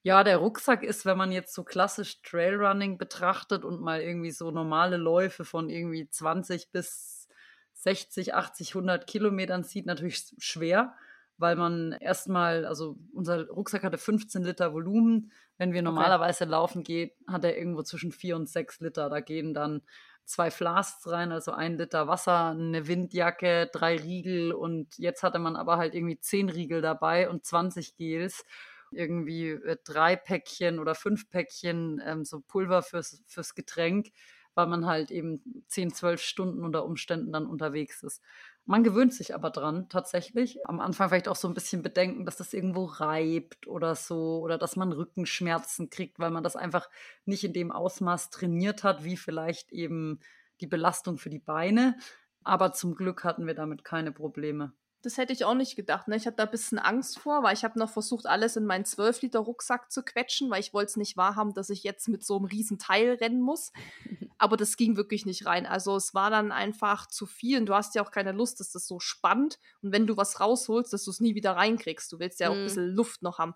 Ja, der Rucksack ist, wenn man jetzt so klassisch Trailrunning betrachtet und mal irgendwie so normale Läufe von irgendwie 20 bis 60, 80, 100 Kilometern sieht, natürlich schwer weil man erstmal, also unser Rucksack hatte 15 Liter Volumen. Wenn wir normalerweise okay. laufen gehen, hat er irgendwo zwischen 4 und 6 Liter. Da gehen dann zwei Flasks rein, also ein Liter Wasser, eine Windjacke, drei Riegel und jetzt hatte man aber halt irgendwie zehn Riegel dabei und 20 Gels irgendwie äh, drei Päckchen oder fünf Päckchen ähm, so Pulver fürs, fürs Getränk, weil man halt eben zehn, zwölf Stunden unter Umständen dann unterwegs ist. Man gewöhnt sich aber dran, tatsächlich. Am Anfang vielleicht auch so ein bisschen bedenken, dass das irgendwo reibt oder so, oder dass man Rückenschmerzen kriegt, weil man das einfach nicht in dem Ausmaß trainiert hat, wie vielleicht eben die Belastung für die Beine. Aber zum Glück hatten wir damit keine Probleme. Das hätte ich auch nicht gedacht. Ne? Ich hatte da ein bisschen Angst vor, weil ich habe noch versucht, alles in meinen 12-Liter-Rucksack zu quetschen, weil ich wollte es nicht wahrhaben, dass ich jetzt mit so einem riesen Teil rennen muss. Aber das ging wirklich nicht rein. Also es war dann einfach zu viel und du hast ja auch keine Lust, dass das so spannt. Und wenn du was rausholst, dass du es nie wieder reinkriegst. Du willst ja auch ein mhm. bisschen Luft noch haben.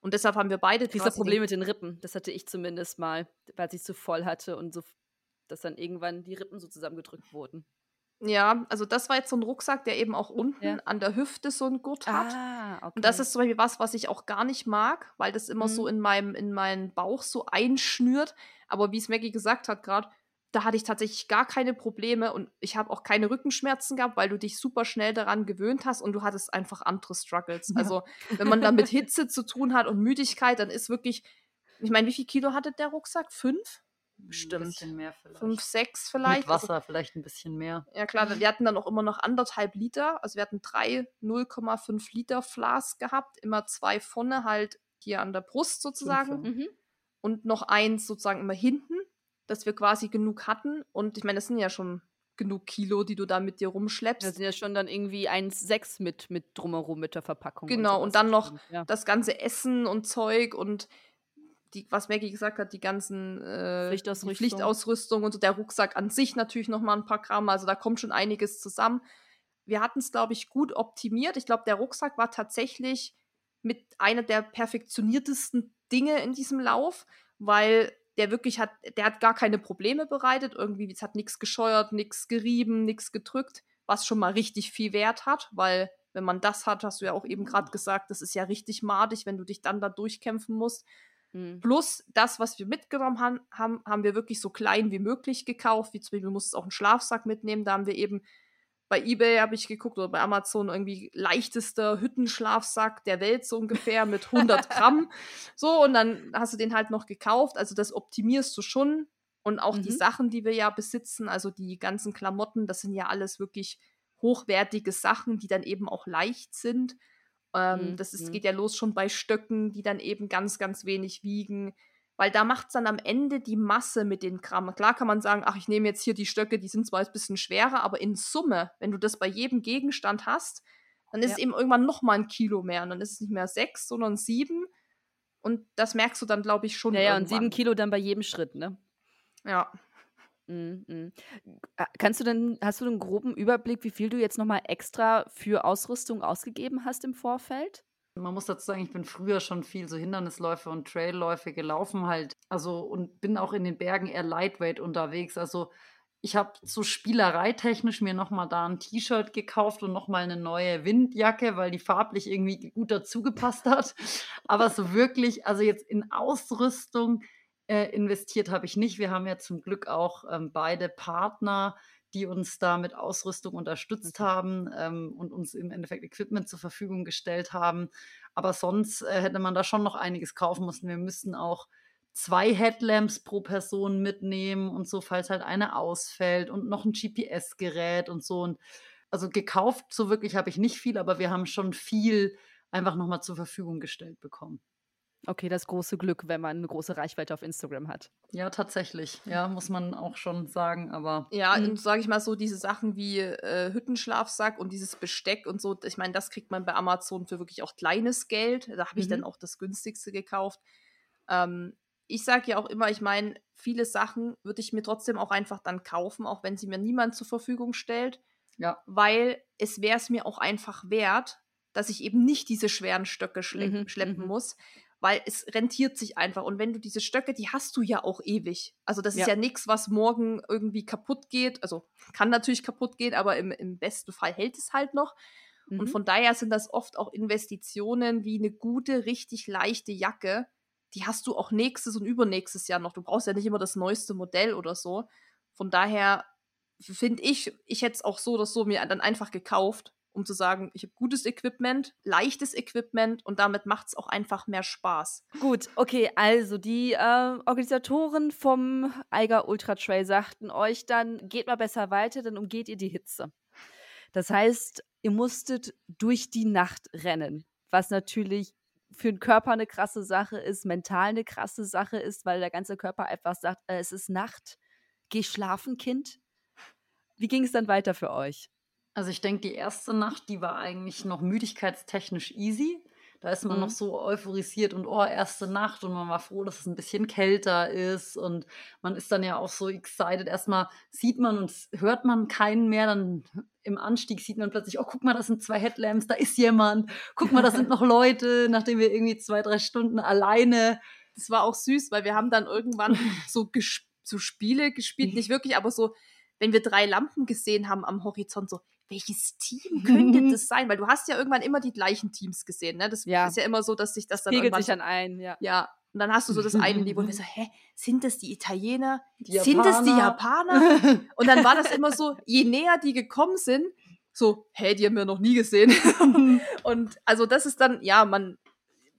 Und deshalb haben wir beide Dieser Problem mit den Rippen, das hatte ich zumindest mal, weil ich zu voll hatte und so, dass dann irgendwann die Rippen so zusammengedrückt wurden. Ja, also das war jetzt so ein Rucksack, der eben auch unten ja. an der Hüfte so ein Gurt hat. Ah, okay. Und das ist zum Beispiel was, was ich auch gar nicht mag, weil das immer mhm. so in meinem, in meinen Bauch so einschnürt. Aber wie es Maggie gesagt hat gerade, da hatte ich tatsächlich gar keine Probleme und ich habe auch keine Rückenschmerzen gehabt, weil du dich super schnell daran gewöhnt hast und du hattest einfach andere Struggles. Ja. Also wenn man da mit Hitze zu tun hat und Müdigkeit, dann ist wirklich, ich meine, wie viel Kilo hatte der Rucksack? Fünf? Bestimmt. Ein bisschen mehr vielleicht. Fünf, sechs vielleicht. Mit Wasser also, vielleicht ein bisschen mehr. Ja klar, wir hatten dann auch immer noch anderthalb Liter. Also wir hatten drei 0,5 Liter Flas gehabt. Immer zwei vorne halt hier an der Brust sozusagen. Mhm. Und noch eins sozusagen immer hinten, dass wir quasi genug hatten. Und ich meine, das sind ja schon genug Kilo, die du da mit dir rumschleppst. Das sind ja schon dann irgendwie 1,6 mit, mit drumherum mit der Verpackung. Genau, und, und dann noch ja. das ganze Essen und Zeug und die, was Maggie gesagt hat, die ganzen äh, Pflichtausrüstung. Die Pflichtausrüstung und so der Rucksack an sich natürlich noch mal ein paar Gramm. Also da kommt schon einiges zusammen. Wir hatten es, glaube ich, gut optimiert. Ich glaube, der Rucksack war tatsächlich mit einer der perfektioniertesten Dinge in diesem Lauf, weil der wirklich hat, der hat gar keine Probleme bereitet. Irgendwie, es hat nichts gescheuert, nichts gerieben, nichts gedrückt, was schon mal richtig viel Wert hat, weil wenn man das hat, hast du ja auch eben gerade gesagt, das ist ja richtig madig, wenn du dich dann da durchkämpfen musst. Mhm. Plus das, was wir mitgenommen haben, haben, haben wir wirklich so klein wie möglich gekauft. Wie zum Beispiel, du musst auch einen Schlafsack mitnehmen. Da haben wir eben bei eBay habe ich geguckt oder bei Amazon irgendwie leichtester Hüttenschlafsack der Welt so ungefähr mit 100 Gramm. So, und dann hast du den halt noch gekauft. Also das optimierst du schon. Und auch mhm. die Sachen, die wir ja besitzen, also die ganzen Klamotten, das sind ja alles wirklich hochwertige Sachen, die dann eben auch leicht sind. Ähm, mhm. Das ist, mhm. geht ja los schon bei Stöcken, die dann eben ganz, ganz wenig wiegen. Weil da macht es dann am Ende die Masse mit den Gramm. Klar kann man sagen, ach, ich nehme jetzt hier die Stöcke, die sind zwar ein bisschen schwerer, aber in Summe, wenn du das bei jedem Gegenstand hast, dann ist ja. es eben irgendwann noch mal ein Kilo mehr. Und dann ist es nicht mehr sechs, sondern sieben. Und das merkst du dann, glaube ich, schon. Ja, ja, und sieben Kilo dann bei jedem Schritt, ne? Ja. Mhm, mhm. Kannst du denn, hast du einen groben Überblick, wie viel du jetzt nochmal extra für Ausrüstung ausgegeben hast im Vorfeld? Man muss dazu sagen, ich bin früher schon viel so Hindernisläufe und Trailläufe gelaufen halt. Also und bin auch in den Bergen eher lightweight unterwegs. Also ich habe so spielereitechnisch mir nochmal da ein T-Shirt gekauft und nochmal eine neue Windjacke, weil die farblich irgendwie gut dazu gepasst hat. Aber so wirklich, also jetzt in Ausrüstung äh, investiert habe ich nicht. Wir haben ja zum Glück auch ähm, beide Partner, die uns da mit Ausrüstung unterstützt okay. haben ähm, und uns im Endeffekt Equipment zur Verfügung gestellt haben. Aber sonst äh, hätte man da schon noch einiges kaufen müssen. Wir müssten auch zwei Headlamps pro Person mitnehmen und so, falls halt eine ausfällt und noch ein GPS-Gerät und so. Und also gekauft, so wirklich habe ich nicht viel, aber wir haben schon viel einfach nochmal zur Verfügung gestellt bekommen. Okay, das große Glück, wenn man eine große Reichweite auf Instagram hat. Ja, tatsächlich. Ja, muss man auch schon sagen, aber. Ja, und sage ich mal so, diese Sachen wie äh, Hüttenschlafsack und dieses Besteck und so, ich meine, das kriegt man bei Amazon für wirklich auch kleines Geld. Da habe ich mhm. dann auch das günstigste gekauft. Ähm, ich sage ja auch immer, ich meine, viele Sachen würde ich mir trotzdem auch einfach dann kaufen, auch wenn sie mir niemand zur Verfügung stellt. Ja. Weil es wäre es mir auch einfach wert, dass ich eben nicht diese schweren Stöcke schle mhm, schleppen mhm. muss, weil es rentiert sich einfach. Und wenn du diese Stöcke, die hast du ja auch ewig. Also das ja. ist ja nichts, was morgen irgendwie kaputt geht. Also kann natürlich kaputt gehen, aber im, im besten Fall hält es halt noch. Mhm. Und von daher sind das oft auch Investitionen wie eine gute, richtig leichte Jacke. Die hast du auch nächstes und übernächstes Jahr noch. Du brauchst ja nicht immer das neueste Modell oder so. Von daher finde ich, ich hätte es auch so oder so mir dann einfach gekauft, um zu sagen, ich habe gutes Equipment, leichtes Equipment und damit macht es auch einfach mehr Spaß. Gut, okay, also die äh, Organisatoren vom Eiger Ultra Trail sagten euch dann, geht mal besser weiter, dann umgeht ihr die Hitze. Das heißt, ihr musstet durch die Nacht rennen, was natürlich für den Körper eine krasse Sache ist, mental eine krasse Sache ist, weil der ganze Körper einfach sagt, äh, es ist Nacht, geh schlafen, Kind. Wie ging es dann weiter für euch? Also ich denke, die erste Nacht, die war eigentlich noch müdigkeitstechnisch easy. Da ist man mhm. noch so euphorisiert und oh, erste Nacht und man war froh, dass es ein bisschen kälter ist und man ist dann ja auch so excited. Erstmal sieht man und hört man keinen mehr, dann im Anstieg sieht man plötzlich, oh, guck mal, das sind zwei Headlamps, da ist jemand. Guck mal, das sind noch Leute, nachdem wir irgendwie zwei, drei Stunden alleine. Das war auch süß, weil wir haben dann irgendwann so, so Spiele gespielt, nicht wirklich, aber so, wenn wir drei Lampen gesehen haben am Horizont, so, welches Team könnte das sein? Weil du hast ja irgendwann immer die gleichen Teams gesehen, ne? Das ja. ist ja immer so, dass sich das dann Spiegelt sich dann ein, ja. Ja, und dann hast du so das eine Lied, wo wir so, hä, sind das die Italiener? Die sind das die Japaner? und dann war das immer so, je näher die gekommen sind, so, hä, die haben wir noch nie gesehen. und also das ist dann, ja, man,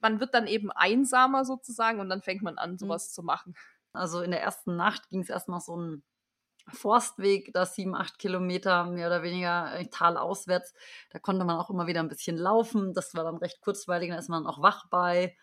man wird dann eben einsamer sozusagen und dann fängt man an, mhm. sowas mhm. zu machen. Also in der ersten Nacht ging es erstmal so ein Forstweg, da sieben, acht Kilometer mehr oder weniger äh, talauswärts. Da konnte man auch immer wieder ein bisschen laufen. Das war dann recht kurzweilig, da ist man auch wach bei.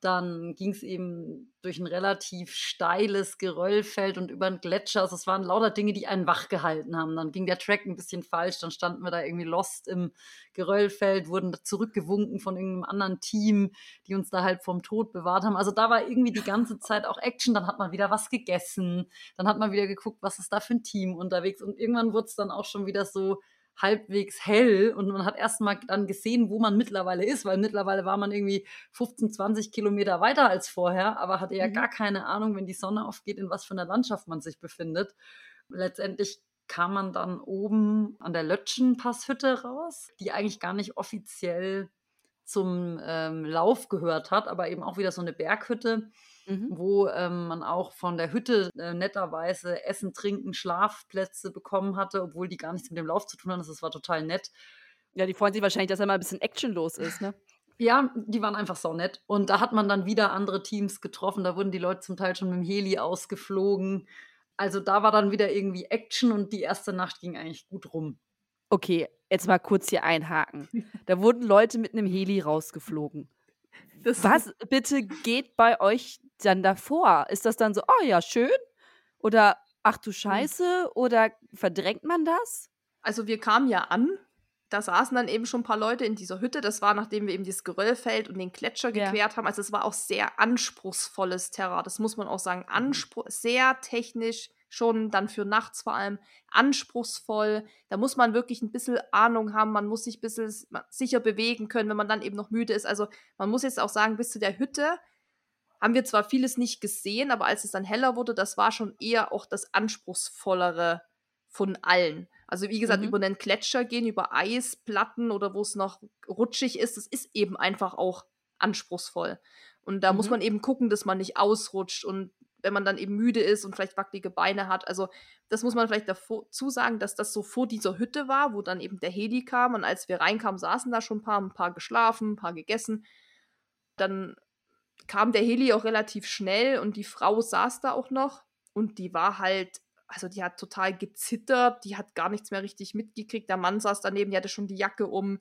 Dann ging es eben durch ein relativ steiles Geröllfeld und über einen Gletscher. Also es waren lauter Dinge, die einen wach gehalten haben. Dann ging der Track ein bisschen falsch. Dann standen wir da irgendwie lost im Geröllfeld, wurden zurückgewunken von irgendeinem anderen Team, die uns da halt vom Tod bewahrt haben. Also da war irgendwie die ganze Zeit auch Action. Dann hat man wieder was gegessen. Dann hat man wieder geguckt, was ist da für ein Team unterwegs. Und irgendwann wurde es dann auch schon wieder so, halbwegs hell und man hat erstmal dann gesehen, wo man mittlerweile ist, weil mittlerweile war man irgendwie 15, 20 Kilometer weiter als vorher, aber hatte ja mhm. gar keine Ahnung, wenn die Sonne aufgeht, in was für einer Landschaft man sich befindet. Letztendlich kam man dann oben an der Lötschenpasshütte raus, die eigentlich gar nicht offiziell zum ähm, Lauf gehört hat, aber eben auch wieder so eine Berghütte mhm. wo ähm, man auch von der Hütte äh, netterweise Essen, Trinken, Schlafplätze bekommen hatte, obwohl die gar nichts mit dem Lauf zu tun haben. Das war total nett. Ja, die freuen sich wahrscheinlich, dass er mal ein bisschen actionlos ist, ne? Ja, die waren einfach so nett. Und da hat man dann wieder andere Teams getroffen. Da wurden die Leute zum Teil schon mit dem Heli ausgeflogen. Also da war dann wieder irgendwie Action und die erste Nacht ging eigentlich gut rum. Okay, jetzt mal kurz hier einhaken. Da wurden Leute mit einem Heli rausgeflogen. Das Was bitte geht bei euch dann davor? Ist das dann so, oh ja, schön? Oder ach du hm. Scheiße? Oder verdrängt man das? Also wir kamen ja an, da saßen dann eben schon ein paar Leute in dieser Hütte. Das war, nachdem wir eben dieses Geröllfeld und den Gletscher ja. gequert haben. Also es war auch sehr anspruchsvolles Terrain. Das muss man auch sagen. Mhm. Anspruch, sehr technisch, schon dann für nachts vor allem anspruchsvoll. Da muss man wirklich ein bisschen Ahnung haben, man muss sich ein bisschen sicher bewegen können, wenn man dann eben noch müde ist. Also man muss jetzt auch sagen, bis zu der Hütte haben wir zwar vieles nicht gesehen, aber als es dann heller wurde, das war schon eher auch das anspruchsvollere von allen. Also wie gesagt, mhm. über einen Gletscher gehen, über Eisplatten oder wo es noch rutschig ist, das ist eben einfach auch anspruchsvoll. Und da mhm. muss man eben gucken, dass man nicht ausrutscht und wenn man dann eben müde ist und vielleicht wackelige Beine hat. Also das muss man vielleicht dazu sagen, dass das so vor dieser Hütte war, wo dann eben der Heli kam und als wir reinkamen, saßen da schon ein paar, ein paar geschlafen, ein paar gegessen. Dann kam der Heli auch relativ schnell und die Frau saß da auch noch und die war halt, also die hat total gezittert, die hat gar nichts mehr richtig mitgekriegt. Der Mann saß daneben, die hatte schon die Jacke um.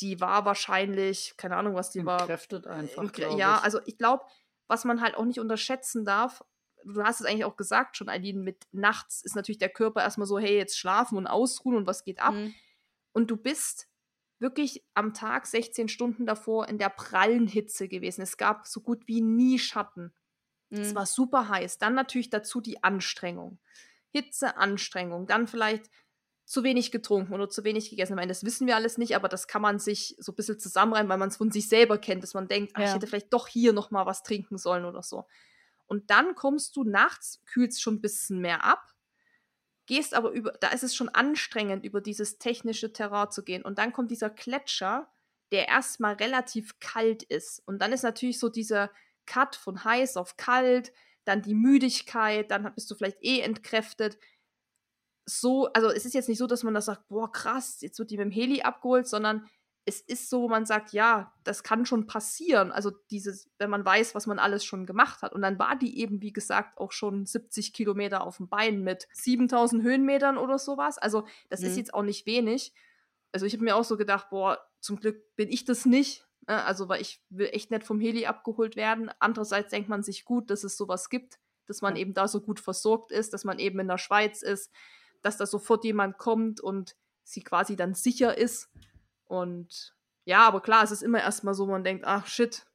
Die war wahrscheinlich, keine Ahnung, was die war. Entkräftet einfach. Ja, also ich glaube, was man halt auch nicht unterschätzen darf, du hast es eigentlich auch gesagt schon, Aline, mit nachts ist natürlich der Körper erstmal so, hey, jetzt schlafen und ausruhen und was geht ab. Mhm. Und du bist wirklich am Tag 16 Stunden davor in der prallen Hitze gewesen. Es gab so gut wie nie Schatten. Mhm. Es war super heiß. Dann natürlich dazu die Anstrengung. Hitze, Anstrengung. Dann vielleicht zu wenig getrunken oder zu wenig gegessen. Ich meine, das wissen wir alles nicht, aber das kann man sich so ein bisschen zusammenreimen, weil man es von sich selber kennt, dass man denkt, ach, ja. ich hätte vielleicht doch hier noch mal was trinken sollen oder so. Und dann kommst du nachts, kühlst schon ein bisschen mehr ab, gehst aber über, da ist es schon anstrengend, über dieses technische Terrain zu gehen. Und dann kommt dieser Gletscher, der erstmal relativ kalt ist. Und dann ist natürlich so dieser Cut von heiß auf kalt, dann die Müdigkeit, dann bist du vielleicht eh entkräftet so, also es ist jetzt nicht so, dass man das sagt, boah, krass, jetzt wird die mit dem Heli abgeholt, sondern es ist so, man sagt, ja, das kann schon passieren. Also dieses, wenn man weiß, was man alles schon gemacht hat. Und dann war die eben, wie gesagt, auch schon 70 Kilometer auf dem Bein mit 7000 Höhenmetern oder sowas. Also das mhm. ist jetzt auch nicht wenig. Also ich habe mir auch so gedacht, boah, zum Glück bin ich das nicht. Ne? Also weil ich will echt nicht vom Heli abgeholt werden. Andererseits denkt man sich gut, dass es sowas gibt, dass man eben da so gut versorgt ist, dass man eben in der Schweiz ist, dass da sofort jemand kommt und sie quasi dann sicher ist. Und ja, aber klar, es ist immer erstmal so, man denkt, ach shit.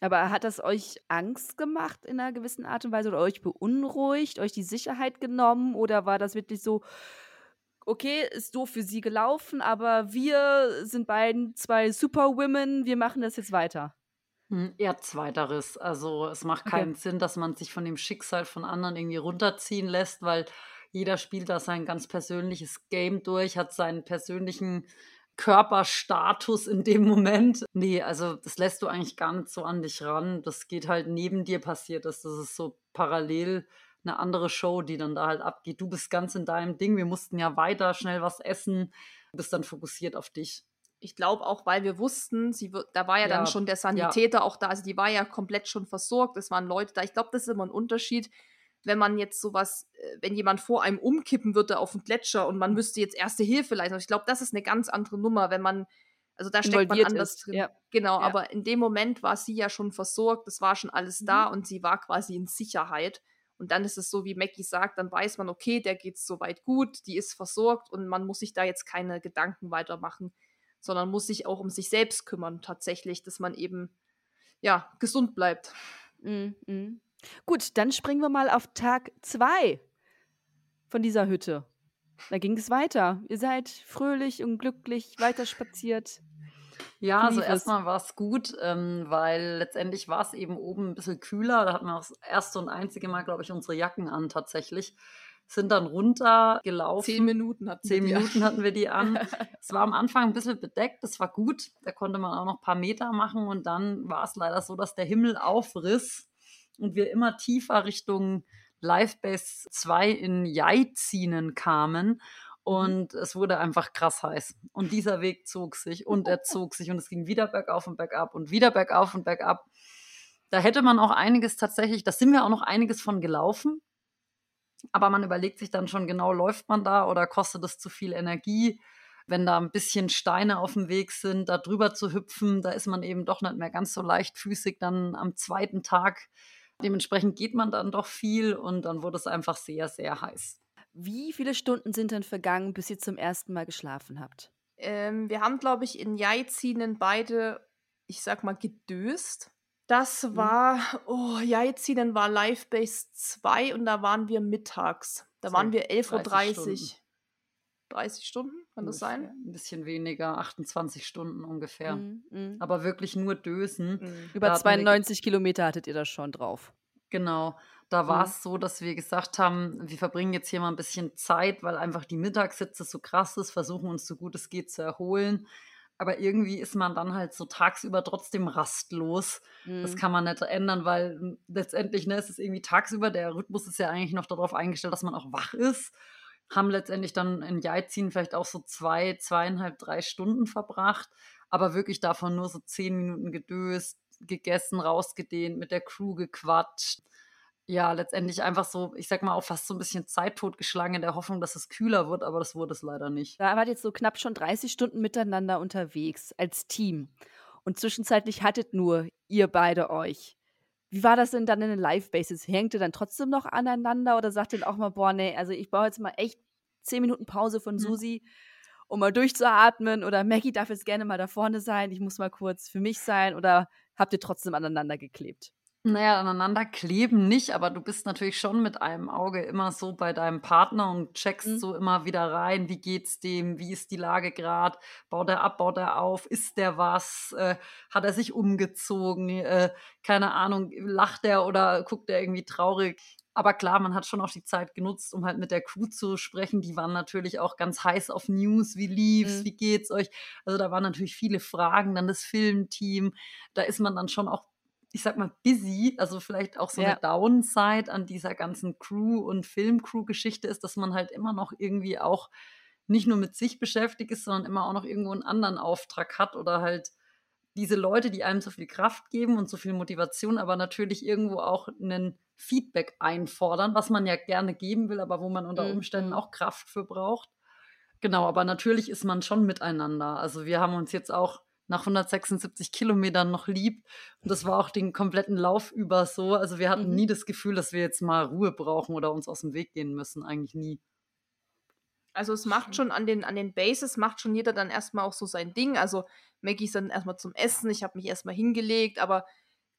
Aber hat das euch Angst gemacht in einer gewissen Art und Weise oder euch beunruhigt, euch die Sicherheit genommen oder war das wirklich so, okay, ist doof für sie gelaufen, aber wir sind beiden zwei Superwomen, wir machen das jetzt weiter? Hm, eher zweiteres. Also es macht keinen okay. Sinn, dass man sich von dem Schicksal von anderen irgendwie runterziehen lässt, weil jeder spielt da sein ganz persönliches Game durch, hat seinen persönlichen Körperstatus in dem Moment. Nee, also das lässt du eigentlich gar nicht so an dich ran. Das geht halt neben dir passiert ist. Das ist so parallel eine andere Show, die dann da halt abgeht. Du bist ganz in deinem Ding. Wir mussten ja weiter schnell was essen. Du bist dann fokussiert auf dich. Ich glaube auch, weil wir wussten, sie wird, da war ja, ja dann schon der Sanitäter ja. auch da. Also die war ja komplett schon versorgt. Es waren Leute da. Ich glaube, das ist immer ein Unterschied wenn man jetzt sowas, äh, wenn jemand vor einem umkippen würde auf dem Gletscher und man müsste jetzt erste Hilfe leisten. Ich glaube, das ist eine ganz andere Nummer, wenn man, also da steckt man anders ist. drin. Ja. Genau, ja. aber in dem Moment war sie ja schon versorgt, es war schon alles mhm. da und sie war quasi in Sicherheit. Und dann ist es so, wie Mackie sagt, dann weiß man, okay, der geht soweit gut, die ist versorgt und man muss sich da jetzt keine Gedanken weitermachen, sondern muss sich auch um sich selbst kümmern, tatsächlich, dass man eben, ja, gesund bleibt. Mhm. Gut, dann springen wir mal auf Tag zwei von dieser Hütte. Da ging es weiter. Ihr seid fröhlich und glücklich weiter spaziert. Ja, also erstmal war es gut, ähm, weil letztendlich war es eben oben ein bisschen kühler. Da hatten wir auch das erste und einzige Mal, glaube ich, unsere Jacken an tatsächlich. Sind dann runtergelaufen. Zehn Minuten hatten Zehn wir Minuten hatten wir die an. es war am Anfang ein bisschen bedeckt, das war gut. Da konnte man auch noch ein paar Meter machen und dann war es leider so, dass der Himmel aufriss und wir immer tiefer Richtung Livebase 2 in Jaizinen kamen. Mhm. Und es wurde einfach krass heiß. Und dieser Weg zog sich und er zog sich und es ging wieder bergauf und bergab und wieder bergauf und bergab. Da hätte man auch einiges tatsächlich, da sind wir auch noch einiges von gelaufen. Aber man überlegt sich dann schon genau, läuft man da oder kostet es zu viel Energie? Wenn da ein bisschen Steine auf dem Weg sind, da drüber zu hüpfen, da ist man eben doch nicht mehr ganz so leichtfüßig dann am zweiten Tag Dementsprechend geht man dann doch viel und dann wurde es einfach sehr, sehr heiß. Wie viele Stunden sind denn vergangen, bis ihr zum ersten Mal geschlafen habt? Ähm, wir haben, glaube ich, in Jaizinen beide, ich sag mal, gedöst. Das mhm. war, oh, Jaizinen war Live Base 2 und da waren wir mittags. Da waren wir 11.30 Uhr. 30 Stunden, kann das sein? Ein bisschen weniger, 28 Stunden ungefähr. Mm, mm. Aber wirklich nur Dösen. Mm. Über 92 Kilometer hattet ihr das schon drauf. Genau. Da war es so, dass wir gesagt haben, wir verbringen jetzt hier mal ein bisschen Zeit, weil einfach die Mittagssitze so krass ist, versuchen uns so gut es geht zu erholen. Aber irgendwie ist man dann halt so tagsüber trotzdem rastlos. Das kann man nicht ändern, weil letztendlich ne, es ist irgendwie tagsüber, der Rhythmus ist ja eigentlich noch darauf eingestellt, dass man auch wach ist haben letztendlich dann in Jaizin vielleicht auch so zwei, zweieinhalb, drei Stunden verbracht, aber wirklich davon nur so zehn Minuten gedöst, gegessen, rausgedehnt, mit der Crew gequatscht. Ja, letztendlich einfach so, ich sag mal, auch fast so ein bisschen Zeit totgeschlagen in der Hoffnung, dass es kühler wird, aber das wurde es leider nicht. Da wart jetzt so knapp schon 30 Stunden miteinander unterwegs als Team. Und zwischenzeitlich hattet nur ihr beide euch. Wie war das denn dann in den Live-Bases? Hängt ihr dann trotzdem noch aneinander oder sagt ihr auch mal, boah, nee, also ich brauche jetzt mal echt zehn Minuten Pause von mhm. Susi, um mal durchzuatmen oder Maggie darf jetzt gerne mal da vorne sein, ich muss mal kurz für mich sein oder habt ihr trotzdem aneinander geklebt? Naja, aneinander kleben nicht, aber du bist natürlich schon mit einem Auge immer so bei deinem Partner und checkst mhm. so immer wieder rein, wie geht's dem, wie ist die Lage gerade, baut er ab, baut er auf, ist der was, äh, hat er sich umgezogen, äh, keine Ahnung, lacht er oder guckt er irgendwie traurig. Aber klar, man hat schon auch die Zeit genutzt, um halt mit der Crew zu sprechen. Die waren natürlich auch ganz heiß auf News. Wie lief's? Mhm. Wie geht's euch? Also da waren natürlich viele Fragen. Dann das Filmteam. Da ist man dann schon auch ich sag mal, busy, also vielleicht auch so Ja. eine Downside an dieser ganzen Crew- und Filmcrew-Geschichte ist, dass man halt immer noch irgendwie auch nicht nur mit sich beschäftigt ist, sondern immer auch noch irgendwo einen anderen Auftrag hat oder halt diese Leute, die einem so viel Kraft geben und so viel Motivation, aber natürlich irgendwo auch einen Feedback einfordern, was man ja gerne geben will, aber wo man unter Mhm. Umständen auch Kraft für braucht. Genau, aber natürlich ist man schon miteinander. Also wir haben uns jetzt auch nach 176 Kilometern noch lieb. Und das war auch den kompletten Lauf über so. Also wir hatten Mhm. nie das Gefühl, dass wir jetzt mal Ruhe brauchen oder uns aus dem Weg gehen müssen. Eigentlich nie. Also es macht schon an den, an den Bases, macht schon jeder dann erstmal auch so sein Ding. Also Maggie ist dann erstmal zum Essen, ich habe mich erstmal hingelegt, aber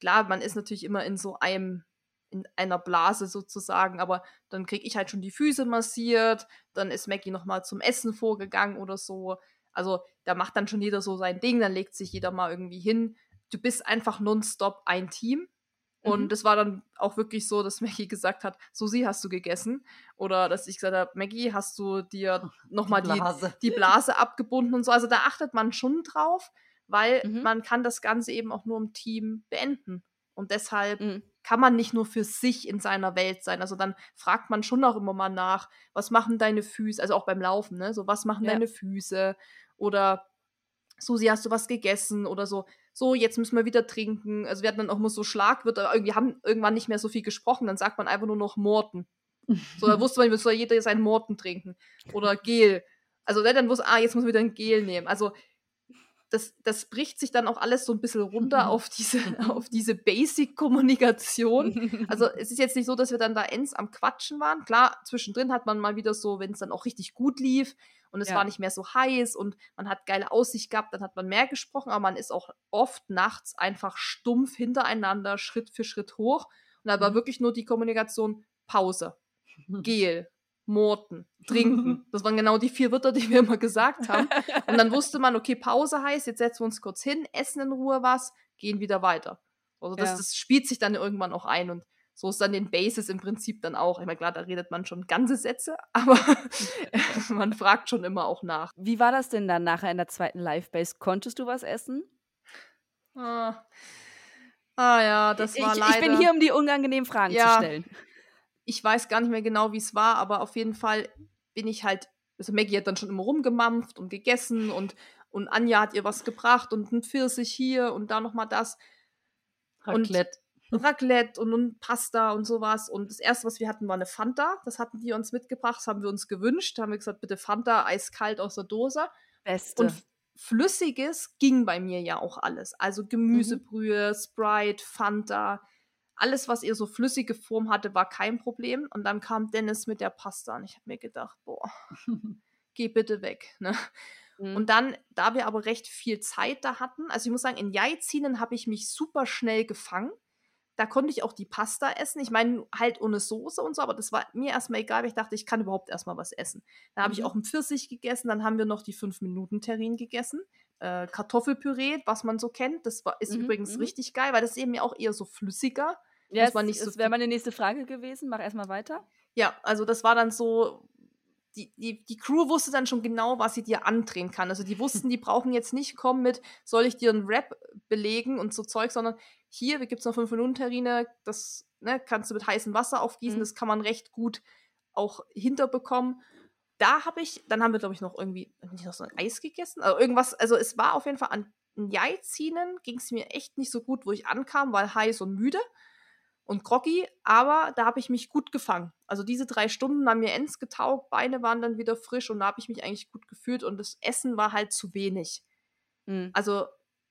klar, man ist natürlich immer in so einem, in einer Blase sozusagen, aber dann kriege ich halt schon die Füße massiert, dann ist Maggie nochmal zum Essen vorgegangen oder so. Also da macht dann schon jeder so sein Ding, dann legt sich jeder mal irgendwie hin. Du bist einfach nonstop ein Team. Und Mhm. es war dann auch wirklich so, dass Maggie gesagt hat, Susi, hast du gegessen? Oder dass ich gesagt habe, Maggie, hast du dir nochmal die, Blase. die Blase abgebunden und so. Also da achtet man schon drauf, weil Mhm. man kann das Ganze eben auch nur im Team beenden. Und deshalb Mhm. kann man nicht nur für sich in seiner Welt sein. Also dann fragt man schon auch immer mal nach, was machen deine Füße, also auch beim Laufen, ne? So, was machen Ja. deine Füße? Oder Susi, hast du was gegessen? Oder so, so, jetzt müssen wir wieder trinken. Also wir hatten dann auch immer so Schlagwörter, irgendwie haben irgendwann nicht mehr so viel gesprochen, dann sagt man einfach nur noch Morten. So, da wusste man, jetzt soll jeder seinen Morten trinken. Oder Gel. Also ne, dann wusste, ah, jetzt muss man wieder ein Gel nehmen. Also das, das bricht sich dann auch alles so ein bisschen runter auf diese, auf diese Basic-Kommunikation. Also es ist jetzt nicht so, dass wir dann da ends am Quatschen waren. Klar, zwischendrin hat man mal wieder so, wenn es dann auch richtig gut lief und es Ja. war nicht mehr so heiß und man hat geile Aussicht gehabt, dann hat man mehr gesprochen, aber man ist auch oft nachts einfach stumpf hintereinander, Schritt für Schritt hoch. Und da war Mhm. wirklich nur die Kommunikation Pause, Gel, Morten, Trinken. Das waren genau die vier Wörter, die wir immer gesagt haben. Und dann wusste man, okay, Pause heißt, jetzt setzen wir uns kurz hin, essen in Ruhe was, gehen wieder weiter. Also das, Ja. das spielt sich dann irgendwann auch ein und so ist dann den Bases im Prinzip dann auch. Ich meine, klar, da redet man schon ganze Sätze, aber man fragt schon immer auch nach. Wie war das denn dann nachher in der zweiten Live-Base? Konntest du was essen? Ah, ah ja, das war ich, leider. ich bin hier, um die unangenehmen Fragen Ja. zu stellen. Ich weiß gar nicht mehr genau, wie es war, aber auf jeden Fall bin ich halt, also Maggie hat dann schon immer rumgemampft und gegessen und, und Anja hat ihr was gebracht und ein Pfirsich hier und da nochmal das. Und- Raclette. Raclette und, und Pasta und sowas. Und das erste, was wir hatten, war eine Fanta. Das hatten die uns mitgebracht, das haben wir uns gewünscht. Da haben wir gesagt, bitte Fanta, eiskalt aus der Dose. Beste. Und Flüssiges ging bei mir ja auch alles. Also Gemüsebrühe, Sprite, Fanta. Alles, was ihr so flüssige Form hatte, war kein Problem. Und dann kam Dennis mit der Pasta und ich habe mir gedacht, boah, geh bitte weg. Ne? Mhm. Und dann, da wir aber recht viel Zeit da hatten, also ich muss sagen, in Jaizinen habe ich mich super schnell gefangen. Da konnte ich auch die Pasta essen. Ich meine, halt ohne Soße und so, aber das war mir erstmal egal, weil ich dachte, ich kann überhaupt erstmal was essen. Dann habe ich Mhm. auch einen Pfirsich gegessen, dann haben wir noch die 5-Minuten-Terrine gegessen. Äh, Kartoffelpüree, was man so kennt. Das war, ist Mhm, übrigens mhm. richtig geil, weil das ist eben ja auch eher so flüssiger. Ja, muss man nicht so das wäre meine nächste Frage gewesen. Mach erstmal weiter. Ja, also das war dann so, die, die, die Crew wusste dann schon genau, was sie dir andrehen kann. Also die wussten, die brauchen jetzt nicht kommen mit, soll ich dir einen Rap belegen und so Zeug, sondern hier, gibt es noch 5 Minuten Terrine, das ne, kannst du mit heißem Wasser aufgießen, Mhm. das kann man recht gut auch hinterbekommen. Da habe ich, dann haben wir, glaube ich, noch irgendwie nicht noch so ein Eis gegessen, also irgendwas, also es war auf jeden Fall an Jaizinen ging es mir echt nicht so gut, wo ich ankam, weil heiß und müde und groggy, aber da habe ich mich gut gefangen. Also diese drei Stunden haben mir ends getaugt, Beine waren dann wieder frisch und da habe ich mich eigentlich gut gefühlt und das Essen war halt zu wenig. Mhm. Also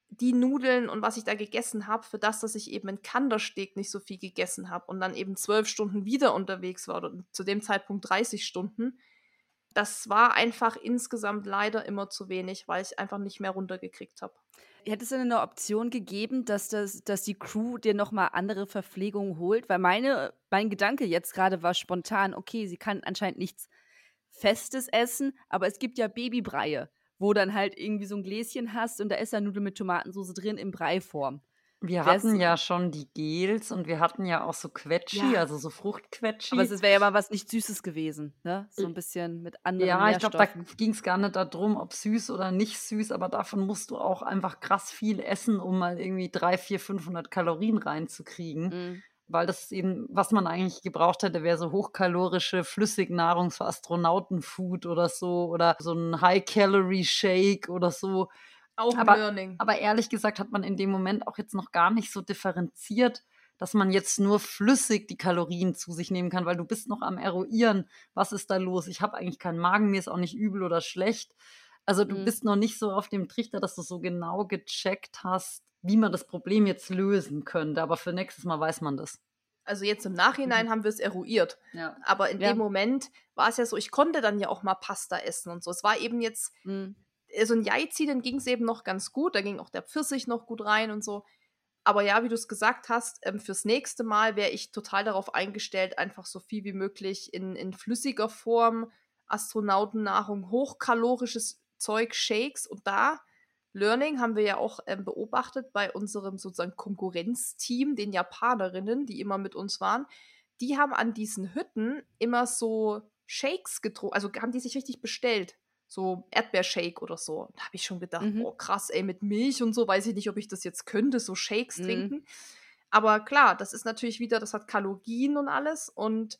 die Nudeln und was ich da gegessen habe, für das, dass ich eben in Kandersteg nicht so viel gegessen habe und dann eben zwölf Stunden wieder unterwegs war oder zu dem Zeitpunkt 30 Stunden, das war einfach insgesamt leider immer zu wenig, weil ich einfach nicht mehr runtergekriegt habe. Hätte es denn eine Option gegeben, dass, das, dass die Crew dir nochmal andere Verpflegung holt? Weil meine, mein Gedanke jetzt gerade war spontan, okay, sie kann anscheinend nichts Festes essen, aber es gibt ja Babybreie, wo dann halt irgendwie so ein Gläschen hast und da ist ja Nudeln mit Tomatensauce drin in Breiform. Wir Wär's- hatten ja schon die Gels und wir hatten ja auch so Quetschi, Ja. also so Fruchtquetschi. Aber es wäre ja mal was nicht Süßes gewesen, ne? So ein bisschen mit anderen Ja, ich glaube, da ging es gar nicht darum, ob süß oder nicht süß, aber davon musst du auch einfach krass viel essen, um mal irgendwie 300, 400, 500 Kalorien reinzukriegen. Mhm. Weil das ist eben, was man eigentlich gebraucht hätte, wäre so hochkalorische Flüssignahrung für Astronautenfood oder so oder so ein High-Calorie-Shake oder so. Auch Aber- Learning. Aber ehrlich gesagt hat man in dem Moment auch jetzt noch gar nicht so differenziert, dass man jetzt nur flüssig die Kalorien zu sich nehmen kann, weil du bist noch am Eruieren, was ist da los? Ich habe eigentlich keinen Magen, mir ist auch nicht übel oder schlecht. Also du Mhm. bist noch nicht so auf dem Trichter, dass du so genau gecheckt hast, wie man das Problem jetzt lösen könnte. Aber für nächstes Mal weiß man das. Also jetzt im Nachhinein haben wir es eruiert. Ja. Aber in Ja. dem Moment war es ja so, ich konnte dann ja auch mal Pasta essen und so. Es war eben jetzt, Mhm. So ein Jaizi, dann ging es eben noch ganz gut. Da ging auch der Pfirsich noch gut rein und so. Aber ja, wie du es gesagt hast, ähm, fürs nächste Mal wäre ich total darauf eingestellt, einfach so viel wie möglich in, in flüssiger Form, Astronautennahrung, hochkalorisches Zeug, Shakes. Und da, Learning, haben wir ja auch ähm, beobachtet bei unserem sozusagen Konkurrenzteam, den Japanerinnen, die immer mit uns waren. Die haben an diesen Hütten immer so Shakes getrunken, also haben die sich richtig bestellt so Erdbeershake oder so. Da habe ich schon gedacht, Mhm. oh krass, ey, mit Milch und so, weiß ich nicht, ob ich das jetzt könnte, so Shakes Mhm. trinken. Aber klar, das ist natürlich wieder, das hat Kalorien und alles und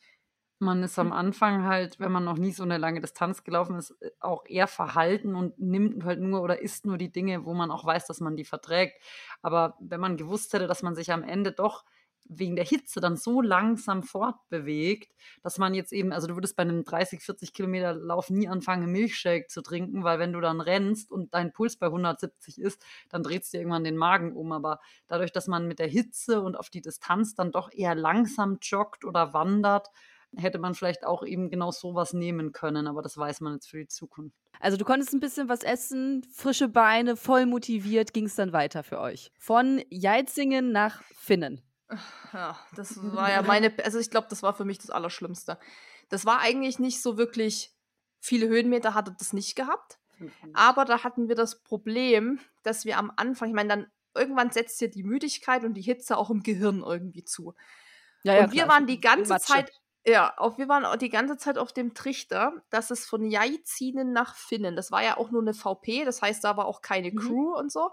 Man ist am Anfang halt, wenn man noch nie so eine lange Distanz gelaufen ist, äh, auch eher verhalten und nimmt halt nur oder isst nur die Dinge, wo man auch weiß, dass man die verträgt. Aber wenn man gewusst hätte, dass man sich am Ende doch wegen der Hitze dann so langsam fortbewegt, dass man jetzt eben, also du würdest bei einem 30, 40 Kilometer Lauf nie anfangen, Milchshake zu trinken, weil wenn du dann rennst und dein Puls bei 170 ist, dann dreht dir irgendwann den Magen um. Aber dadurch, dass man mit der Hitze und auf die Distanz dann doch eher langsam joggt oder wandert, hätte man vielleicht auch eben genau sowas nehmen können, aber das weiß man jetzt für die Zukunft. Also du konntest ein bisschen was essen, frische Beine, voll motiviert, ging es dann weiter für euch. Von Jeizingen nach Finnen. Ja, das war ja meine, also ich glaube, das war für mich das Allerschlimmste. Das war eigentlich nicht so wirklich, viele Höhenmeter hatte das nicht gehabt, aber da hatten wir das Problem, dass wir am Anfang, ich meine, dann irgendwann setzt ja die Müdigkeit und die Hitze auch im Gehirn irgendwie zu. Ja, und wir klar, waren die ganze Matsche. Zeit, ja, auf, wir waren auch die ganze Zeit auf dem Trichter, dass es von Jaizinen nach Finnen, das war ja auch nur eine VP, das heißt, da war auch keine Mhm. Crew und so.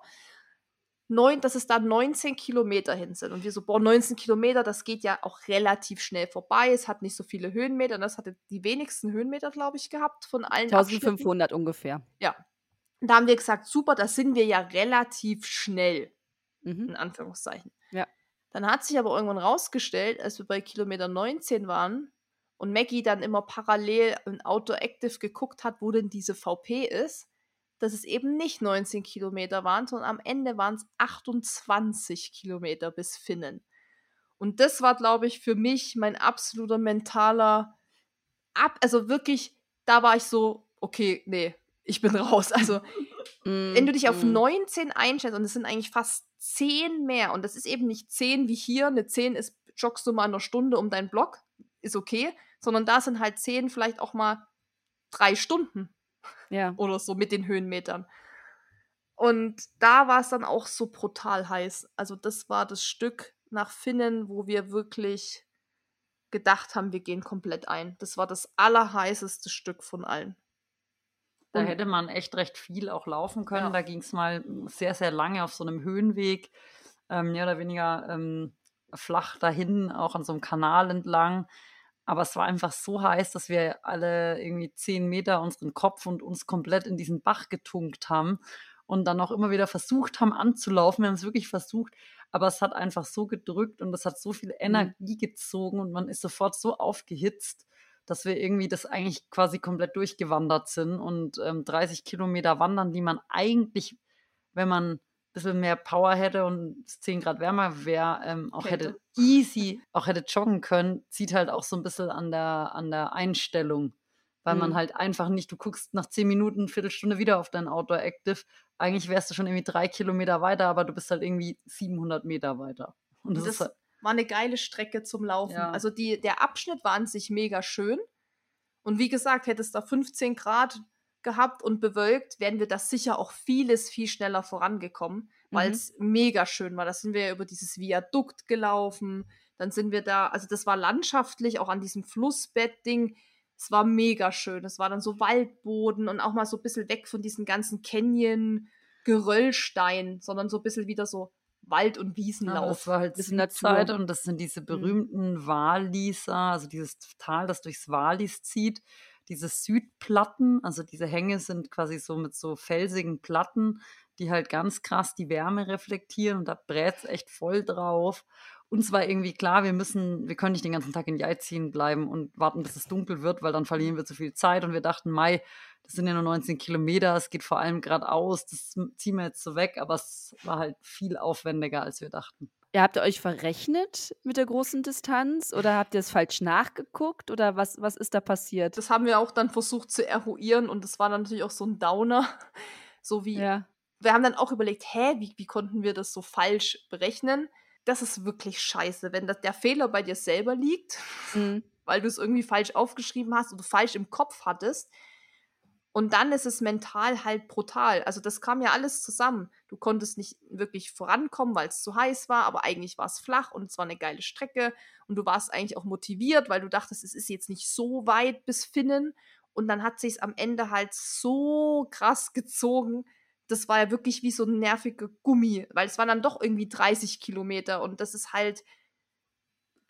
Neun, dass es da 19 Kilometer hin sind. Und wir so, boah, 19 Kilometer, das geht ja auch relativ schnell vorbei. Es hat nicht so viele Höhenmeter. Und das hatte die wenigsten Höhenmeter, glaube ich, gehabt von allen Abschnitten. 1500 ungefähr. Und da haben wir gesagt, super, das sind wir ja relativ schnell Mhm. in Anführungszeichen. Ja. Dann hat sich aber irgendwann rausgestellt, als wir bei Kilometer 19 waren und Maggie dann immer parallel in Outdoor Active geguckt hat, wo denn diese VP ist, dass es eben nicht 19 Kilometer waren, sondern am Ende waren es 28 Kilometer bis Finnen. Und das war, glaube ich, für mich mein absoluter mentaler Ab, also wirklich, da war ich so, okay, nee, ich bin raus. Also wenn du dich auf Mhm. 19 einschätzt und es sind eigentlich fast 10 mehr und das ist eben nicht 10 wie hier, eine 10 ist, joggst du mal eine Stunde um deinen Block, ist okay, sondern da sind halt 10 vielleicht auch mal drei Stunden Ja. oder so mit den Höhenmetern. Und da war es dann auch so brutal heiß. Also das war das Stück nach Finnen, wo wir wirklich gedacht haben, wir gehen komplett ein. Das war das allerheißeste Stück von allen. Da Und- hätte man echt recht viel auch laufen können. Ja. Da ging es mal sehr, sehr lange auf so einem Höhenweg, ähm, mehr oder weniger ähm, flach dahin, auch an so einem Kanal entlang. Aber es war einfach so heiß, dass wir alle irgendwie zehn Meter unseren Kopf und uns komplett in diesen Bach getunkt haben und dann auch immer wieder versucht haben anzulaufen. Wir haben es wirklich versucht, aber es hat einfach so gedrückt und es hat so viel Energie gezogen und man ist sofort so aufgehitzt, dass wir irgendwie das eigentlich quasi komplett durchgewandert sind und ähm, 30 Kilometer wandern, die man eigentlich, wenn man bisschen mehr Power hätte und es 10 Grad wärmer wäre, ähm, auch hätte Hätte. easy, auch hätte joggen können, zieht halt auch so ein bisschen an der, an der Einstellung. Weil man Mhm. halt einfach nicht, du guckst nach 10 Minuten, Viertelstunde wieder auf dein Outdoor Active. Eigentlich wärst du schon irgendwie drei Kilometer weiter, aber du bist halt irgendwie 700 Meter weiter. Und das, Das ist halt, war eine geile Strecke zum Laufen. Ja. Also die, der Abschnitt war an sich mega schön. Und wie gesagt, hätte es da 15 Grad gehabt und bewölkt, wären wir das sicher auch vieles, viel schneller vorangekommen, weil es mhm. mega schön war. Da sind wir ja über dieses Viadukt gelaufen, dann sind wir da, also das war landschaftlich, auch an diesem Flussbett-Ding. Es war mega schön. Es war dann so Waldboden und auch mal so ein bisschen weg von diesen ganzen Canyon, Geröllstein, sondern so ein bisschen wieder so Wald- und Wiesenlauf. Ja, das war halt Zeit und das sind diese mhm. berühmten mhm. Walliser, also dieses Tal, das durchs Wallis zieht. Diese Südplatten, also diese Hänge sind quasi so mit so felsigen Platten, die halt ganz krass die Wärme reflektieren und da brät es echt voll drauf uns war irgendwie klar, wir müssen, wir können nicht den ganzen Tag in die ziehen bleiben und warten, bis es dunkel wird, weil dann verlieren wir zu viel Zeit. Und wir dachten, Mai, das sind ja nur 19 Kilometer, es geht vor allem geradeaus, das ziehen wir jetzt so weg, aber es war halt viel aufwendiger, als wir dachten. Ihr habt ihr euch verrechnet mit der großen Distanz oder habt ihr es falsch nachgeguckt oder was, was ist da passiert? Das haben wir auch dann versucht zu eruieren und das war dann natürlich auch so ein Downer. So wie, ja. wir haben dann auch überlegt, hä, wie, wie konnten wir das so falsch berechnen? das ist wirklich scheiße, wenn das, der Fehler bei dir selber liegt, mhm. weil du es irgendwie falsch aufgeschrieben hast oder falsch im Kopf hattest. Und dann ist es mental halt brutal. Also das kam ja alles zusammen. Du konntest nicht wirklich vorankommen, weil es zu heiß war, aber eigentlich war es flach und es war eine geile Strecke. Und du warst eigentlich auch motiviert, weil du dachtest, es ist jetzt nicht so weit bis Finnen. Und dann hat sich am Ende halt so krass gezogen, das war ja wirklich wie so ein nerviger Gummi, weil es waren dann doch irgendwie 30 Kilometer und das ist halt,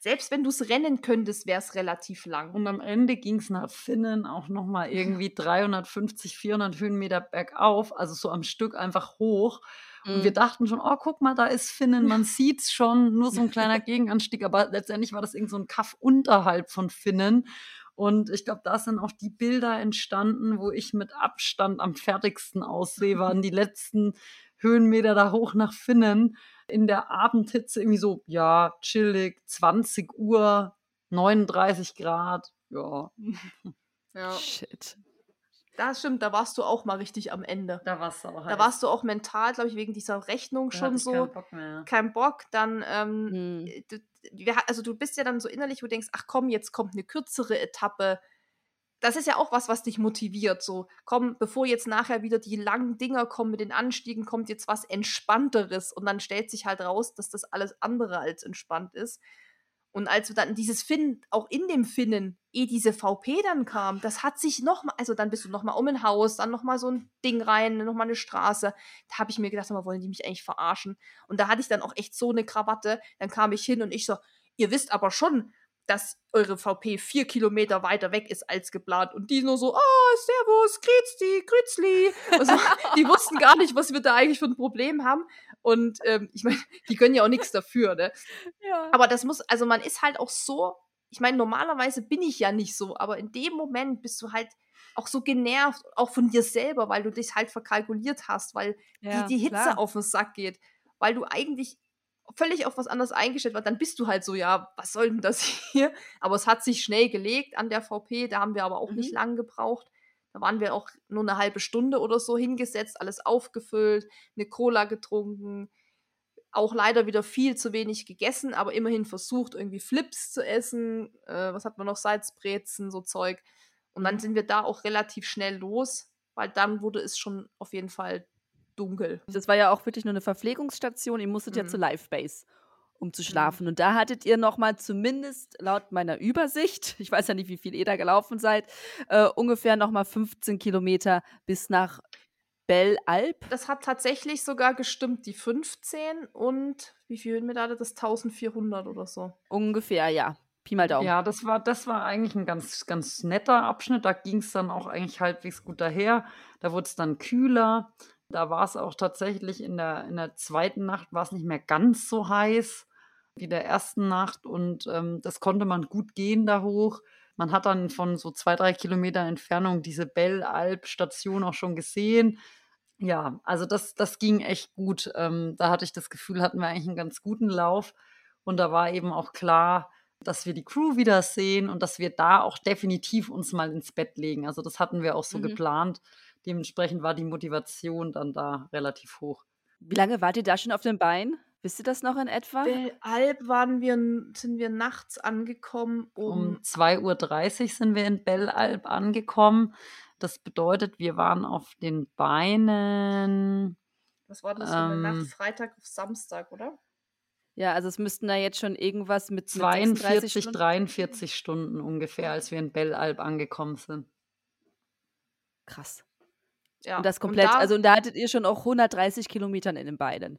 selbst wenn du es rennen könntest, wäre es relativ lang. Und am Ende ging es nach Finnen auch nochmal irgendwie 350, 400 Höhenmeter bergauf, also so am Stück einfach hoch. Und mhm. wir dachten schon, oh, guck mal, da ist Finnen, man sieht es schon, nur so ein kleiner Gegenanstieg, aber letztendlich war das irgend so ein Kaff unterhalb von Finnen. Und ich glaube, da sind auch die Bilder entstanden, wo ich mit Abstand am fertigsten aussehe, waren die letzten Höhenmeter da hoch nach Finnen in der Abendhitze irgendwie so, ja, chillig, 20 Uhr, 39 Grad, ja. Ja. Shit. Das stimmt, da warst du auch mal richtig am Ende. Da warst du auch. Da warst du auch mental, glaube ich, wegen dieser Rechnung da schon so. Kein Bock mehr. Kein Bock. Dann, ähm, hm. du, also du bist ja dann so innerlich, wo du denkst, ach komm, jetzt kommt eine kürzere Etappe. Das ist ja auch was, was dich motiviert. So, komm, bevor jetzt nachher wieder die langen Dinger kommen mit den Anstiegen, kommt jetzt was Entspannteres. Und dann stellt sich halt raus, dass das alles andere als entspannt ist. Und als wir dann dieses Finnen, auch in dem Finnen, eh diese VP dann kam, das hat sich nochmal, also dann bist du nochmal um ein Haus, dann nochmal so ein Ding rein, nochmal eine Straße. Da habe ich mir gedacht, mal wollen die mich eigentlich verarschen? Und da hatte ich dann auch echt so eine Krawatte. Dann kam ich hin und ich so, ihr wisst aber schon, dass eure VP vier Kilometer weiter weg ist als geplant. Und die nur so, oh, servus, grüezi, grützli. Also, die wussten gar nicht, was wir da eigentlich für ein Problem haben. Und ähm, ich meine, die können ja auch nichts dafür, ne? Ja. Aber das muss, also man ist halt auch so, ich meine, normalerweise bin ich ja nicht so, aber in dem Moment bist du halt auch so genervt, auch von dir selber, weil du dich halt verkalkuliert hast, weil ja, die, die Hitze klar. auf den Sack geht. Weil du eigentlich völlig auf was anderes eingestellt war, dann bist du halt so, ja, was soll denn das hier? Aber es hat sich schnell gelegt an der VP, da haben wir aber auch mhm. nicht lang gebraucht. Da waren wir auch nur eine halbe Stunde oder so hingesetzt, alles aufgefüllt, eine Cola getrunken, auch leider wieder viel zu wenig gegessen, aber immerhin versucht, irgendwie Flips zu essen. Äh, was hat man noch? Salzbrezen, so Zeug. Und dann mhm. sind wir da auch relativ schnell los, weil dann wurde es schon auf jeden Fall dunkel. Das war ja auch wirklich nur eine Verpflegungsstation. Ihr musstet mhm. ja zur Livebase um zu schlafen. Mhm. Und da hattet ihr noch mal zumindest laut meiner Übersicht, ich weiß ja nicht, wie viel ihr da gelaufen seid, äh, ungefähr noch mal 15 Kilometer bis nach Belle Alp. Das hat tatsächlich sogar gestimmt, die 15 und wie viel Höhenmeter hatte das? 1400 oder so. Ungefähr, ja. Pi mal Daumen. Ja, das war, das war eigentlich ein ganz, ganz netter Abschnitt. Da ging es dann auch eigentlich halbwegs gut daher. Da wurde es dann kühler. Da war es auch tatsächlich in der, in der zweiten Nacht war es nicht mehr ganz so heiß wie der ersten Nacht und ähm, das konnte man gut gehen da hoch. Man hat dann von so zwei, drei Kilometer Entfernung diese Bell-Alp-Station auch schon gesehen. Ja, also das, das ging echt gut. Ähm, da hatte ich das Gefühl, hatten wir eigentlich einen ganz guten Lauf. Und da war eben auch klar, dass wir die Crew wiedersehen und dass wir da auch definitiv uns mal ins Bett legen. Also das hatten wir auch so mhm. geplant. Dementsprechend war die Motivation dann da relativ hoch. Wie lange wart ihr da schon auf dem Bein? Wisst ihr das noch in etwa? Alp waren wir, sind wir nachts angekommen um. Um 2.30 Uhr sind wir in Bell Alp angekommen. Das bedeutet, wir waren auf den Beinen. Was war das für eine ähm, Nacht? Freitag auf Samstag, oder? Ja, also es müssten da jetzt schon irgendwas mit 42, mit 43 Stunden ungefähr, als wir in Bell Alp angekommen sind. Krass. Ja, und das komplett, und da, also und da hattet ihr schon auch 130 Kilometern in den Beinen.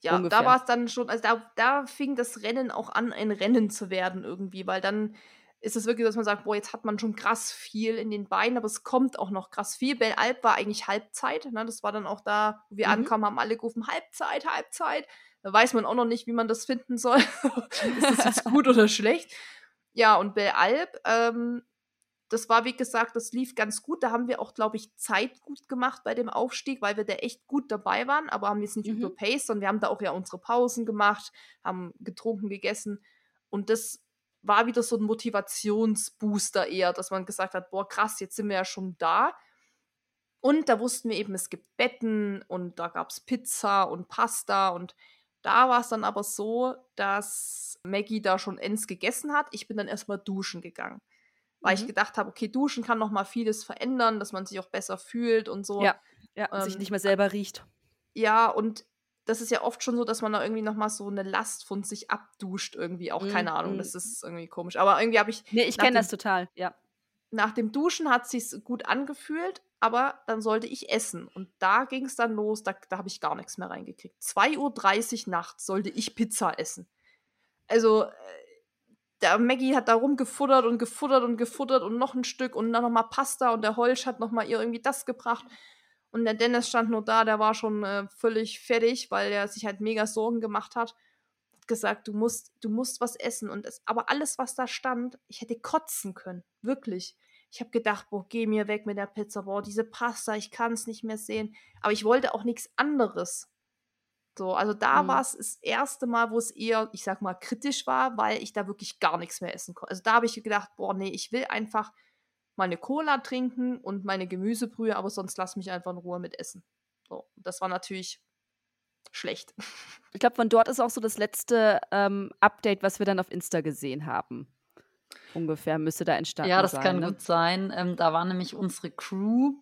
Ja, ungefähr. da war es dann schon, also da, da fing das Rennen auch an, ein Rennen zu werden irgendwie, weil dann ist es wirklich, dass man sagt, boah, jetzt hat man schon krass viel in den Beinen, aber es kommt auch noch krass viel. Bell Alp war eigentlich Halbzeit, ne? das war dann auch da, wo wir mhm. ankamen, haben alle gerufen, Halbzeit, Halbzeit. Da weiß man auch noch nicht, wie man das finden soll. ist das jetzt gut oder schlecht? Ja, und Bell Alp, ähm, das war, wie gesagt, das lief ganz gut. Da haben wir auch, glaube ich, Zeit gut gemacht bei dem Aufstieg, weil wir da echt gut dabei waren, aber haben jetzt nicht mhm. überpaced, sondern wir haben da auch ja unsere Pausen gemacht, haben getrunken, gegessen. Und das war wieder so ein Motivationsbooster eher, dass man gesagt hat, boah, krass, jetzt sind wir ja schon da. Und da wussten wir eben, es gibt Betten und da gab es Pizza und Pasta und da war es dann aber so, dass Maggie da schon Ends gegessen hat. Ich bin dann erstmal duschen gegangen weil mhm. ich gedacht habe, okay, duschen kann noch mal vieles verändern, dass man sich auch besser fühlt und so. Ja, ja ähm, sich nicht mehr selber riecht. Ja, und das ist ja oft schon so, dass man da irgendwie noch mal so eine Last von sich abduscht irgendwie. Auch, mhm. keine Ahnung, das ist irgendwie komisch. Aber irgendwie habe ich... Nee, ich kenne das total, ja. Nach dem Duschen hat es sich gut angefühlt, aber dann sollte ich essen. Und da ging es dann los, da, da habe ich gar nichts mehr reingekriegt. 2.30 Uhr nachts sollte ich Pizza essen. Also, äh, der Maggie hat da rumgefuttert und gefuttert und gefuttert und noch ein Stück und dann nochmal Pasta und der Holsch hat nochmal ihr irgendwie das gebracht. Und der Dennis stand nur da, der war schon äh, völlig fertig, weil er sich halt mega Sorgen gemacht hat. Hat gesagt, du musst, du musst was essen. Und es, aber alles, was da stand, ich hätte kotzen können. Wirklich. Ich habe gedacht, boah, geh mir weg mit der Pizza, boah, diese Pasta, ich kann es nicht mehr sehen. Aber ich wollte auch nichts anderes. So, also da mhm. war es das erste Mal, wo es eher, ich sag mal, kritisch war, weil ich da wirklich gar nichts mehr essen konnte. Also da habe ich gedacht, boah, nee, ich will einfach meine Cola trinken und meine Gemüsebrühe, aber sonst lass mich einfach in Ruhe mit essen. So, das war natürlich schlecht. Ich glaube, von dort ist auch so das letzte ähm, Update, was wir dann auf Insta gesehen haben. Ungefähr müsste da entstanden sein. Ja, das sein, kann ne? gut sein. Ähm, da war nämlich unsere Crew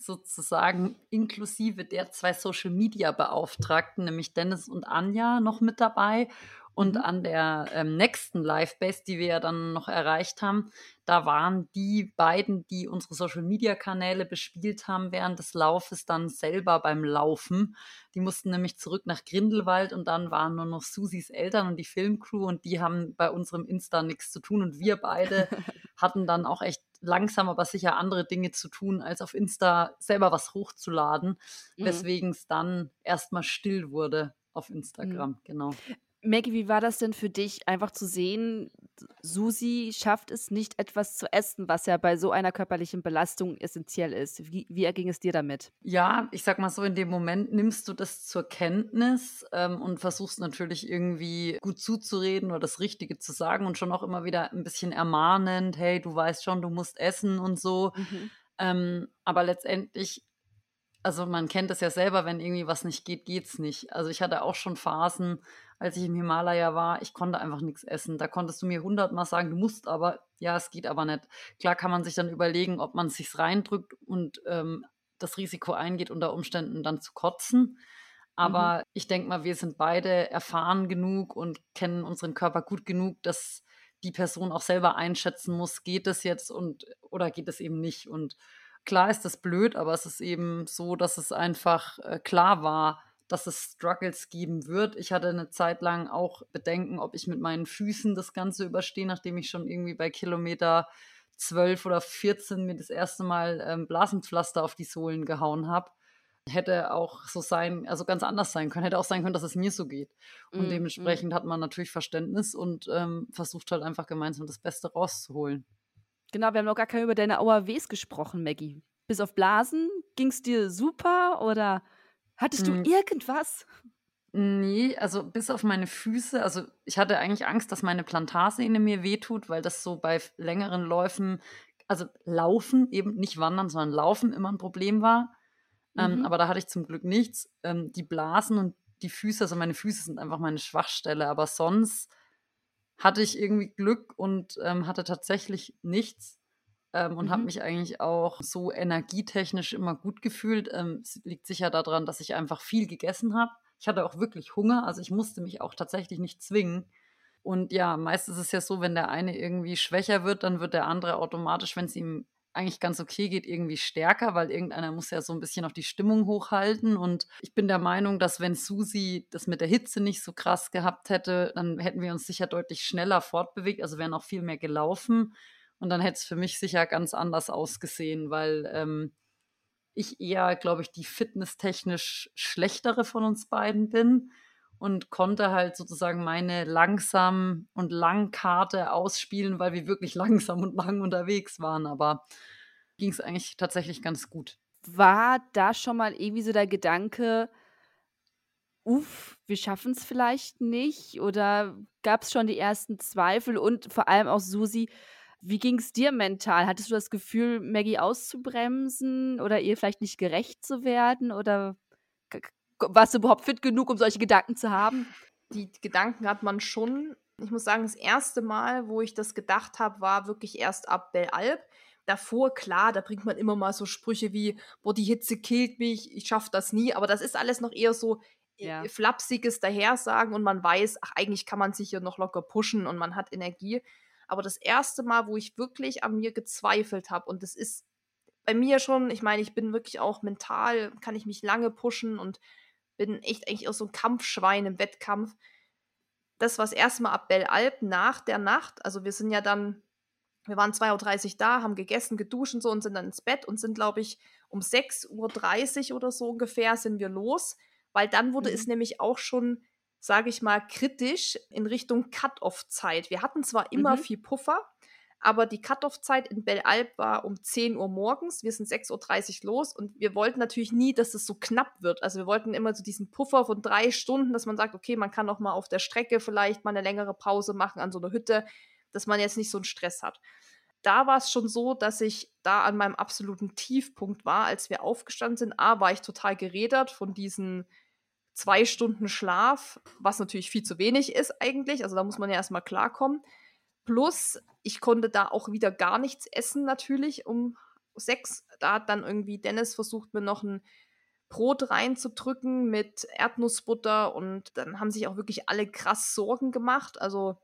sozusagen inklusive der zwei Social Media Beauftragten, nämlich Dennis und Anja, noch mit dabei. Und mhm. an der ähm, nächsten Live-Base, die wir ja dann noch erreicht haben, da waren die beiden, die unsere Social-Media-Kanäle bespielt haben während des Laufes, dann selber beim Laufen. Die mussten nämlich zurück nach Grindelwald und dann waren nur noch Susis Eltern und die Filmcrew und die haben bei unserem Insta nichts zu tun. Und wir beide hatten dann auch echt langsam, aber sicher andere Dinge zu tun, als auf Insta selber was hochzuladen, mhm. weswegen es dann erstmal still wurde auf Instagram, mhm. genau. Maggie, wie war das denn für dich, einfach zu sehen, Susi schafft es nicht, etwas zu essen, was ja bei so einer körperlichen Belastung essentiell ist. Wie, wie erging es dir damit? Ja, ich sag mal so, in dem Moment nimmst du das zur Kenntnis ähm, und versuchst natürlich irgendwie gut zuzureden oder das Richtige zu sagen und schon auch immer wieder ein bisschen ermahnend, hey, du weißt schon, du musst essen und so. Mhm. Ähm, aber letztendlich also man kennt es ja selber, wenn irgendwie was nicht geht, geht's nicht. Also ich hatte auch schon Phasen, als ich im Himalaya war, ich konnte einfach nichts essen. Da konntest du mir hundertmal sagen, du musst aber, ja, es geht aber nicht. Klar kann man sich dann überlegen, ob man es sich reindrückt und ähm, das Risiko eingeht, unter Umständen dann zu kotzen. Aber mhm. ich denke mal, wir sind beide erfahren genug und kennen unseren Körper gut genug, dass die Person auch selber einschätzen muss, geht es jetzt und oder geht es eben nicht. Und klar ist das blöd, aber es ist eben so, dass es einfach äh, klar war, dass es Struggles geben wird. Ich hatte eine Zeit lang auch Bedenken, ob ich mit meinen Füßen das Ganze überstehe, nachdem ich schon irgendwie bei Kilometer 12 oder 14 mir das erste Mal ähm, Blasenpflaster auf die Sohlen gehauen habe. Hätte auch so sein, also ganz anders sein können. Hätte auch sein können, dass es mir so geht. Und mm, dementsprechend mm. hat man natürlich Verständnis und ähm, versucht halt einfach gemeinsam das Beste rauszuholen. Genau, wir haben noch gar kein über deine AOWs gesprochen, Maggie. Bis auf Blasen ging es dir super oder Hattest du hm. irgendwas? Nee, also bis auf meine Füße. Also ich hatte eigentlich Angst, dass meine Plantarsehne mir wehtut, weil das so bei längeren Läufen, also Laufen, eben nicht Wandern, sondern Laufen immer ein Problem war. Ähm, mhm. Ähm, aber da hatte ich zum Glück nichts. Ähm, die Blasen und die Füße, also meine Füße sind einfach meine Schwachstelle, aber sonst hatte ich irgendwie Glück und ähm, hatte tatsächlich nichts ähm, und mhm. habe mich eigentlich auch so energietechnisch immer gut gefühlt. Ähm, es liegt sicher daran, dass ich einfach viel gegessen habe. Ich hatte auch wirklich Hunger, also ich musste mich auch tatsächlich nicht zwingen. Und ja, meist ist es ja so, wenn der eine irgendwie schwächer wird, dann wird der andere automatisch, wenn es ihm eigentlich ganz okay geht, irgendwie stärker, weil irgendeiner muss ja so ein bisschen auf die Stimmung hochhalten. Und ich bin der Meinung, dass wenn Susi das mit der Hitze nicht so krass gehabt hätte, dann hätten wir uns sicher deutlich schneller fortbewegt, also wären auch viel mehr gelaufen. Und dann hätte es für mich sicher ganz anders ausgesehen, weil ähm, ich eher, glaube ich, die fitnesstechnisch schlechtere von uns beiden bin und konnte halt sozusagen meine langsam und lang Karte ausspielen, weil wir wirklich langsam und lang unterwegs waren. Aber ging es eigentlich tatsächlich ganz gut. War da schon mal irgendwie so der Gedanke, uff, wir schaffen es vielleicht nicht? Oder gab es schon die ersten Zweifel? Und vor allem auch Susi, wie ging es dir mental? Hattest du das Gefühl, Maggie auszubremsen oder ihr vielleicht nicht gerecht zu werden? Oder warst du überhaupt fit genug, um solche Gedanken zu haben? Die Gedanken hat man schon. Ich muss sagen, das erste Mal, wo ich das gedacht habe, war wirklich erst ab Bellalp. Davor, klar, da bringt man immer mal so Sprüche wie, boah, die Hitze killt mich, ich schaffe das nie. Aber das ist alles noch eher so äh, ja. flapsiges Dahersagen und man weiß, ach, eigentlich kann man sich hier noch locker pushen und man hat Energie. Aber das erste Mal, wo ich wirklich an mir gezweifelt habe, und das ist bei mir schon, ich meine, ich bin wirklich auch mental, kann ich mich lange pushen und bin echt eigentlich auch so ein Kampfschwein im Wettkampf. Das war das erste Mal ab Bellalp nach der Nacht. Also wir sind ja dann, wir waren 2.30 Uhr da, haben gegessen, geduscht und so und sind dann ins Bett und sind, glaube ich, um 6.30 Uhr oder so ungefähr sind wir los, weil dann wurde mhm. es nämlich auch schon, sage ich mal, kritisch in Richtung Cut-Off-Zeit. Wir hatten zwar immer mhm. viel Puffer, aber die Cut-Off-Zeit in Bellalp war um 10 Uhr morgens. Wir sind 6.30 Uhr los und wir wollten natürlich nie, dass es so knapp wird. Also wir wollten immer so diesen Puffer von drei Stunden, dass man sagt, okay, man kann auch mal auf der Strecke vielleicht mal eine längere Pause machen an so einer Hütte, dass man jetzt nicht so einen Stress hat. Da war es schon so, dass ich da an meinem absoluten Tiefpunkt war, als wir aufgestanden sind. A, war ich total gerädert von diesen zwei Stunden Schlaf, was natürlich viel zu wenig ist eigentlich. Also da muss man ja erstmal klarkommen. Plus, ich konnte da auch wieder gar nichts essen, natürlich, um sechs. Da hat dann irgendwie Dennis versucht, mir noch ein Brot reinzudrücken mit Erdnussbutter und dann haben sich auch wirklich alle krass Sorgen gemacht. Also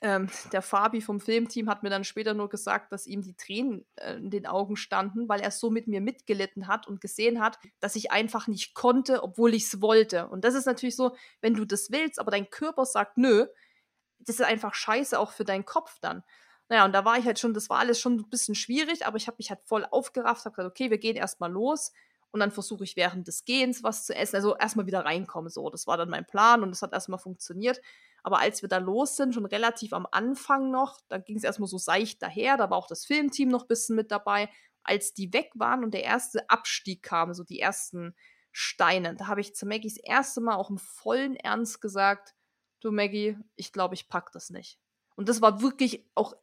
ähm, der Fabi vom Filmteam hat mir dann später nur gesagt, dass ihm die Tränen äh, in den Augen standen, weil er so mit mir mitgelitten hat und gesehen hat, dass ich einfach nicht konnte, obwohl ich es wollte. Und das ist natürlich so, wenn du das willst, aber dein Körper sagt nö, das ist einfach scheiße auch für deinen Kopf dann. Naja, und da war ich halt schon, das war alles schon ein bisschen schwierig, aber ich habe mich halt voll aufgerafft, habe gesagt, okay, wir gehen erstmal los und dann versuche ich während des Gehens was zu essen, also erstmal wieder reinkommen, so. Das war dann mein Plan und das hat erstmal funktioniert. Aber als wir da los sind, schon relativ am Anfang noch, da ging es erstmal so seicht daher, da war auch das Filmteam noch ein bisschen mit dabei. Als die weg waren und der erste Abstieg kam, so die ersten Steine, da habe ich zu Maggies erste Mal auch im vollen Ernst gesagt, du Maggie, ich glaube, ich pack das nicht. Und das war wirklich auch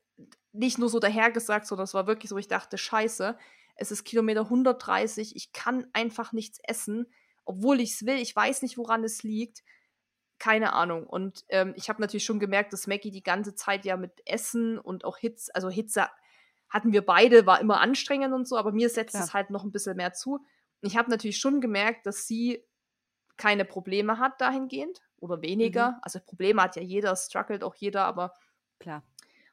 nicht nur so dahergesagt, sondern das war wirklich so, ich dachte, scheiße, es ist Kilometer 130, ich kann einfach nichts essen, obwohl ich es will, ich weiß nicht, woran es liegt. Keine Ahnung. Und ähm, ich habe natürlich schon gemerkt, dass Maggie die ganze Zeit ja mit Essen und auch Hitze, also Hitze hatten wir beide, war immer anstrengend und so, aber mir setzt ja. es halt noch ein bisschen mehr zu. Ich habe natürlich schon gemerkt, dass sie keine Probleme hat dahingehend oder weniger. Mhm. Also Probleme hat ja jeder, struggelt auch jeder, aber klar.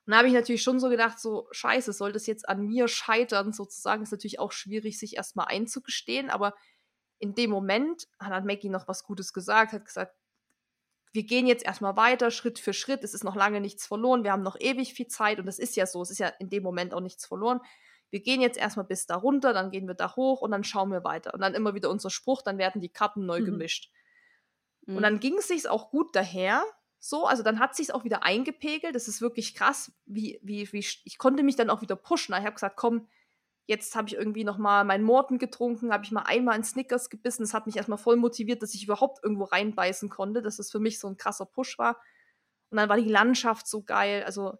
Und da habe ich natürlich schon so gedacht, so scheiße, soll das jetzt an mir scheitern, sozusagen, ist natürlich auch schwierig, sich erstmal einzugestehen, aber in dem Moment hat Maggie noch was Gutes gesagt, hat gesagt, wir gehen jetzt erstmal weiter, Schritt für Schritt, es ist noch lange nichts verloren, wir haben noch ewig viel Zeit und das ist ja so, es ist ja in dem Moment auch nichts verloren. Wir gehen jetzt erstmal bis da runter, dann gehen wir da hoch und dann schauen wir weiter. Und dann immer wieder unser Spruch, dann werden die Karten neu mhm. gemischt. Mhm. Und dann ging es sich auch gut daher. So, also dann hat sich auch wieder eingepegelt. Das ist wirklich krass, wie, wie, wie ich konnte mich dann auch wieder pushen. Ich habe gesagt, komm, jetzt habe ich irgendwie noch mal meinen Morten getrunken, habe ich mal einmal in Snickers gebissen. Das hat mich erstmal voll motiviert, dass ich überhaupt irgendwo reinbeißen konnte, dass es für mich so ein krasser Push war. Und dann war die Landschaft so geil. Also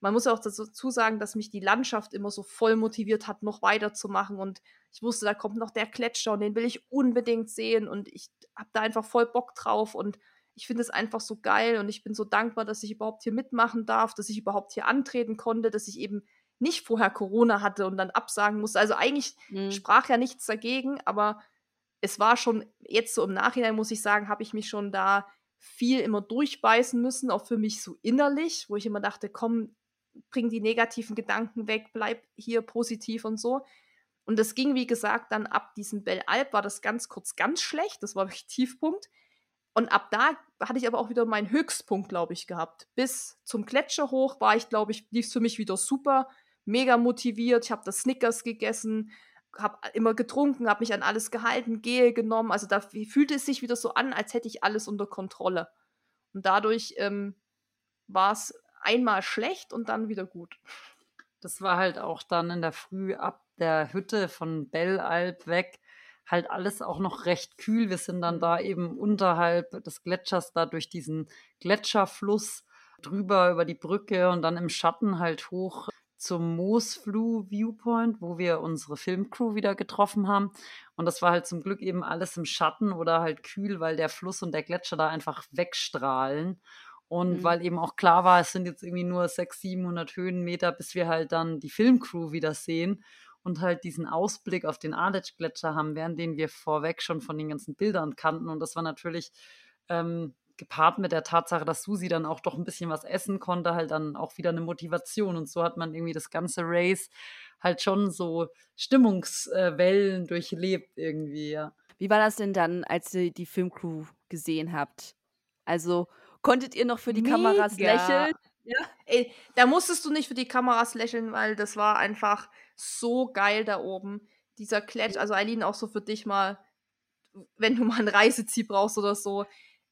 man muss ja auch dazu sagen, dass mich die Landschaft immer so voll motiviert hat, noch weiterzumachen. Und ich wusste, da kommt noch der Gletscher und den will ich unbedingt sehen. Und ich habe da einfach voll Bock drauf. Und ich finde es einfach so geil. Und ich bin so dankbar, dass ich überhaupt hier mitmachen darf, dass ich überhaupt hier antreten konnte, dass ich eben nicht vorher Corona hatte und dann absagen musste. Also eigentlich mhm. sprach ja nichts dagegen, aber es war schon, jetzt so im Nachhinein muss ich sagen, habe ich mich schon da viel immer durchbeißen müssen, auch für mich so innerlich, wo ich immer dachte, komm, bring die negativen Gedanken weg, bleib hier positiv und so. Und das ging, wie gesagt, dann ab diesem Bell Alp war das ganz kurz ganz schlecht. Das war wirklich Tiefpunkt. Und ab da hatte ich aber auch wieder meinen Höchstpunkt, glaube ich, gehabt. Bis zum Gletscher hoch war ich, glaube ich, lief es für mich wieder super, mega motiviert. Ich habe das Snickers gegessen, habe immer getrunken, habe mich an alles gehalten, Gel genommen. Also da fühlte es sich wieder so an, als hätte ich alles unter Kontrolle. Und dadurch ähm, war es einmal schlecht und dann wieder gut. Das war halt auch dann in der Früh ab der Hütte von Bellalp weg halt alles auch noch recht kühl. Wir sind dann da eben unterhalb des Gletschers da durch diesen Gletscherfluss drüber über die Brücke und dann im Schatten halt hoch zum Moosflu Viewpoint, wo wir unsere Filmcrew wieder getroffen haben. Und das war halt zum Glück eben alles im Schatten oder halt kühl, weil der Fluss und der Gletscher da einfach wegstrahlen. Und mhm. weil eben auch klar war, es sind jetzt irgendwie nur 600, 700 Höhenmeter, bis wir halt dann die Filmcrew wieder sehen und halt diesen Ausblick auf den Aletsch-Gletscher haben, während den wir vorweg schon von den ganzen Bildern kannten. Und das war natürlich ähm, gepaart mit der Tatsache, dass Susi dann auch doch ein bisschen was essen konnte, halt dann auch wieder eine Motivation. Und so hat man irgendwie das ganze Race halt schon so Stimmungswellen durchlebt irgendwie, ja. Wie war das denn dann, als ihr die Filmcrew gesehen habt? Also konntet ihr noch für die Mega. Kameras lächeln? Ja. Ey, da musstest du nicht für die Kameras lächeln, weil das war einfach so geil da oben. Dieser Kletsch, also Eileen, auch so für dich mal, wenn du mal ein Reiseziel brauchst oder so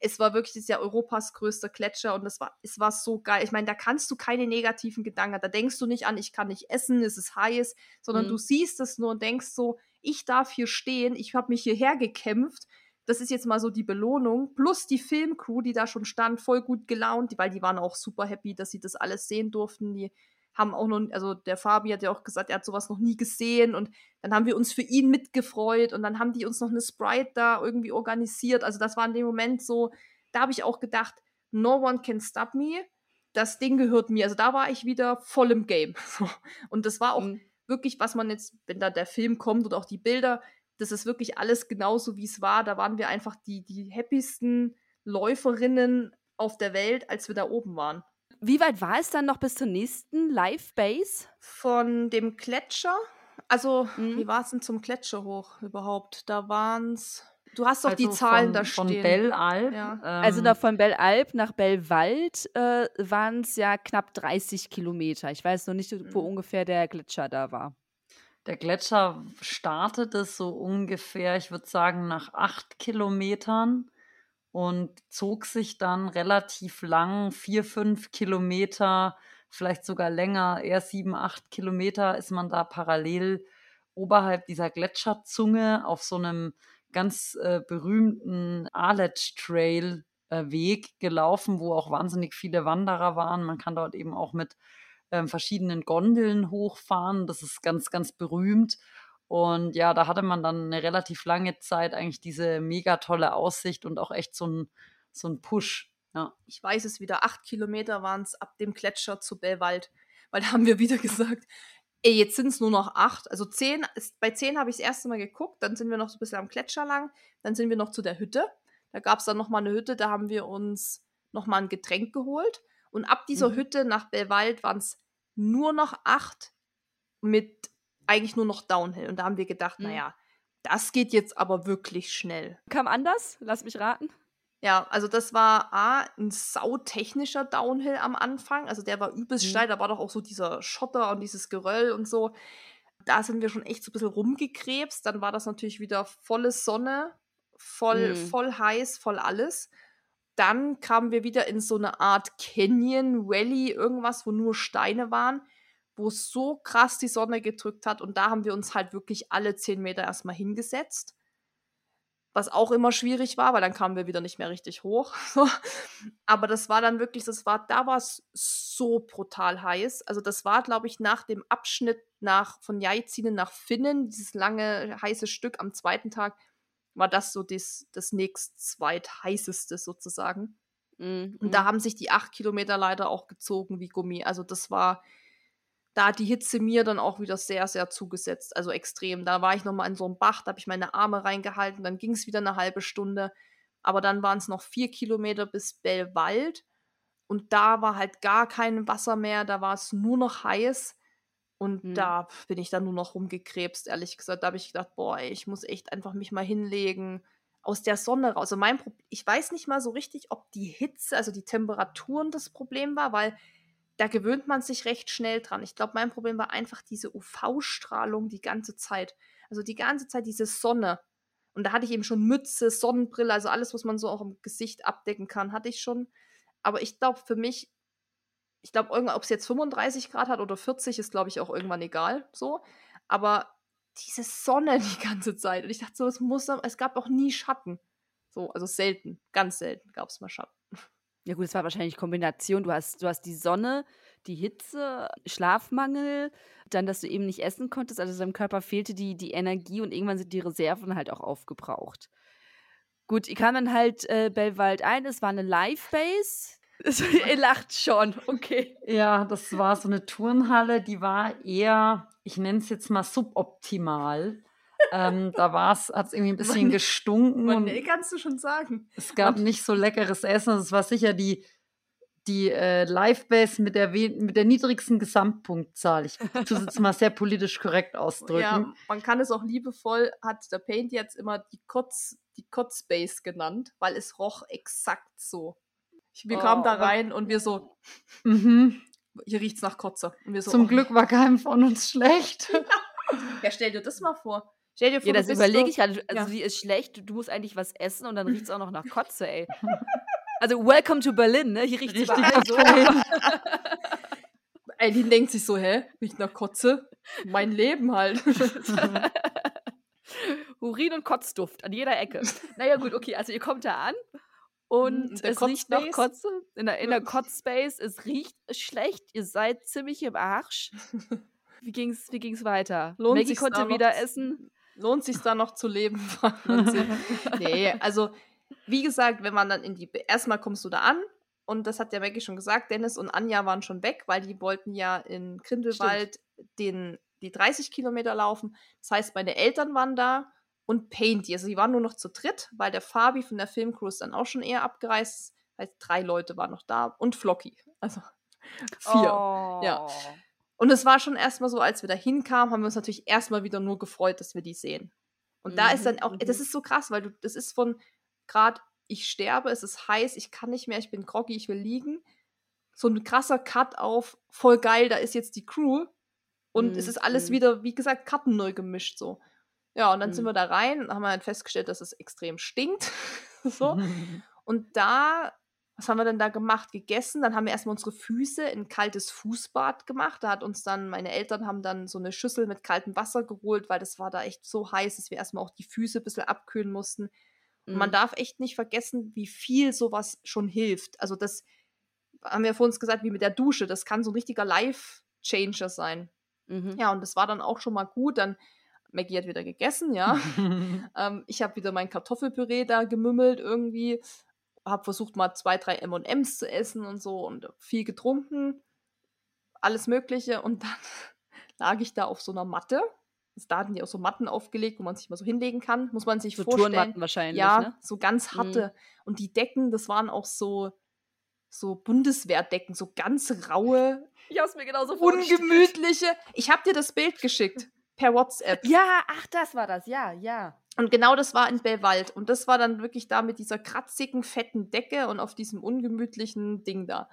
es war wirklich das Jahr Europas größter Gletscher und es war, es war so geil. Ich meine, da kannst du keine negativen Gedanken, da denkst du nicht an, ich kann nicht essen, es ist heiß, sondern mhm. du siehst es nur und denkst so, ich darf hier stehen, ich habe mich hierher gekämpft. Das ist jetzt mal so die Belohnung. Plus die Filmcrew, die da schon stand, voll gut gelaunt, weil die waren auch super happy, dass sie das alles sehen durften. Die haben auch noch, also der Fabi hat ja auch gesagt, er hat sowas noch nie gesehen und dann haben wir uns für ihn mitgefreut und dann haben die uns noch eine Sprite da irgendwie organisiert. Also das war in dem Moment so, da habe ich auch gedacht, no one can stop me. Das Ding gehört mir. Also da war ich wieder voll im Game. Und das war auch mhm. wirklich, was man jetzt, wenn da der Film kommt und auch die Bilder, das ist wirklich alles genauso, wie es war. Da waren wir einfach die, die happiesten Läuferinnen auf der Welt, als wir da oben waren. Wie weit war es dann noch bis zur nächsten Live-Base? Von dem Gletscher. Also, mhm. wie war es denn zum Gletscher hoch überhaupt? Da waren es. Du hast doch also die Zahlen von, da stehen. Von Bellalp. Ja. Ähm, also da von Bellalp nach Bellwald äh, waren es ja knapp 30 Kilometer. Ich weiß noch nicht, wo mhm. ungefähr der Gletscher da war. Der Gletscher startete so ungefähr, ich würde sagen, nach acht Kilometern und zog sich dann relativ lang, vier, fünf Kilometer, vielleicht sogar länger, eher sieben, acht Kilometer ist man da parallel oberhalb dieser Gletscherzunge auf so einem ganz äh, berühmten Alet Trail äh, Weg gelaufen, wo auch wahnsinnig viele Wanderer waren. Man kann dort eben auch mit äh, verschiedenen Gondeln hochfahren. Das ist ganz, ganz berühmt. Und ja, da hatte man dann eine relativ lange Zeit eigentlich diese mega tolle Aussicht und auch echt so ein, so ein Push. Ja. Ich weiß es wieder, acht Kilometer waren es ab dem Gletscher zu Bellwald. Weil da haben wir wieder gesagt, ey, jetzt sind es nur noch acht. Also zehn, bei zehn habe ich das erste Mal geguckt, dann sind wir noch so ein bisschen am Gletscher lang, dann sind wir noch zu der Hütte. Da gab es dann nochmal eine Hütte, da haben wir uns nochmal ein Getränk geholt. Und ab dieser mhm. Hütte nach Bellwald waren es nur noch acht mit eigentlich nur noch Downhill. Und da haben wir gedacht, mhm. naja, das geht jetzt aber wirklich schnell. Kam anders? Lass mich raten. Ja, also das war A, ein sautechnischer Downhill am Anfang. Also der war übelst mhm. steil, da war doch auch so dieser Schotter und dieses Geröll und so. Da sind wir schon echt so ein bisschen rumgekrebst. Dann war das natürlich wieder volle Sonne, voll, mhm. voll heiß, voll alles. Dann kamen wir wieder in so eine Art Canyon, Valley, irgendwas, wo nur Steine waren wo es so krass die Sonne gedrückt hat. Und da haben wir uns halt wirklich alle zehn Meter erstmal hingesetzt. was auch immer schwierig war, weil dann kamen wir wieder nicht mehr richtig hoch. Aber das war dann wirklich, das war, da war es so brutal heiß. Also das war, glaube ich, nach dem Abschnitt nach von Jaizine nach Finnen, dieses lange heiße Stück am zweiten Tag, war das so das, das nächst zweitheißeste sozusagen. Mhm. Und da mhm. haben sich die acht Kilometer leider auch gezogen wie Gummi. Also das war, da hat die Hitze mir dann auch wieder sehr, sehr zugesetzt. Also extrem. Da war ich nochmal in so einem Bach, da habe ich meine Arme reingehalten, dann ging es wieder eine halbe Stunde. Aber dann waren es noch vier Kilometer bis Bellwald. Und da war halt gar kein Wasser mehr, da war es nur noch heiß. Und mhm. da bin ich dann nur noch rumgekrebst, ehrlich gesagt. Da habe ich gedacht, boah, ey, ich muss echt einfach mich mal hinlegen, aus der Sonne raus. Also mein Pro ich weiß nicht mal so richtig, ob die Hitze, also die Temperaturen das Problem war, weil da gewöhnt man sich recht schnell dran. Ich glaube, mein Problem war einfach diese UV-Strahlung die ganze Zeit. Also die ganze Zeit diese Sonne. Und da hatte ich eben schon Mütze, Sonnenbrille, also alles, was man so auch im Gesicht abdecken kann, hatte ich schon. Aber ich glaube, für mich, ich glaube, ob es jetzt 35 Grad hat oder 40, ist, glaube ich, auch irgendwann egal. So. Aber diese Sonne die ganze Zeit. Und ich dachte so, es muss, es gab auch nie Schatten. So, also selten, ganz selten gab es mal Schatten. Ja gut, es war wahrscheinlich Kombination. Du hast, du hast die Sonne, die Hitze, Schlafmangel, dann, dass du eben nicht essen konntest. Also deinem Körper fehlte die, die Energie und irgendwann sind die Reserven halt auch aufgebraucht. Gut, ich kam dann halt äh, Bellwald ein. Es war eine Live-Base. Ihr lacht schon, okay. Ja, das war so eine Turnhalle, die war eher, ich nenne es jetzt mal suboptimal. Ähm, da hat es irgendwie ein bisschen gestunken. Man, nee, kannst du schon sagen. Es gab und, nicht so leckeres Essen. Es war sicher die, die äh, Live-Base mit der, mit der niedrigsten Gesamtpunktzahl. Ich tue es jetzt mal sehr politisch korrekt ausdrücken. Ja, man kann es auch liebevoll, hat der Paint jetzt immer die Kotz, die Kotzbase genannt, weil es roch exakt so. Wir oh, kamen da rein und wir so, mhm. hier riecht's nach Kotze. So, Zum oh. Glück war keinem von uns schlecht. ja, stell dir das mal vor. Stell dir vor, ja, das überlege ich gerade. Also, ja. die ist schlecht, du musst eigentlich was essen und dann riecht es auch noch nach Kotze, ey. Also, welcome to Berlin, ne? Hier riecht es überall so. Eileen denkt sich so, hä? Riecht nach Kotze? Mein Leben halt. Urin und Kotzduft an jeder Ecke. Naja, gut, okay, also ihr kommt da an und es riecht nach Kotze. In der, in der Kotzspace. Es riecht schlecht. Ihr seid ziemlich im Arsch. Wie ging's, wie ging's weiter? Lohnt Maggie konnte wieder essen. Lohnt sich da noch zu leben? nee, also wie gesagt, wenn man dann in die. Erstmal kommst du da an und das hat ja Maggie schon gesagt, Dennis und Anja waren schon weg, weil die wollten ja in Grindelwald den, die 30 Kilometer laufen. Das heißt, meine Eltern waren da und Painty. Also die waren nur noch zu dritt, weil der Fabi von der Filmcrew ist dann auch schon eher abgereist. Das heißt, drei Leute waren noch da und Flocky. Also vier. Oh. Ja. Und es war schon erstmal so, als wir da hinkamen, haben wir uns natürlich erstmal wieder nur gefreut, dass wir die sehen. Und mhm. da ist dann auch, mhm. das ist so krass, weil du, das ist von gerade, ich sterbe, es ist heiß, ich kann nicht mehr, ich bin groggy, ich will liegen. So ein krasser Cut auf, voll geil, da ist jetzt die Crew. Und mhm. es ist alles mhm. wieder, wie gesagt, Karten neu gemischt so. Ja, und dann mhm. sind wir da rein und haben halt festgestellt, dass es extrem stinkt. so. und da, was haben wir denn da gemacht? Gegessen. Dann haben wir erstmal unsere Füße in ein kaltes Fußbad gemacht. Da hat uns dann, meine Eltern haben dann so eine Schüssel mit kaltem Wasser geholt, weil das war da echt so heiß, dass wir erstmal auch die Füße ein bisschen abkühlen mussten. Und man mhm. darf echt nicht vergessen, wie viel sowas schon hilft. Also das haben wir vor uns gesagt, wie mit der Dusche. Das kann so ein richtiger Life-Changer sein. Mhm. Ja, und das war dann auch schon mal gut. Dann Maggie hat wieder gegessen, ja. ähm, ich habe wieder mein Kartoffelpüree da gemümmelt irgendwie. Habe versucht, mal zwei, drei MMs zu essen und so und viel getrunken. Alles Mögliche. Und dann lag ich da auf so einer Matte. Da hatten die auch so Matten aufgelegt, wo man sich mal so hinlegen kann. Muss man sich so vorstellen. Turnmatten wahrscheinlich. Ja, ne? so ganz harte. Mhm. Und die Decken, das waren auch so, so Bundeswehrdecken, so ganz raue. Ich hab's mir genauso. Ungemütliche. Ich hab dir das Bild geschickt per WhatsApp. Ja, ach, das war das, ja, ja. Und genau das war in Bellwald. Und das war dann wirklich da mit dieser kratzigen, fetten Decke und auf diesem ungemütlichen Ding da.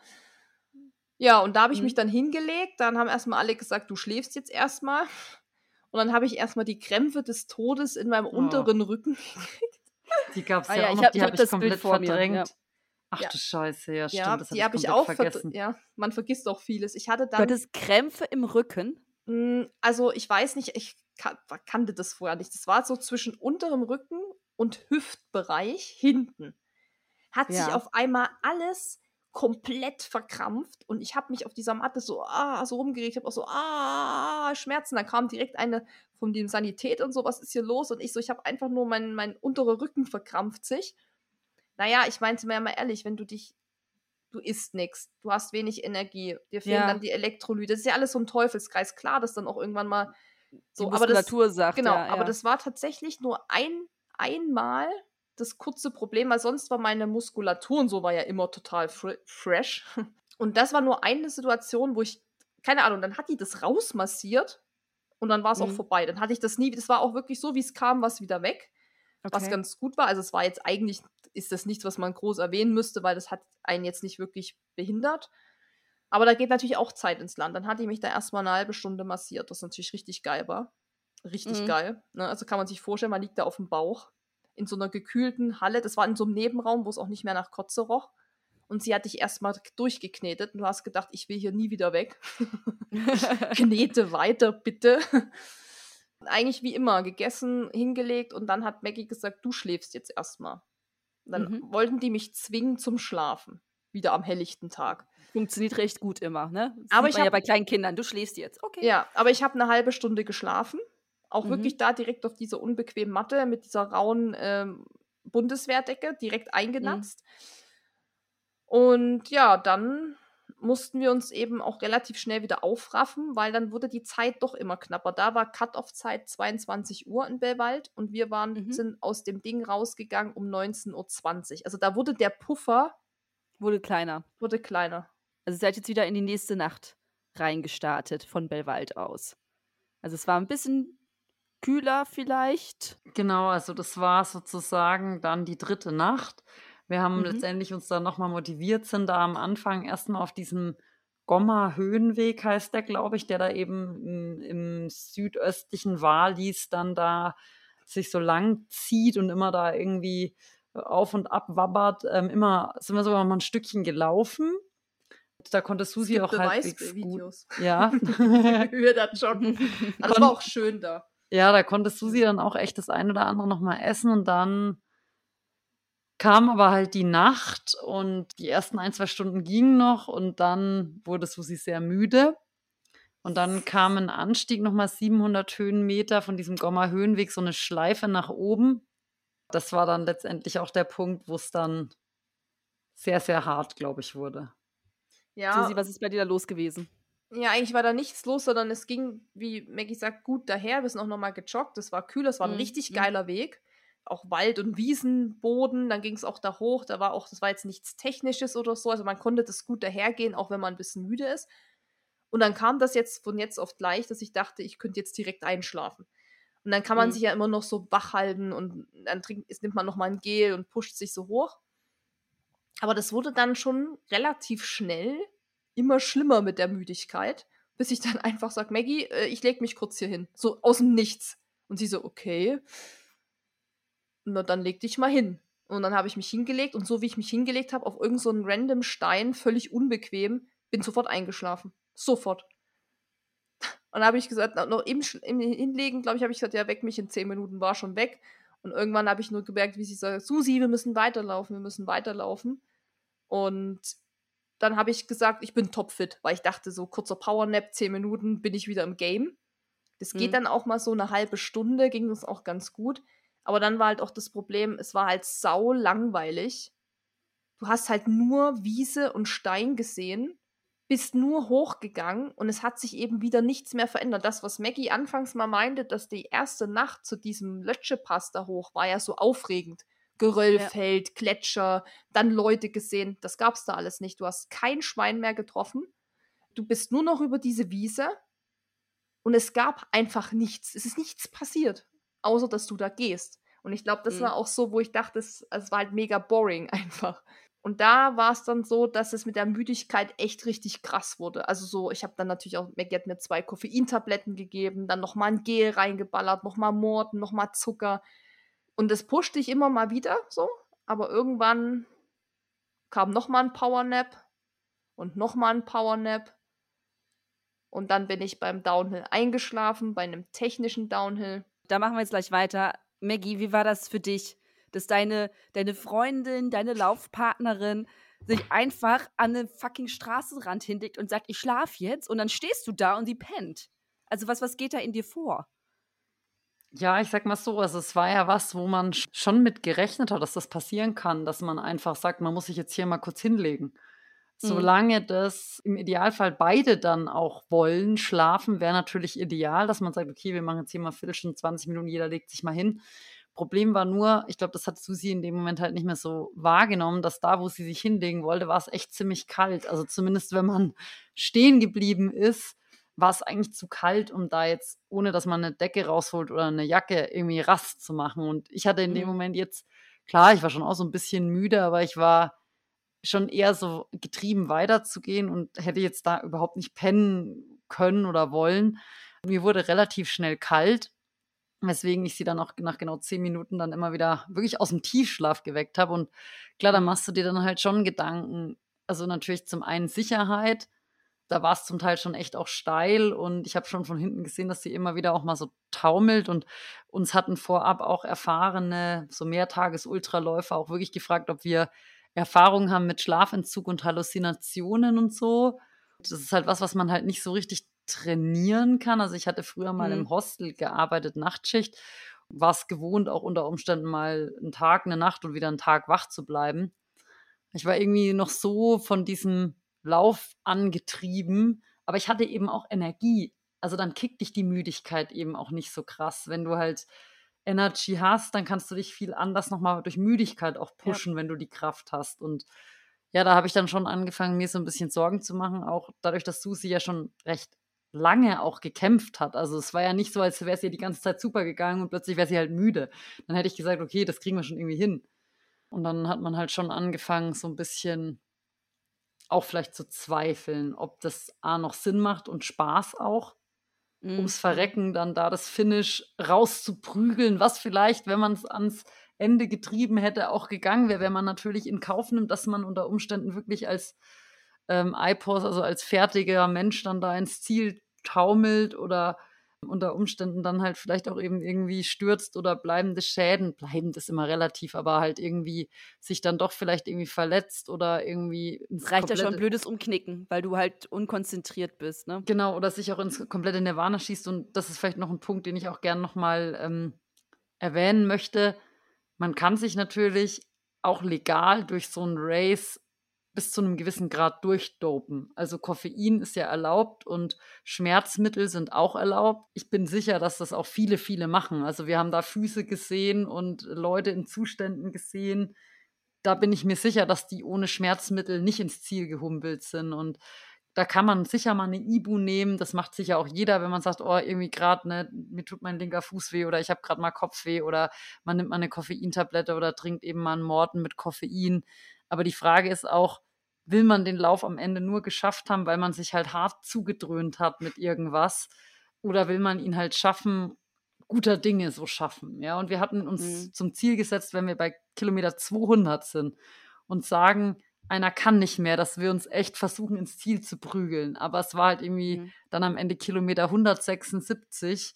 Ja, und da habe ich mhm. mich dann hingelegt. Dann haben erstmal alle gesagt, du schläfst jetzt erstmal. Und dann habe ich erstmal die Krämpfe des Todes in meinem oh. unteren Rücken gekriegt. Die gab es ah, ja, ja, auch noch, hab, die habe ich, hab komplett verdrängt. Ja. Ach ja. du Scheiße, ja, stimmt. Ja, das die habe ich, hab ich auch vergessen. Ja, man vergisst auch vieles. Ich hatte dann. Du hattest Krämpfe im Rücken? Hm, also ich weiß nicht, ich kan kannte das vorher nicht. Das war so zwischen unterem Rücken und Hüftbereich hinten. Hat Ja. sich auf einmal alles komplett verkrampft und ich habe mich auf dieser Matte so, ah, so rumgeregt, habe auch so, ah, Schmerzen. Da kam direkt eine von dem Sanität und so, was ist hier los? Und ich so, ich habe einfach nur mein, mein unterer Rücken verkrampft sich. Naja, ich meinte mir mal ehrlich, wenn du dich, du isst nichts, du hast wenig Energie, dir fehlen Ja. dann die Elektrolyte, das ist ja alles so ein Teufelskreis. Klar, dass dann auch irgendwann mal so, die aber das, sagt. Genau, ja, aber ja. das war tatsächlich nur ein, einmal das kurze Problem, weil sonst war meine Muskulatur und so war ja immer total fr fresh. Und das war nur eine Situation, wo ich, keine Ahnung, dann hat die das rausmassiert und dann war es auch Mhm. vorbei. Dann hatte ich das nie, das war auch wirklich so, wie es kam, war es wieder weg, was Okay. ganz gut war. Also es war jetzt eigentlich, ist das nichts, was man groß erwähnen müsste, weil das hat einen jetzt nicht wirklich behindert. Aber da geht natürlich auch Zeit ins Land. Dann hat die mich da erstmal eine halbe Stunde massiert, was natürlich richtig geil war. Richtig Mhm. geil. Ne? Also kann man sich vorstellen, man liegt da auf dem Bauch in so einer gekühlten Halle. Das war in so einem Nebenraum, wo es auch nicht mehr nach Kotze roch. Und sie hat dich erstmal durchgeknetet und du hast gedacht, ich will hier nie wieder weg. Knete weiter, bitte. Eigentlich wie immer, gegessen, hingelegt und dann hat Maggie gesagt, du schläfst jetzt erstmal. Dann Mhm. wollten die mich zwingen zum Schlafen. Wieder am helllichten Tag. Funktioniert recht gut immer, ne? Das Aber ich man ja bei kleinen Kindern. Du schläfst jetzt. Okay. Ja, aber ich habe eine halbe Stunde geschlafen. Auch Mhm. wirklich da direkt auf dieser unbequemen Matte mit dieser rauen ähm, Bundeswehrdecke direkt eingenatzt. Und ja, dann mussten wir uns eben auch relativ schnell wieder aufraffen, weil dann wurde die Zeit doch immer knapper. Da war Cut-off-Zeit 22 Uhr in Bellwald und wir waren, Mhm. sind aus dem Ding rausgegangen um 19.20 Uhr. Also da wurde der Puffer Wurde kleiner. wurde kleiner. Also seid jetzt wieder in die nächste Nacht reingestartet von Bellwald aus. Also es war ein bisschen kühler vielleicht. Genau, also das war sozusagen dann die dritte Nacht. Wir haben Mhm. letztendlich uns dann nochmal motiviert, sind da am Anfang erstmal auf diesem Gomma Höhenweg heißt der, glaube ich, der da eben im, im südöstlichen Wallis dann da sich so lang zieht und immer da irgendwie auf und ab wabbert. Ähm, immer sind wir sogar mal ein Stückchen gelaufen. Da konnte Susi auch halbwegs gut. Beweisvideos. Ja. Wir da joggen. Aber das war auch schön da. Ja, da konnte Susi dann auch echt das ein oder andere nochmal essen und dann kam aber halt die Nacht und die ersten ein, zwei Stunden gingen noch und dann wurde Susi sehr müde. Und dann kam ein Anstieg nochmal 700 Höhenmeter von diesem Gomma Höhenweg, so eine Schleife nach oben. Das war dann letztendlich auch der Punkt, wo es dann sehr, sehr hart, glaube ich, wurde. Ja, Susi, was ist bei dir da los gewesen? Ja, eigentlich war da nichts los, sondern es ging, wie Maggie sagt, gut daher. Wir sind auch nochmal gejoggt. Es war kühl, es war ein Mhm, richtig mhm. geiler Weg. Auch Wald- und Wiesenboden. Dann ging es auch da hoch. Da war auch, das war jetzt nichts Technisches oder so. Also man konnte das gut dahergehen, auch wenn man ein bisschen müde ist. Und dann kam das jetzt von jetzt auf gleich, dass ich dachte, ich könnte jetzt direkt einschlafen. Und dann kann man Mhm. sich ja immer noch so wach halten und dann trinkt, nimmt man nochmal ein Gel und pusht sich so hoch. Aber das wurde dann schon relativ schnell immer schlimmer mit der Müdigkeit, bis ich dann einfach sage, Maggie, äh, ich leg mich kurz hier hin. So aus dem Nichts. Und sie so, okay. Na, dann leg dich mal hin. Und dann habe ich mich hingelegt und so wie ich mich hingelegt habe, auf irgendeinen so einen random Stein, völlig unbequem, bin sofort eingeschlafen. Sofort. Und dann habe ich gesagt, noch im, im Hinlegen, glaube ich, habe ich gesagt, ja, weck mich in zehn Minuten, war schon weg. Und irgendwann habe ich nur gemerkt, wie sie sagt, Susi, wir müssen weiterlaufen, wir müssen weiterlaufen. Und dann habe ich gesagt, ich bin topfit, weil ich dachte, so kurzer Powernap, zehn Minuten, bin ich wieder im Game. Das geht Mhm. dann auch mal so eine halbe Stunde, ging das auch ganz gut. Aber dann war halt auch das Problem, es war halt sau langweilig. Du hast halt nur Wiese und Stein gesehen, bist nur hochgegangen und es hat sich eben wieder nichts mehr verändert. Das, was Maggie anfangs mal meinte, dass die erste Nacht zu diesem Lötschepass da hoch war ja so aufregend. Geröllfeld, Gletscher, dann Leute gesehen. Das gab's da alles nicht. Du hast kein Schwein mehr getroffen. Du bist nur noch über diese Wiese und es gab einfach nichts. Es ist nichts passiert, außer dass du da gehst. Und ich glaube, das Mhm. war auch so, wo ich dachte, es, es war halt mega boring einfach. Und da war es dann so, dass es mit der Müdigkeit echt richtig krass wurde. Also so, ich habe dann natürlich auch, Maggie hat mir zwei Koffeintabletten gegeben, dann nochmal ein Gel reingeballert, nochmal Morten, nochmal Zucker. Und das pushte ich immer mal wieder so. Aber irgendwann kam nochmal ein Powernap und nochmal ein Powernap. Und dann bin ich beim Downhill eingeschlafen, bei einem technischen Downhill. Da machen wir jetzt gleich weiter. Maggie, wie war das für dich dass deine, deine Freundin, deine Laufpartnerin sich einfach an den fucking Straßenrand hinlegt und sagt, ich schlaf jetzt und dann stehst du da und sie pennt. Also was, was geht da in dir vor? Ja, ich sag mal so, also es war ja was, wo man schon mit gerechnet hat, dass das passieren kann, dass man einfach sagt, man muss sich jetzt hier mal kurz hinlegen. Mhm. Solange das im Idealfall beide dann auch wollen, schlafen wäre natürlich ideal, dass man sagt, okay, wir machen jetzt hier mal Viertelstunde, 20 Minuten, jeder legt sich mal hin. Problem war nur, ich glaube, das hat Susi in dem Moment halt nicht mehr so wahrgenommen, dass da, wo sie sich hinlegen wollte, war es echt ziemlich kalt. Also zumindest, wenn man stehen geblieben ist, war es eigentlich zu kalt, um da jetzt, ohne dass man eine Decke rausholt oder eine Jacke, irgendwie Rast zu machen. Und ich hatte in dem mhm. Moment jetzt, klar, ich war schon auch so ein bisschen müde, aber ich war schon eher so getrieben weiterzugehen und hätte jetzt da überhaupt nicht pennen können oder wollen. Mir wurde relativ schnell kalt, weswegen ich sie dann auch nach genau zehn Minuten dann immer wieder wirklich aus dem Tiefschlaf geweckt habe. Und klar, da machst du dir dann halt schon Gedanken. Also natürlich zum einen Sicherheit. Da war es zum Teil schon echt auch steil und ich habe schon von hinten gesehen, dass sie immer wieder auch mal so taumelt und uns hatten vorab auch erfahrene, so Mehrtages-Ultraläufer auch wirklich gefragt, ob wir Erfahrungen haben mit Schlafentzug und Halluzinationen und so. Das ist halt was, was man halt nicht so richtig trainieren kann. Also ich hatte früher mal mhm. im Hostel gearbeitet, Nachtschicht, war es gewohnt, auch unter Umständen mal einen Tag, eine Nacht und wieder einen Tag wach zu bleiben. Ich war irgendwie noch so von diesem Lauf angetrieben, aber ich hatte eben auch Energie. Also dann kickt dich die Müdigkeit eben auch nicht so krass, wenn du halt Energy hast, dann kannst du dich viel anders nochmal durch Müdigkeit auch pushen, ja. wenn du die Kraft hast. Und ja, da habe ich dann schon angefangen, mir so ein bisschen Sorgen zu machen, auch dadurch, dass Susi ja schon recht lange auch gekämpft hat. Also es war ja nicht so, als wäre es ihr die ganze Zeit super gegangen und plötzlich wäre sie halt müde. Dann hätte ich gesagt, okay, das kriegen wir schon irgendwie hin. Und dann hat man halt schon angefangen, so ein bisschen auch vielleicht zu zweifeln, ob das A noch Sinn macht und Spaß auch mhm. ums Verrecken dann da das Finish rauszuprügeln, was vielleicht, wenn man es ans Ende getrieben hätte, auch gegangen wäre, wenn man natürlich in Kauf nimmt, dass man unter Umständen wirklich als ähm, IPOS, also als fertiger Mensch dann da ins Ziel taumelt oder unter Umständen dann halt vielleicht auch eben irgendwie stürzt oder bleibende Schäden, bleibend ist immer relativ, aber halt irgendwie sich dann doch vielleicht irgendwie verletzt oder irgendwie. Es reicht ja schon blödes Umknicken, weil du halt unkonzentriert bist, ne? Genau, oder sich auch ins komplette Nirvana schießt und das ist vielleicht noch ein Punkt, den ich auch gern nochmal ähm, erwähnen möchte. Man kann sich natürlich auch legal durch so ein Race bis zu einem gewissen Grad durchdopen. Also Koffein ist ja erlaubt und Schmerzmittel sind auch erlaubt. Ich bin sicher, dass das auch viele, viele machen. Also wir haben da Füße gesehen und Leute in Zuständen gesehen. Da bin ich mir sicher, dass die ohne Schmerzmittel nicht ins Ziel gehumpelt sind. Und da kann man sicher mal eine Ibu nehmen. Das macht sicher auch jeder, wenn man sagt, oh, irgendwie gerade, ne, mir tut mein linker Fuß weh oder ich habe gerade mal Kopfweh oder man nimmt mal eine Koffeintablette oder trinkt eben mal einen Morten mit Koffein. Aber die Frage ist auch, will man den Lauf am Ende nur geschafft haben, weil man sich halt hart zugedröhnt hat mit irgendwas? Oder will man ihn halt schaffen, guter Dinge so schaffen? Ja, und wir hatten uns mhm. zum Ziel gesetzt, wenn wir bei Kilometer 200 sind und sagen, einer kann nicht mehr, dass wir uns echt versuchen, ins Ziel zu prügeln. Aber es war halt irgendwie mhm. dann am Ende Kilometer 176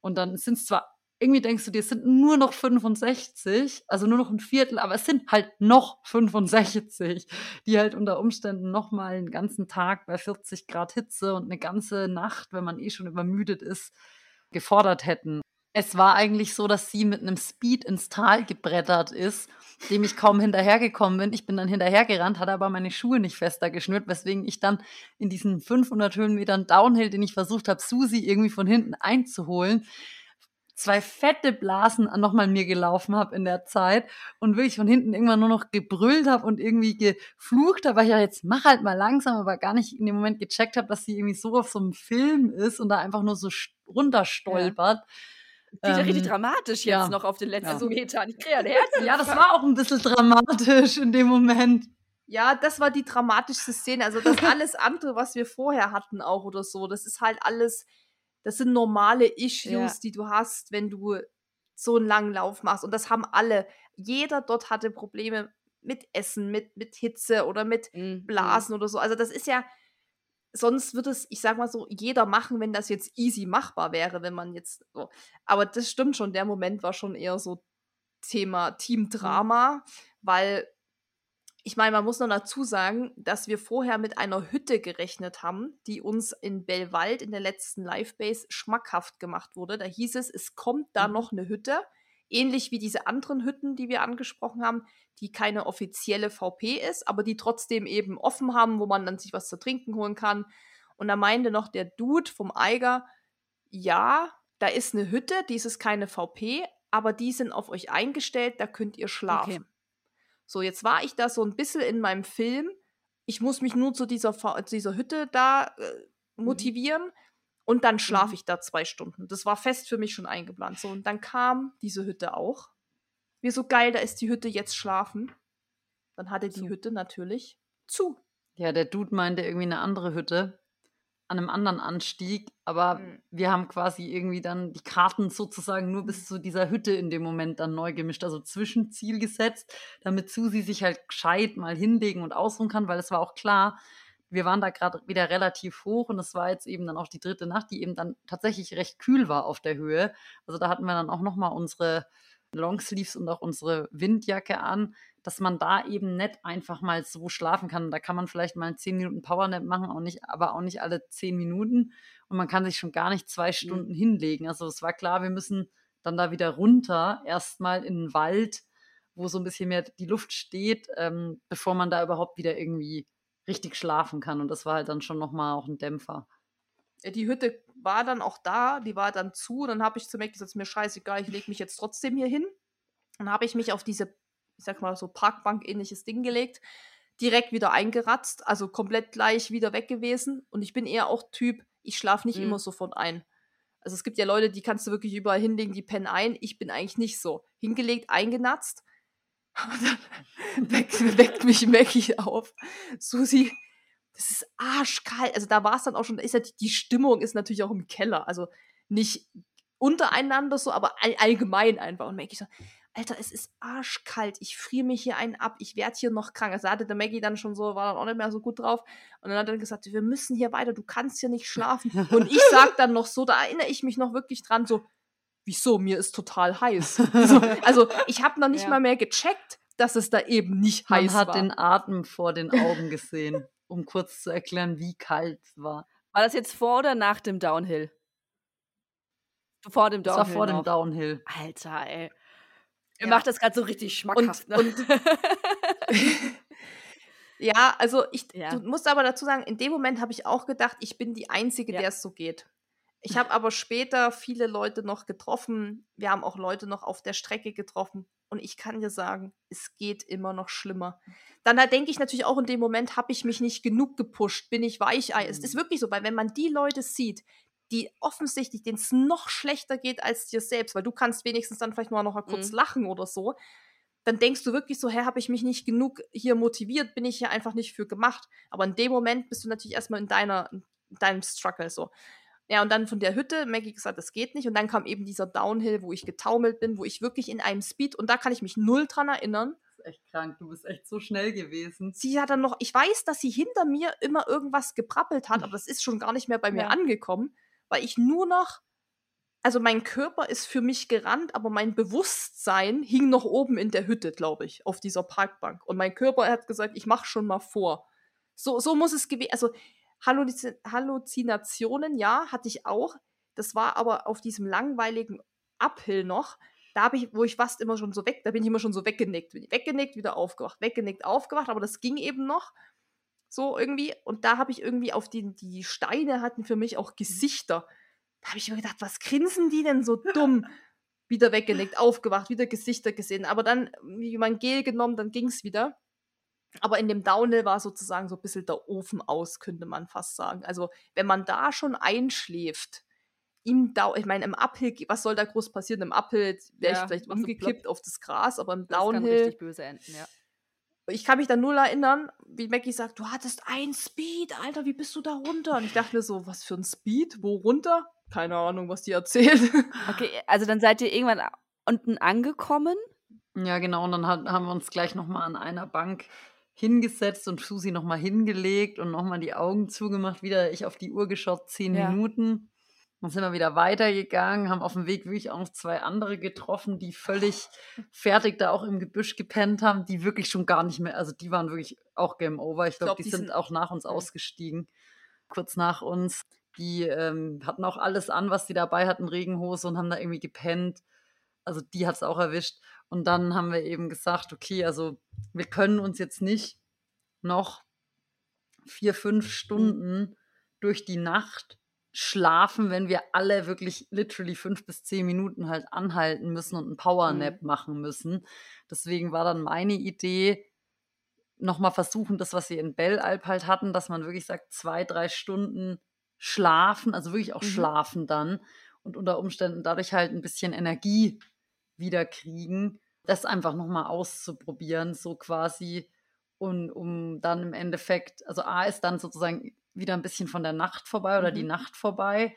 und dann sind es zwar irgendwie denkst du dir, es sind nur noch 65, also nur noch ein Viertel, aber es sind halt noch 65, die halt unter Umständen noch mal einen ganzen Tag bei 40 Grad Hitze und eine ganze Nacht, wenn man eh schon übermüdet ist, gefordert hätten. Es war eigentlich so, dass sie mit einem Speed ins Tal gebrettert ist, dem ich kaum hinterhergekommen bin. Ich bin dann hinterhergerannt, hatte aber meine Schuhe nicht fester geschnürt, weswegen ich dann in diesen 500 Höhenmetern Downhill, den ich versucht habe, Susi irgendwie von hinten einzuholen, zwei fette Blasen nochmal mir gelaufen habe in der Zeit und wirklich von hinten irgendwann nur noch gebrüllt habe und irgendwie geflucht habe, weil ich ja jetzt mach halt mal langsam, aber gar nicht in dem Moment gecheckt habe, dass sie irgendwie so auf so einem Film ist und da einfach nur so runterstolpert. Ja. Sieht ja richtig ähm, dramatisch jetzt ja. noch auf den letzten ja. Metern. Ich kriege ein Herz. Ja, das war auch ein bisschen dramatisch in dem Moment. Ja, das war die dramatischste Szene. Also das alles andere, was wir vorher hatten auch oder so, das ist halt alles das sind normale Issues, ja. die du hast, wenn du so einen langen Lauf machst. Und das haben alle. Jeder dort hatte Probleme mit Essen, mit, mit Hitze oder mit mhm. Blasen oder so. Also das ist ja, sonst würde es, ich sag mal so, jeder machen, wenn das jetzt easy machbar wäre, wenn man jetzt so. Aber das stimmt schon, der Moment war schon eher so Thema Teamdrama, mhm. weil ich meine, man muss noch dazu sagen, dass wir vorher mit einer Hütte gerechnet haben, die uns in Bellwald in der letzten Livebase schmackhaft gemacht wurde. Da hieß es, es kommt da mhm. noch eine Hütte, ähnlich wie diese anderen Hütten, die wir angesprochen haben, die keine offizielle VP ist, aber die trotzdem eben offen haben, wo man dann sich was zu trinken holen kann. Und da meinte noch der Dude vom Eiger, ja, da ist eine Hütte, dies ist keine VP, aber die sind auf euch eingestellt, da könnt ihr schlafen. Okay. So, jetzt war ich da so ein bisschen in meinem Film. Ich muss mich nur zu dieser, dieser Hütte da äh, mhm. motivieren. Mhm. Und dann schlafe mhm. ich da zwei Stunden. Das war fest für mich schon eingeplant. So, und dann kam diese Hütte auch. Wie so geil, da ist die Hütte jetzt schlafen. Dann hatte die zu. Hütte natürlich zu. Ja, der Dude meinte irgendwie eine andere Hütte an einem anderen Anstieg, aber mhm. wir haben quasi irgendwie dann die Karten sozusagen nur bis zu dieser Hütte in dem Moment dann neu gemischt, also Zwischenziel gesetzt, damit Susi sich halt gescheit mal hinlegen und ausruhen kann, weil es war auch klar, wir waren da gerade wieder relativ hoch und es war jetzt eben dann auch die dritte Nacht, die eben dann tatsächlich recht kühl war auf der Höhe. Also da hatten wir dann auch nochmal unsere Longsleeves und auch unsere Windjacke an, dass man da eben nicht einfach mal so schlafen kann. Da kann man vielleicht mal 10 Minuten Powernap machen, auch nicht, aber auch nicht alle 10 Minuten. Und man kann sich schon gar nicht zwei Stunden mhm. hinlegen. Also es war klar, wir müssen dann da wieder runter, erstmal in den Wald, wo so ein bisschen mehr die Luft steht, ähm, bevor man da überhaupt wieder irgendwie richtig schlafen kann. Und das war halt dann schon nochmal auch ein Dämpfer. Die Hütte war dann auch da, die war dann zu. Dann habe ich zu Mac gesagt, mir scheißegal, ich lege mich jetzt trotzdem hier hin. Dann habe ich mich auf diese ich sag mal so Parkbank-ähnliches Ding gelegt, direkt wieder eingeratzt, also komplett gleich wieder weg gewesen. Und ich bin eher auch Typ, ich schlafe nicht mhm. immer sofort ein. Also es gibt ja Leute, die kannst du wirklich überall hinlegen, die pennen ein. Ich bin eigentlich nicht so. Hingelegt, eingenatzt. dann weckt, weckt mich Maggie auf. Susi, das ist arschkalt. Also da war es dann auch schon, ist ja die, die Stimmung ist natürlich auch im Keller. Also nicht untereinander so, aber all, allgemein einfach. Und Maggie so, Alter, es ist arschkalt, ich friere mich hier einen ab, ich werde hier noch krank. Also hatte der Maggie dann schon so, war dann auch nicht mehr so gut drauf. Und dann hat er gesagt, wir müssen hier weiter, du kannst hier nicht schlafen. Und ich sag dann noch so, da erinnere ich mich noch wirklich dran, so, wieso, mir ist total heiß. so, also ich habe noch nicht ja. mal mehr gecheckt, dass es da eben nicht Man heiß war. Man hat den Atem vor den Augen gesehen, um kurz zu erklären, wie kalt es war. War das jetzt vor oder nach dem Downhill? Vor dem Downhill. Das war vor noch. dem Downhill. Alter, ey. Ihr ja. macht das gerade so richtig schmackhaft. Und, ne? und ja, also ich, ja. du musst aber dazu sagen, in dem Moment habe ich auch gedacht, ich bin die Einzige, ja. der es so geht. Ich habe aber später viele Leute noch getroffen. Wir haben auch Leute noch auf der Strecke getroffen. Und ich kann dir sagen, es geht immer noch schlimmer. Dann da denke ich natürlich auch in dem Moment, habe ich mich nicht genug gepusht, bin ich Weichei. Mhm. Es ist mhm. wirklich so, weil wenn man die Leute sieht, die offensichtlich, denen es noch schlechter geht als dir selbst, weil du kannst wenigstens dann vielleicht nur noch mal kurz mhm. lachen oder so, dann denkst du wirklich so, hä, habe ich mich nicht genug hier motiviert, bin ich hier einfach nicht für gemacht. Aber in dem Moment bist du natürlich erstmal in deiner, in deinem Struggle so. Ja, und dann von der Hütte, Maggie gesagt, das geht nicht. Und dann kam eben dieser Downhill, wo ich getaumelt bin, wo ich wirklich in einem Speed, und da kann ich mich null dran erinnern. Das ist echt krank, du bist echt so schnell gewesen. Sie hat dann noch, ich weiß, dass sie hinter mir immer irgendwas geprappelt hat, aber das ist schon gar nicht mehr bei mir ja. angekommen weil ich nur noch, also mein Körper ist für mich gerannt, aber mein Bewusstsein hing noch oben in der Hütte, glaube ich, auf dieser Parkbank. Und mein Körper hat gesagt, ich mache schon mal vor. So, so muss es gewesen, also Halluzinationen, ja, hatte ich auch. Das war aber auf diesem langweiligen Uphill noch. Da habe ich, wo ich fast immer schon so weg, da bin ich immer schon so weggenickt. Bin weggenickt, wieder aufgewacht, weggenickt, aufgewacht, aber das ging eben noch. So irgendwie. Und da habe ich irgendwie auf die, die Steine hatten für mich auch Gesichter. Da habe ich mir gedacht, was grinsen die denn so dumm? wieder weggelegt, aufgewacht, wieder Gesichter gesehen. Aber dann, wie man Gel genommen, dann ging es wieder. Aber in dem Downhill war sozusagen so ein bisschen der Ofen aus, könnte man fast sagen. Also, wenn man da schon einschläft, im Down, ich meine, im Uphill, was soll da groß passieren? Im Uphill wäre ja, ich vielleicht umgekippt auf das Gras, aber im Downhill. Das kann richtig böse enden, ja ich kann mich dann null erinnern, wie Mackie sagt, du hattest ein Speed, Alter, wie bist du da runter? Und ich dachte mir so, was für ein Speed? Wo runter? Keine Ahnung, was die erzählt. Okay, also dann seid ihr irgendwann unten angekommen? Ja, genau, und dann hat, haben wir uns gleich nochmal an einer Bank hingesetzt und Susi nochmal hingelegt und nochmal die Augen zugemacht, wieder ich auf die Uhr geschaut, zehn ja. Minuten. Dann sind wir wieder weitergegangen, haben auf dem Weg wirklich auch noch zwei andere getroffen, die völlig fertig da auch im Gebüsch gepennt haben, die wirklich schon gar nicht mehr, also die waren wirklich auch Game Over. Ich glaube, glaub, die, die, sind, sind auch nach uns ja. ausgestiegen, kurz nach uns. Die ähm, hatten auch alles an, was die dabei hatten, Regenhose und haben da irgendwie gepennt. Also die hat es auch erwischt. Und dann haben wir eben gesagt, okay, also wir können uns jetzt nicht noch vier, fünf mhm. Stunden durch die Nacht schlafen, wenn wir alle wirklich literally fünf bis zehn Minuten halt anhalten müssen und einen Powernap mhm. machen müssen. Deswegen war dann meine Idee, nochmal versuchen, das, was sie in Bellalp halt hatten, dass man wirklich sagt, zwei, drei Stunden schlafen, also wirklich auch mhm. schlafen dann und unter Umständen dadurch halt ein bisschen Energie wieder kriegen, das einfach nochmal auszuprobieren, so quasi und um dann im Endeffekt, also A ist dann sozusagen wieder ein bisschen von der Nacht vorbei oder mhm. die Nacht vorbei.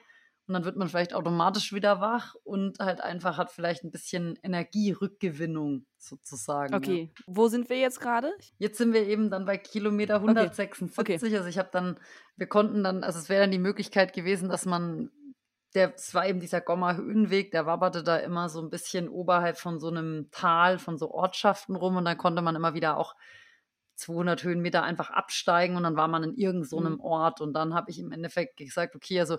Und dann wird man vielleicht automatisch wieder wach und halt einfach hat vielleicht ein bisschen Energierückgewinnung sozusagen. Ne? Okay, ja. wo sind wir jetzt gerade? Jetzt sind wir eben dann bei Kilometer 176. Okay. Okay. Also ich habe dann, wir konnten dann, also es wäre dann die Möglichkeit gewesen, dass man, der, es war eben dieser Gommer Höhenweg, der wabberte da immer so ein bisschen oberhalb von so einem Tal, von so Ortschaften rum und dann konnte man immer wieder auch 200 Höhenmeter einfach absteigen und dann war man in irgendeinem so mhm. Ort und dann habe ich im Endeffekt gesagt, okay, also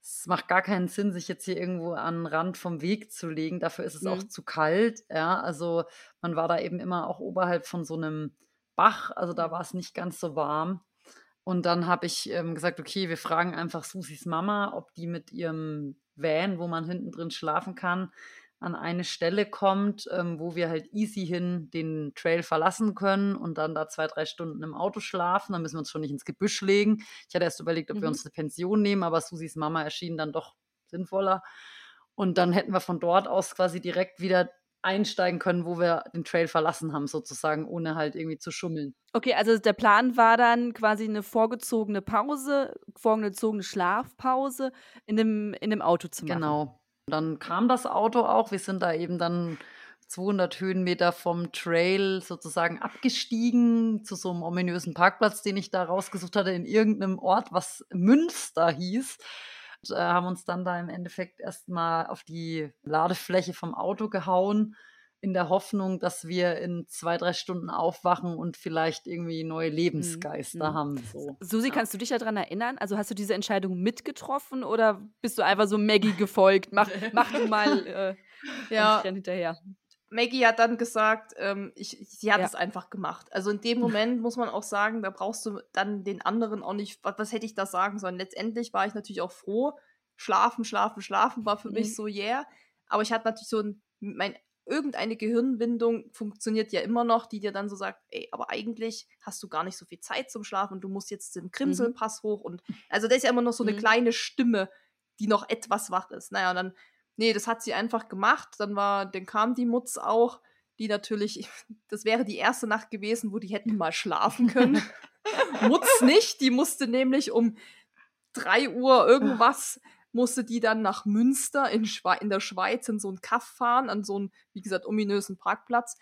es macht gar keinen Sinn, sich jetzt hier irgendwo an den Rand vom Weg zu legen. Dafür ist es mhm. auch zu kalt. Ja, also man war da eben immer auch oberhalb von so einem Bach, also da war es nicht ganz so warm. Und dann habe ich ähm, gesagt, okay, wir fragen einfach Susis Mama, ob die mit ihrem Van, wo man hinten drin schlafen kann, an eine Stelle kommt, ähm, wo wir halt easy hin den Trail verlassen können und dann da zwei, drei Stunden im Auto schlafen. Dann müssen wir uns schon nicht ins Gebüsch legen. Ich hatte erst überlegt, ob mhm. wir uns eine Pension nehmen, aber Susis Mama erschien dann doch sinnvoller. Und dann hätten wir von dort aus quasi direkt wieder einsteigen können, wo wir den Trail verlassen haben, sozusagen, ohne halt irgendwie zu schummeln. Okay, also der Plan war dann quasi eine vorgezogene Pause, vorgezogene Schlafpause in dem, in dem Auto zu machen. Genau. Dann kam das Auto auch. Wir sind da eben dann 200 Höhenmeter vom Trail sozusagen abgestiegen zu so einem ominösen Parkplatz, den ich da rausgesucht hatte, in irgendeinem Ort, was Münster hieß. Und, äh, haben uns dann da im Endeffekt erstmal auf die Ladefläche vom Auto gehauen in der Hoffnung, dass wir in zwei, drei Stunden aufwachen und vielleicht irgendwie neue Lebensgeister mhm. haben. So. Susi, ja. kannst du dich daran erinnern? Also hast du diese Entscheidung mitgetroffen oder bist du einfach so Maggie gefolgt? Mach, mach du mal äh, ja. hinterher. Maggie hat dann gesagt, ähm, ich, sie hat ja. es einfach gemacht. Also in dem Moment muss man auch sagen, da brauchst du dann den anderen auch nicht, was, was hätte ich da sagen sollen? Letztendlich war ich natürlich auch froh. Schlafen, schlafen, schlafen war für mhm. mich so yeah. Aber ich hatte natürlich so ein, mein irgendeine Gehirnwindung funktioniert ja immer noch, die dir dann so sagt, ey, aber eigentlich hast du gar nicht so viel Zeit zum Schlafen und du musst jetzt den Krimselpass mhm. hoch und also da ist ja immer noch so eine mhm. kleine Stimme, die noch etwas wach ist. Naja, und dann, nee, das hat sie einfach gemacht. Dann war, dann kam die Mutz auch, die natürlich, das wäre die erste Nacht gewesen, wo die hätten mal schlafen können. Mutz nicht, die musste nämlich um 3 Uhr irgendwas musste die dann nach Münster in, in der Schweiz in so einen Kaff fahren, an so einen, wie gesagt, ominösen Parkplatz.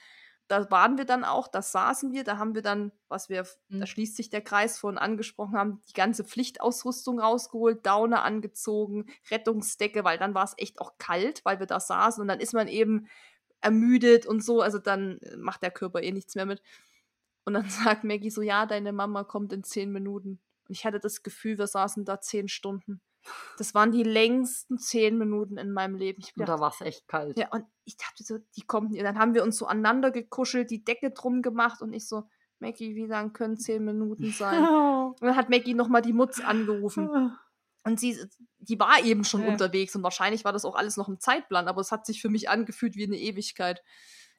Da waren wir dann auch, da saßen wir, da haben wir dann, was wir, mhm. da schließt sich der Kreis von angesprochen haben, die ganze Pflichtausrüstung rausgeholt, Daune angezogen, Rettungsdecke, weil dann war es echt auch kalt, weil wir da saßen und dann ist man eben ermüdet und so, also dann äh, macht der Körper eh nichts mehr mit. Und dann sagt Maggie so, ja, deine Mama kommt in zehn Minuten. Und ich hatte das Gefühl, wir saßen da zehn Stunden. Das waren die längsten zehn Minuten in meinem Leben. Ich und da war es echt kalt. Ja, und ich dachte so, die kommt nicht. Dann haben wir uns so aneinander gekuschelt, die Decke drum gemacht und ich so, Maggie, wie lang können zehn Minuten sein? und dann hat Maggie nochmal die Mutz angerufen. Und sie, die war eben schon ja. unterwegs und wahrscheinlich war das auch alles noch im Zeitplan, aber es hat sich für mich angefühlt wie eine Ewigkeit.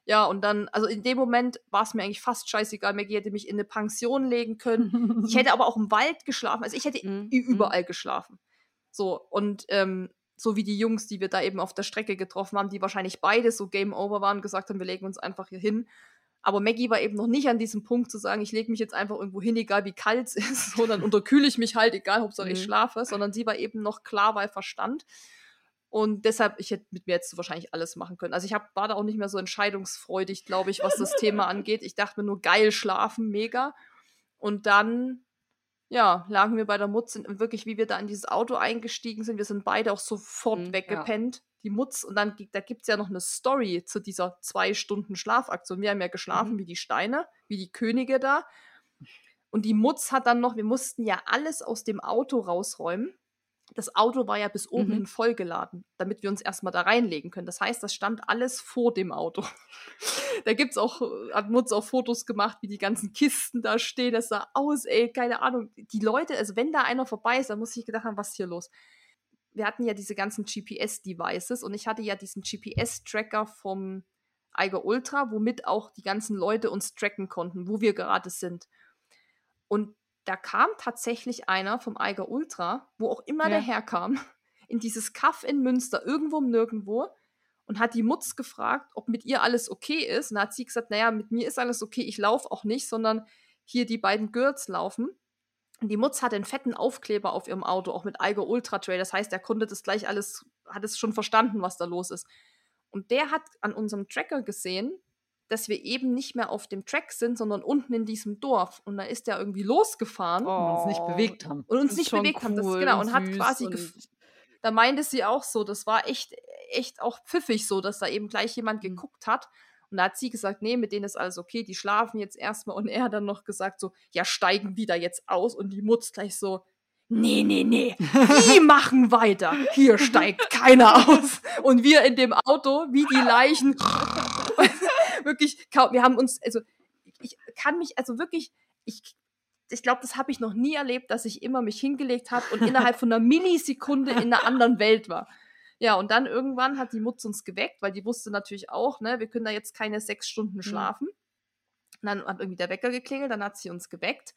Ja, und dann, also in dem Moment war es mir eigentlich fast scheißegal. Maggie hätte mich in eine Pension legen können. ich hätte aber auch im Wald geschlafen. Also ich hätte mhm. überall geschlafen. So, und ähm, so wie die Jungs, die wir da eben auf der Strecke getroffen haben, die wahrscheinlich beide so Game Over waren, gesagt haben, wir legen uns einfach hier hin. Aber Maggie war eben noch nicht an diesem Punkt zu sagen, ich lege mich jetzt einfach irgendwo hin, egal wie kalt es ist, so, dann unterkühle ich mich halt, egal, ob mhm. ich schlafe, sondern sie war eben noch klar bei Verstand. Und deshalb, ich hätte mit mir jetzt wahrscheinlich alles machen können. Also ich hab, war da auch nicht mehr so entscheidungsfreudig, glaube ich, was das Thema angeht. Ich dachte mir nur, geil schlafen, mega. Und dann ja, lagen wir bei der Mutz und wirklich, wie wir da in dieses Auto eingestiegen sind, wir sind beide auch sofort Mhm, weggepennt. Die Mutz und dann da gibt es ja noch eine Story zu dieser zwei Stunden Schlafaktion. Wir haben ja geschlafen Mhm. wie die Steine, wie die Könige da. Und die Mutz hat dann noch, wir mussten ja alles aus dem Auto rausräumen. Das Auto war ja bis oben Mhm. hin vollgeladen, damit wir uns erstmal da reinlegen können. Das heißt, das stand alles vor dem Auto. da gibt's auch, äh, hat Mutz auch Fotos gemacht, wie die ganzen Kisten da stehen. Das sah aus, ey, keine Ahnung. Die Leute, also wenn da einer vorbei ist, dann muss ich gedacht haben, was ist hier los? Wir hatten ja diese ganzen GPS-Devices und ich hatte ja diesen GPS-Tracker vom Eiger Ultra, womit auch die ganzen Leute uns tracken konnten, wo wir gerade sind. Und da kam tatsächlich einer vom Eiger Ultra, wo auch immer der Ja. herkam, in dieses Kaff in Münster, irgendwo nirgendwo, und hat die Mutz gefragt, ob mit ihr alles okay ist. Und da hat sie gesagt, naja, mit mir ist alles okay, ich laufe auch nicht, sondern hier die beiden Girls laufen. Und die Mutz hat einen fetten Aufkleber auf ihrem Auto, auch mit Eiger Ultra Trail. Das heißt, er konnte das gleich alles, hat es schon verstanden, was da los ist. Und der hat an unserem Tracker gesehen, dass wir eben nicht mehr auf dem Track sind, sondern unten in diesem Dorf. Und da ist der irgendwie losgefahren Und uns nicht Oh, bewegt haben. und uns nicht bewegt haben. Das, cool genau, und hat quasi. und- gef- Da meinte sie auch so, das war echt, echt auch pfiffig so, dass da eben gleich jemand Mhm. geguckt hat. Und da hat sie gesagt, nee, mit denen ist alles okay, die schlafen jetzt erstmal. Und er hat dann noch gesagt so, ja, steigen die da jetzt aus? Und die Mutz gleich so, nee, nee, nee, die machen weiter. Hier steigt keiner aus. Und wir in dem Auto, wie die Leichen. wirklich, kaum, wir haben uns, also ich kann mich, also wirklich, ich, ich glaube, das habe ich noch nie erlebt, dass ich immer mich hingelegt habe und innerhalb von einer Millisekunde in einer anderen Welt war. Ja, und dann irgendwann hat die Mutz uns geweckt, weil die wusste natürlich auch, ne, wir können da jetzt keine sechs Stunden schlafen. Und dann hat irgendwie der Wecker geklingelt, dann hat sie uns geweckt.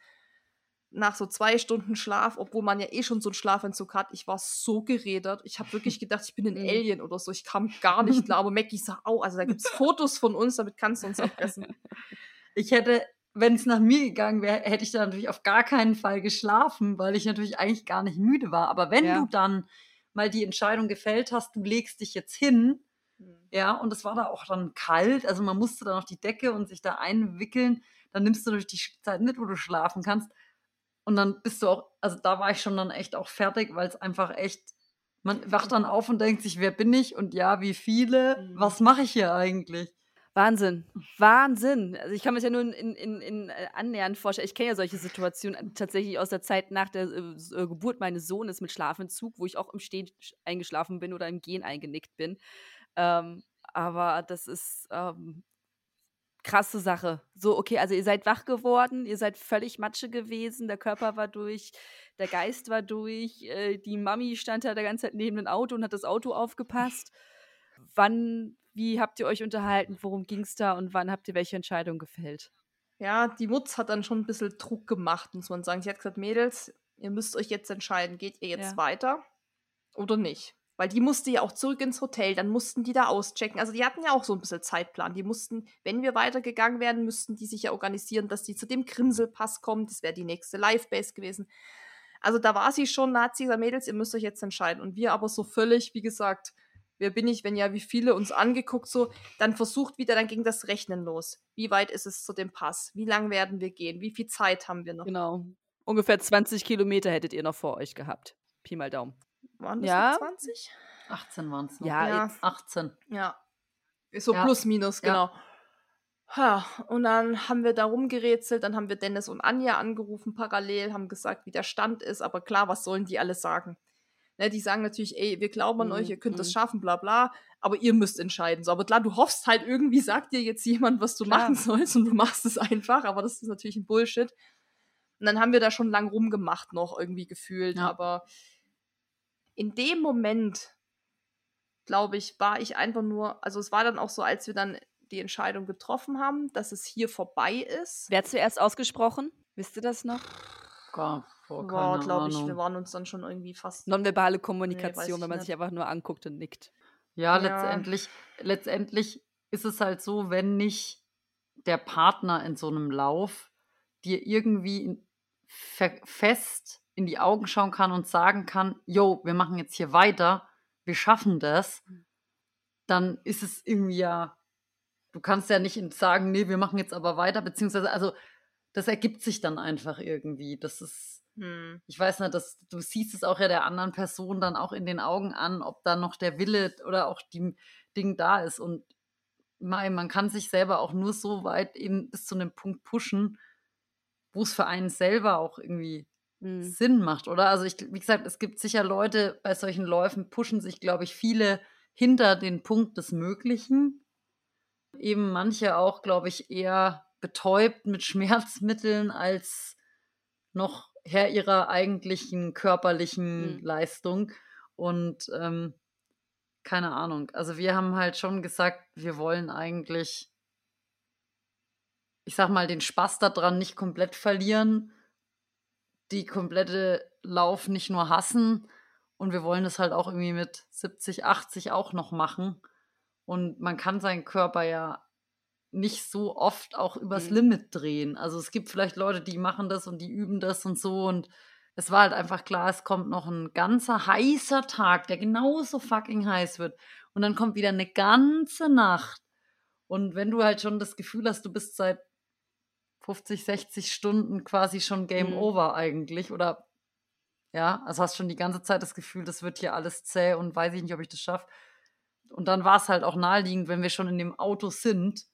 Nach so zwei Stunden Schlaf, obwohl man ja eh schon so einen Schlafentzug hat, ich war so gerädert. Ich habe wirklich gedacht, ich bin ein Mhm. Alien oder so. Ich kam gar nicht klar. Aber Mackie sah, au, also da gibt es Fotos von uns, damit kannst du uns erpressen. Ich hätte, wenn es nach mir gegangen wäre, hätte ich da natürlich auf gar keinen Fall geschlafen, weil ich natürlich eigentlich gar nicht müde war. Aber wenn Ja. du dann mal die Entscheidung gefällt hast, du legst dich jetzt hin, ja, und es war da auch dann kalt, also man musste dann auf die Decke und sich da einwickeln, dann nimmst du durch die Zeit mit, wo du schlafen kannst. Und dann bist du auch, also da war ich schon dann echt auch fertig, weil es einfach echt, man wacht dann auf und denkt sich, wer bin ich und ja, wie viele, Mhm. was mache ich hier eigentlich? Wahnsinn. Wahnsinn. Also ich kann mir das ja nur in, in, in, äh, annähernd vorstellen. Ich kenne ja solche Situationen tatsächlich aus der Zeit nach der äh, äh, Geburt meines Sohnes mit Schlafentzug, wo ich auch im Stehen sch- eingeschlafen bin oder im Gehen eingenickt bin. Ähm, aber das ist ähm, krasse Sache. So, okay, also ihr seid wach geworden, ihr seid völlig Matsche gewesen, der Körper war durch, der Geist war durch, äh, die Mami stand da der ganze Zeit neben dem Auto und hat das Auto aufgepasst. Wann, wie habt ihr euch unterhalten, worum ging es da und wann habt ihr welche Entscheidung gefällt? Ja, die Mutz hat dann schon ein bisschen Druck gemacht, muss man sagen. Sie hat gesagt, Mädels, ihr müsst euch jetzt entscheiden, geht ihr jetzt Ja. weiter oder nicht? Weil die musste ja auch zurück ins Hotel, dann mussten die da auschecken. Also die hatten ja auch so ein bisschen Zeitplan. Die mussten, wenn wir weitergegangen wären, müssten die sich ja organisieren, dass die zu dem Grinselpass kommen. Das wäre die nächste Live-Base gewesen. Also da war sie schon, gesagt, Mädels, ihr müsst euch jetzt entscheiden. Und wir aber so völlig, wie gesagt, wer bin ich, wenn ja, wie viele uns angeguckt, so, dann versucht wieder, dann ging das Rechnen los. Wie weit ist es zu dem Pass? Wie lang werden wir gehen? Wie viel Zeit haben wir noch? Genau. Ungefähr 20 Kilometer hättet ihr noch vor euch gehabt. Pi mal Daumen. Waren das Ja. noch 20? 18 waren es noch. Ja, Ja. jetzt- 18. Ja. So Ja. plus minus, genau. Ja, und dann haben wir da rumgerätselt, dann haben wir Dennis und Anja angerufen parallel, haben gesagt, wie der Stand ist, aber klar, was sollen die alle sagen? Ne, die sagen natürlich, ey, wir glauben an Mhm, euch, ihr könnt das mhm. schaffen, bla bla, aber ihr müsst entscheiden. So, aber klar, du hoffst halt irgendwie, sagt dir jetzt jemand, was du Klar. machen sollst und du machst es einfach, aber das ist natürlich ein Bullshit. Und dann haben wir da schon lang rumgemacht noch irgendwie gefühlt, Ja. aber in dem Moment, glaube ich, war ich einfach nur, also es war dann auch so, als wir dann die Entscheidung getroffen haben, dass es hier vorbei ist. Wer hat zuerst ausgesprochen? Wisst ihr das noch? Gar, boah, war, keine glaube ich, wir waren uns dann schon irgendwie fast. Nonverbale Kommunikation, ich wenn man nicht. sich einfach nur anguckt und nickt. Ja, Ja. letztendlich, letztendlich ist es halt so, wenn nicht der Partner in so einem Lauf dir irgendwie fest in die Augen schauen kann und sagen kann, yo, wir machen jetzt hier weiter, wir schaffen das, dann ist es irgendwie ja, du kannst ja nicht sagen, nee, wir machen jetzt aber weiter, beziehungsweise, also das ergibt sich dann einfach irgendwie. Das ist, hm. ich weiß nicht, dass du siehst es auch ja der anderen Person dann auch in den Augen an, ob da noch der Wille oder auch die Ding da ist. Und man, man kann sich selber auch nur so weit eben bis zu einem Punkt pushen, wo es für einen selber auch irgendwie mhm. Sinn macht, oder? Also ich, wie gesagt, es gibt sicher Leute bei solchen Läufen, pushen sich, glaube ich, viele hinter den Punkt des Möglichen. Eben manche auch, glaube ich, eher betäubt mit Schmerzmitteln als noch Herr ihrer eigentlichen körperlichen mhm. Leistung. Und ähm, keine Ahnung. Also wir haben halt schon gesagt, wir wollen eigentlich, ich sag mal, den Spaß daran nicht komplett verlieren, die komplette Lauf nicht nur hassen und wir wollen es halt auch irgendwie mit 70, 80 auch noch machen. Und man kann seinen Körper ja nicht so oft auch übers mhm. Limit drehen. Also es gibt vielleicht Leute, die machen das und die üben das und so und es war halt einfach klar, es kommt noch ein ganzer heißer Tag, der genauso fucking heiß wird. Und dann kommt wieder eine ganze Nacht. Und wenn du halt schon das Gefühl hast, du bist seit 50, 60 Stunden quasi schon Game mhm. Over eigentlich oder ja, also hast schon die ganze Zeit das Gefühl, das wird hier alles zäh und weiß ich nicht, ob ich das schaffe. Und dann war es halt auch naheliegend, wenn wir schon in dem Auto sind,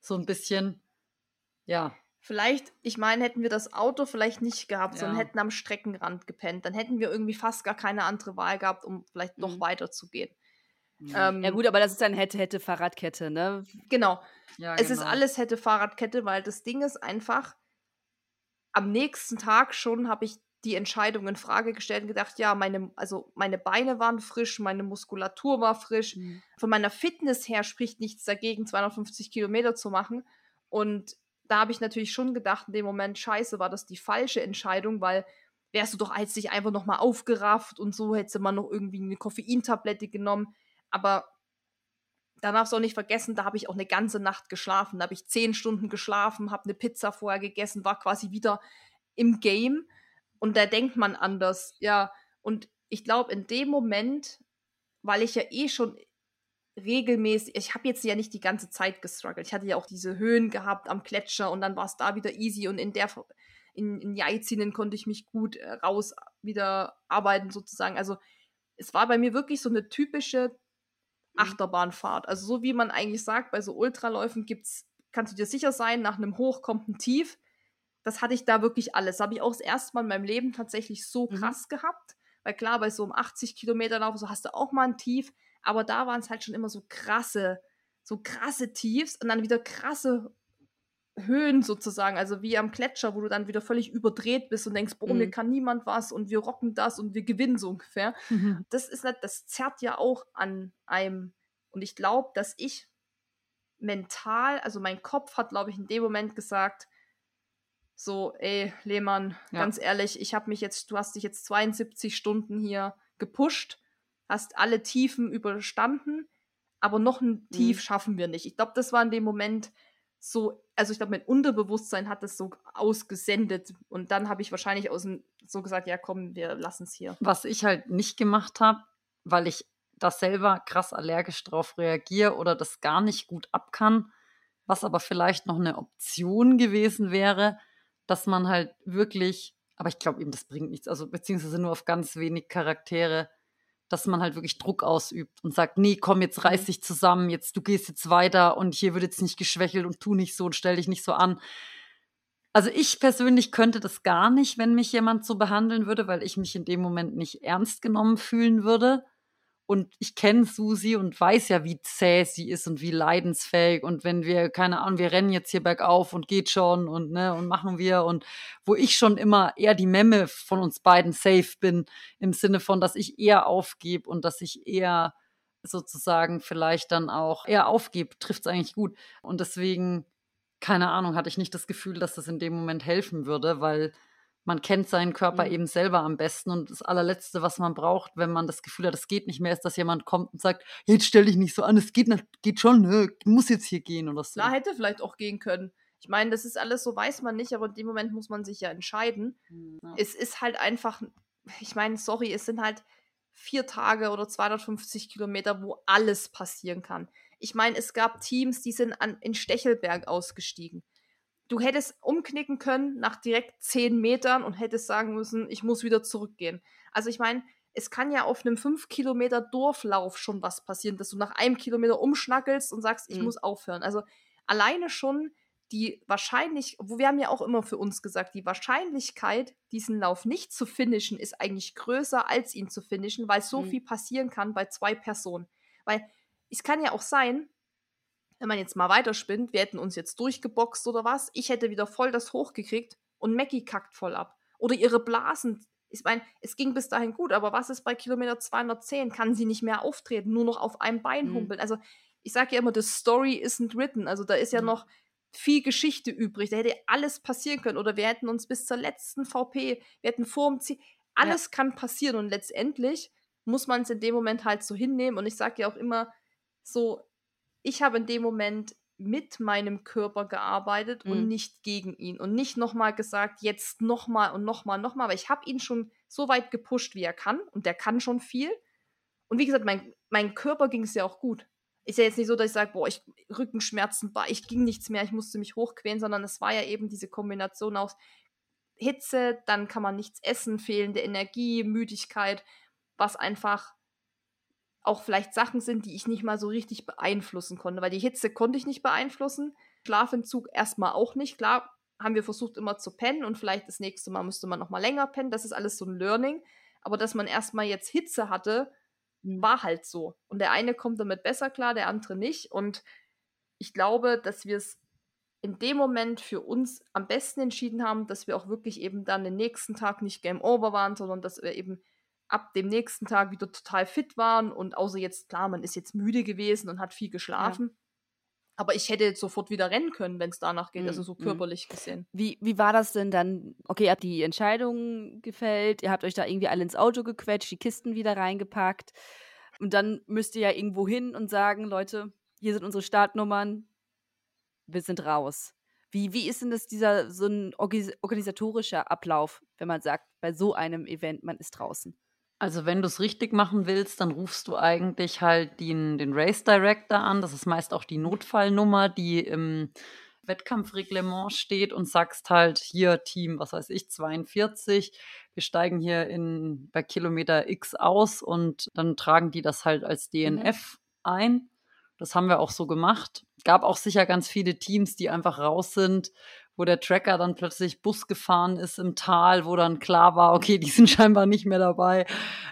so ein bisschen, ja, Vielleicht, ich meine, hätten wir das Auto vielleicht nicht gehabt, ja. sondern hätten am Streckenrand gepennt, dann hätten wir irgendwie fast gar keine andere Wahl gehabt, um vielleicht noch mhm. weiterzugehen. Mhm. Ähm, ja gut, aber das ist dann hätte, hätte Fahrradkette, ne? Genau. Ja, es genau. ist alles hätte Fahrradkette, weil das Ding ist einfach, am nächsten Tag schon habe ich die Entscheidung in Frage gestellt und gedacht, ja, meine, also meine Beine waren frisch, meine Muskulatur war frisch. Mhm. Von meiner Fitness her spricht nichts dagegen, 250 Kilometer zu machen. Und da habe ich natürlich schon gedacht, in dem Moment, scheiße, war das die falsche Entscheidung, weil wärst du doch als dich einfach nochmal aufgerafft und so hätte man noch irgendwie eine Koffeintablette genommen. Aber da darfst du auch nicht vergessen, da habe ich auch eine ganze Nacht geschlafen. Da habe ich zehn Stunden geschlafen, habe eine Pizza vorher gegessen, war quasi wieder im Game. Und da denkt man anders, ja. Und ich glaube, in dem Moment, weil ich ja eh schon regelmäßig, ich habe jetzt ja nicht die ganze Zeit gestruggelt. Ich hatte ja auch diese Höhen gehabt am Gletscher und dann war es da wieder easy und in der in, in Jaizinen konnte ich mich gut äh, raus wieder arbeiten sozusagen. Also es war bei mir wirklich so eine typische. Achterbahnfahrt. Also so wie man eigentlich sagt, bei so Ultraläufen gibt's, kannst du dir sicher sein, nach einem Hoch kommt ein Tief. Das hatte ich da wirklich alles. Habe ich auch das erste Mal in meinem Leben tatsächlich so mhm. krass mhm. gehabt. Weil klar, bei so einem 80 Kilometer Lauf, so hast du auch mal ein Tief. Aber da waren es halt schon immer so krasse, so krasse Tiefs und dann wieder krasse Höhen sozusagen, also wie am Gletscher, wo du dann wieder völlig überdreht bist und denkst, boah, mhm. mir kann niemand was und wir rocken das und wir gewinnen so ungefähr. Mhm. Das ist das zerrt ja auch an einem. Und ich glaube, dass ich mental, also mein Kopf hat, glaube ich, in dem Moment gesagt, so, ey, Lehmann, ja. ganz ehrlich, ich habe mich jetzt, du hast dich jetzt 72 Stunden hier gepusht hast alle Tiefen überstanden, aber noch ein Tief mhm. schaffen wir nicht. Ich glaube, das war in dem Moment so, also ich glaube, mein Unterbewusstsein hat das so ausgesendet und dann habe ich wahrscheinlich aus dem so gesagt, ja komm, wir lassen es hier. Was ich halt nicht gemacht habe, weil ich das selber krass allergisch drauf reagiere oder das gar nicht gut ab kann, was aber vielleicht noch eine Option gewesen wäre, dass man halt wirklich, aber ich glaube eben, das bringt nichts, also beziehungsweise nur auf ganz wenig Charaktere dass man halt wirklich Druck ausübt und sagt, nee, komm, jetzt reiß mhm. dich zusammen, jetzt du gehst jetzt weiter und hier wird jetzt nicht geschwächelt und tu nicht so und stell dich nicht so an. Also ich persönlich könnte das gar nicht, wenn mich jemand so behandeln würde, weil ich mich in dem Moment nicht ernst genommen fühlen würde. Und ich kenne Susi und weiß ja, wie zäh sie ist und wie leidensfähig. Und wenn wir, keine Ahnung, wir rennen jetzt hier bergauf und geht schon und, ne, und machen wir. Und wo ich schon immer eher die Memme von uns beiden safe bin, im Sinne von, dass ich eher aufgebe und dass ich eher sozusagen vielleicht dann auch eher aufgebe, trifft es eigentlich gut. Und deswegen, keine Ahnung, hatte ich nicht das Gefühl, dass das in dem Moment helfen würde, weil man kennt seinen Körper mhm. eben selber am besten und das allerletzte, was man braucht, wenn man das Gefühl hat, es geht nicht mehr, ist, dass jemand kommt und sagt, jetzt stell dich nicht so an, es geht, geht schon, ne? muss jetzt hier gehen oder so. Na, hätte vielleicht auch gehen können. Ich meine, das ist alles so, weiß man nicht, aber in dem Moment muss man sich ja entscheiden. Mhm, ja. Es ist halt einfach, ich meine, sorry, es sind halt vier Tage oder 250 Kilometer, wo alles passieren kann. Ich meine, es gab Teams, die sind an, in Stechelberg ausgestiegen du hättest umknicken können nach direkt zehn Metern und hättest sagen müssen, ich muss wieder zurückgehen. Also ich meine, es kann ja auf einem 5 Kilometer Dorflauf schon was passieren, dass du nach einem Kilometer umschnackelst und sagst, ich mhm. muss aufhören. Also alleine schon die wahrscheinlich, wo wir haben ja auch immer für uns gesagt, die Wahrscheinlichkeit, diesen Lauf nicht zu finishen, ist eigentlich größer als ihn zu finishen, weil so mhm. viel passieren kann bei zwei Personen. Weil es kann ja auch sein, wenn man jetzt mal weiterspinnt, wir hätten uns jetzt durchgeboxt oder was, ich hätte wieder voll das hochgekriegt und Mackie kackt voll ab. Oder ihre Blasen ich meine, es ging bis dahin gut, aber was ist bei Kilometer 210? Kann sie nicht mehr auftreten, nur noch auf einem Bein mhm. humpeln? Also, ich sage ja immer, the story isn't written. Also, da ist ja mhm. noch viel Geschichte übrig. Da hätte alles passieren können. Oder wir hätten uns bis zur letzten VP, wir hätten vor dem Ziel. Alles ja. kann passieren und letztendlich muss man es in dem Moment halt so hinnehmen. Und ich sage ja auch immer so, ich habe in dem Moment mit meinem Körper gearbeitet mhm. und nicht gegen ihn und nicht nochmal gesagt, jetzt nochmal und nochmal, nochmal, aber ich habe ihn schon so weit gepusht, wie er kann und der kann schon viel. Und wie gesagt, mein, mein Körper ging es ja auch gut. Ist ja jetzt nicht so, dass ich sage, boah, ich Rückenschmerzen, boah, ich ging nichts mehr, ich musste mich hochquälen, sondern es war ja eben diese Kombination aus Hitze, dann kann man nichts essen, fehlende Energie, Müdigkeit, was einfach auch vielleicht Sachen sind, die ich nicht mal so richtig beeinflussen konnte, weil die Hitze konnte ich nicht beeinflussen, Schlafentzug erstmal auch nicht. Klar, haben wir versucht immer zu pennen und vielleicht das nächste Mal müsste man noch mal länger pennen, das ist alles so ein Learning, aber dass man erstmal jetzt Hitze hatte, war halt so. Und der eine kommt damit besser klar, der andere nicht. Und ich glaube, dass wir es in dem Moment für uns am besten entschieden haben, dass wir auch wirklich eben dann den nächsten Tag nicht Game Over waren, sondern dass wir eben ab dem nächsten Tag wieder total fit waren und außer jetzt, klar, man ist jetzt müde gewesen und hat viel geschlafen. Ja. Aber ich hätte jetzt sofort wieder rennen können, wenn es danach geht, also so mhm. körperlich gesehen. Wie, wie war das denn dann? Okay, ihr habt die Entscheidung gefällt, ihr habt euch da irgendwie alle ins Auto gequetscht, die Kisten wieder reingepackt. Und dann müsst ihr ja irgendwo hin und sagen, Leute, hier sind unsere Startnummern, wir sind raus. Wie, wie ist denn das dieser so ein organisatorischer Ablauf, wenn man sagt, bei so einem Event, man ist draußen? Also wenn du es richtig machen willst, dann rufst du eigentlich halt den, den Race Director an. Das ist meist auch die Notfallnummer, die im Wettkampfreglement steht und sagst halt hier Team, was weiß ich, 42. Wir steigen hier in, bei Kilometer X aus und dann tragen die das halt als DNF mhm. ein. Das haben wir auch so gemacht. Gab auch sicher ganz viele Teams, die einfach raus sind wo der Tracker dann plötzlich Bus gefahren ist im Tal, wo dann klar war, okay, die sind scheinbar nicht mehr dabei,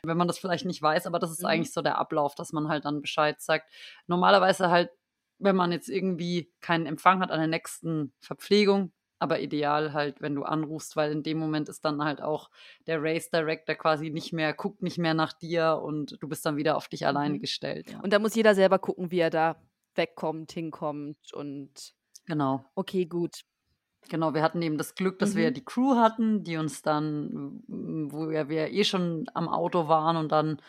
wenn man das vielleicht nicht weiß, aber das ist mhm. eigentlich so der Ablauf, dass man halt dann Bescheid sagt. Normalerweise halt, wenn man jetzt irgendwie keinen Empfang hat an der nächsten Verpflegung, aber ideal halt, wenn du anrufst, weil in dem Moment ist dann halt auch der Race Director quasi nicht mehr, guckt nicht mehr nach dir und du bist dann wieder auf dich alleine mhm. gestellt. Ja. Und da muss jeder selber gucken, wie er da wegkommt, hinkommt und Genau. Okay, gut. Genau, wir hatten eben das Glück, dass mhm. wir die Crew hatten, die uns dann, wo wir, wir eh schon am Auto waren und dann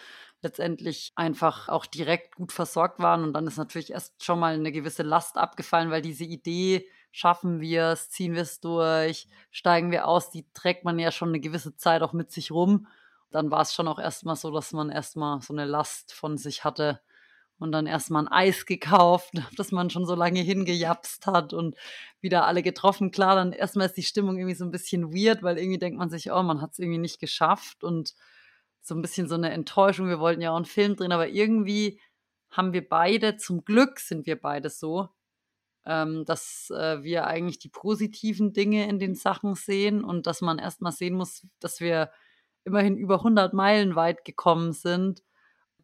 letztendlich einfach auch direkt gut versorgt waren. Und dann ist natürlich erst schon mal eine gewisse Last abgefallen, weil diese Idee, schaffen wir es, ziehen wir es durch, steigen wir aus, die trägt man ja schon eine gewisse Zeit auch mit sich rum. Dann war es schon auch erstmal so, dass man erstmal so eine Last von sich hatte, und dann erstmal ein Eis gekauft, das man schon so lange hingejapst hat und wieder alle getroffen. Klar, dann erstmal ist die Stimmung irgendwie so ein bisschen weird, weil irgendwie denkt man sich, oh, man hat es irgendwie nicht geschafft und so ein bisschen so eine Enttäuschung. Wir wollten ja auch einen Film drehen, aber irgendwie haben wir beide, zum Glück sind wir beide so, ähm, dass äh, wir eigentlich die positiven Dinge in den Sachen sehen und dass man erstmal sehen muss, dass wir immerhin über 100 Meilen weit gekommen sind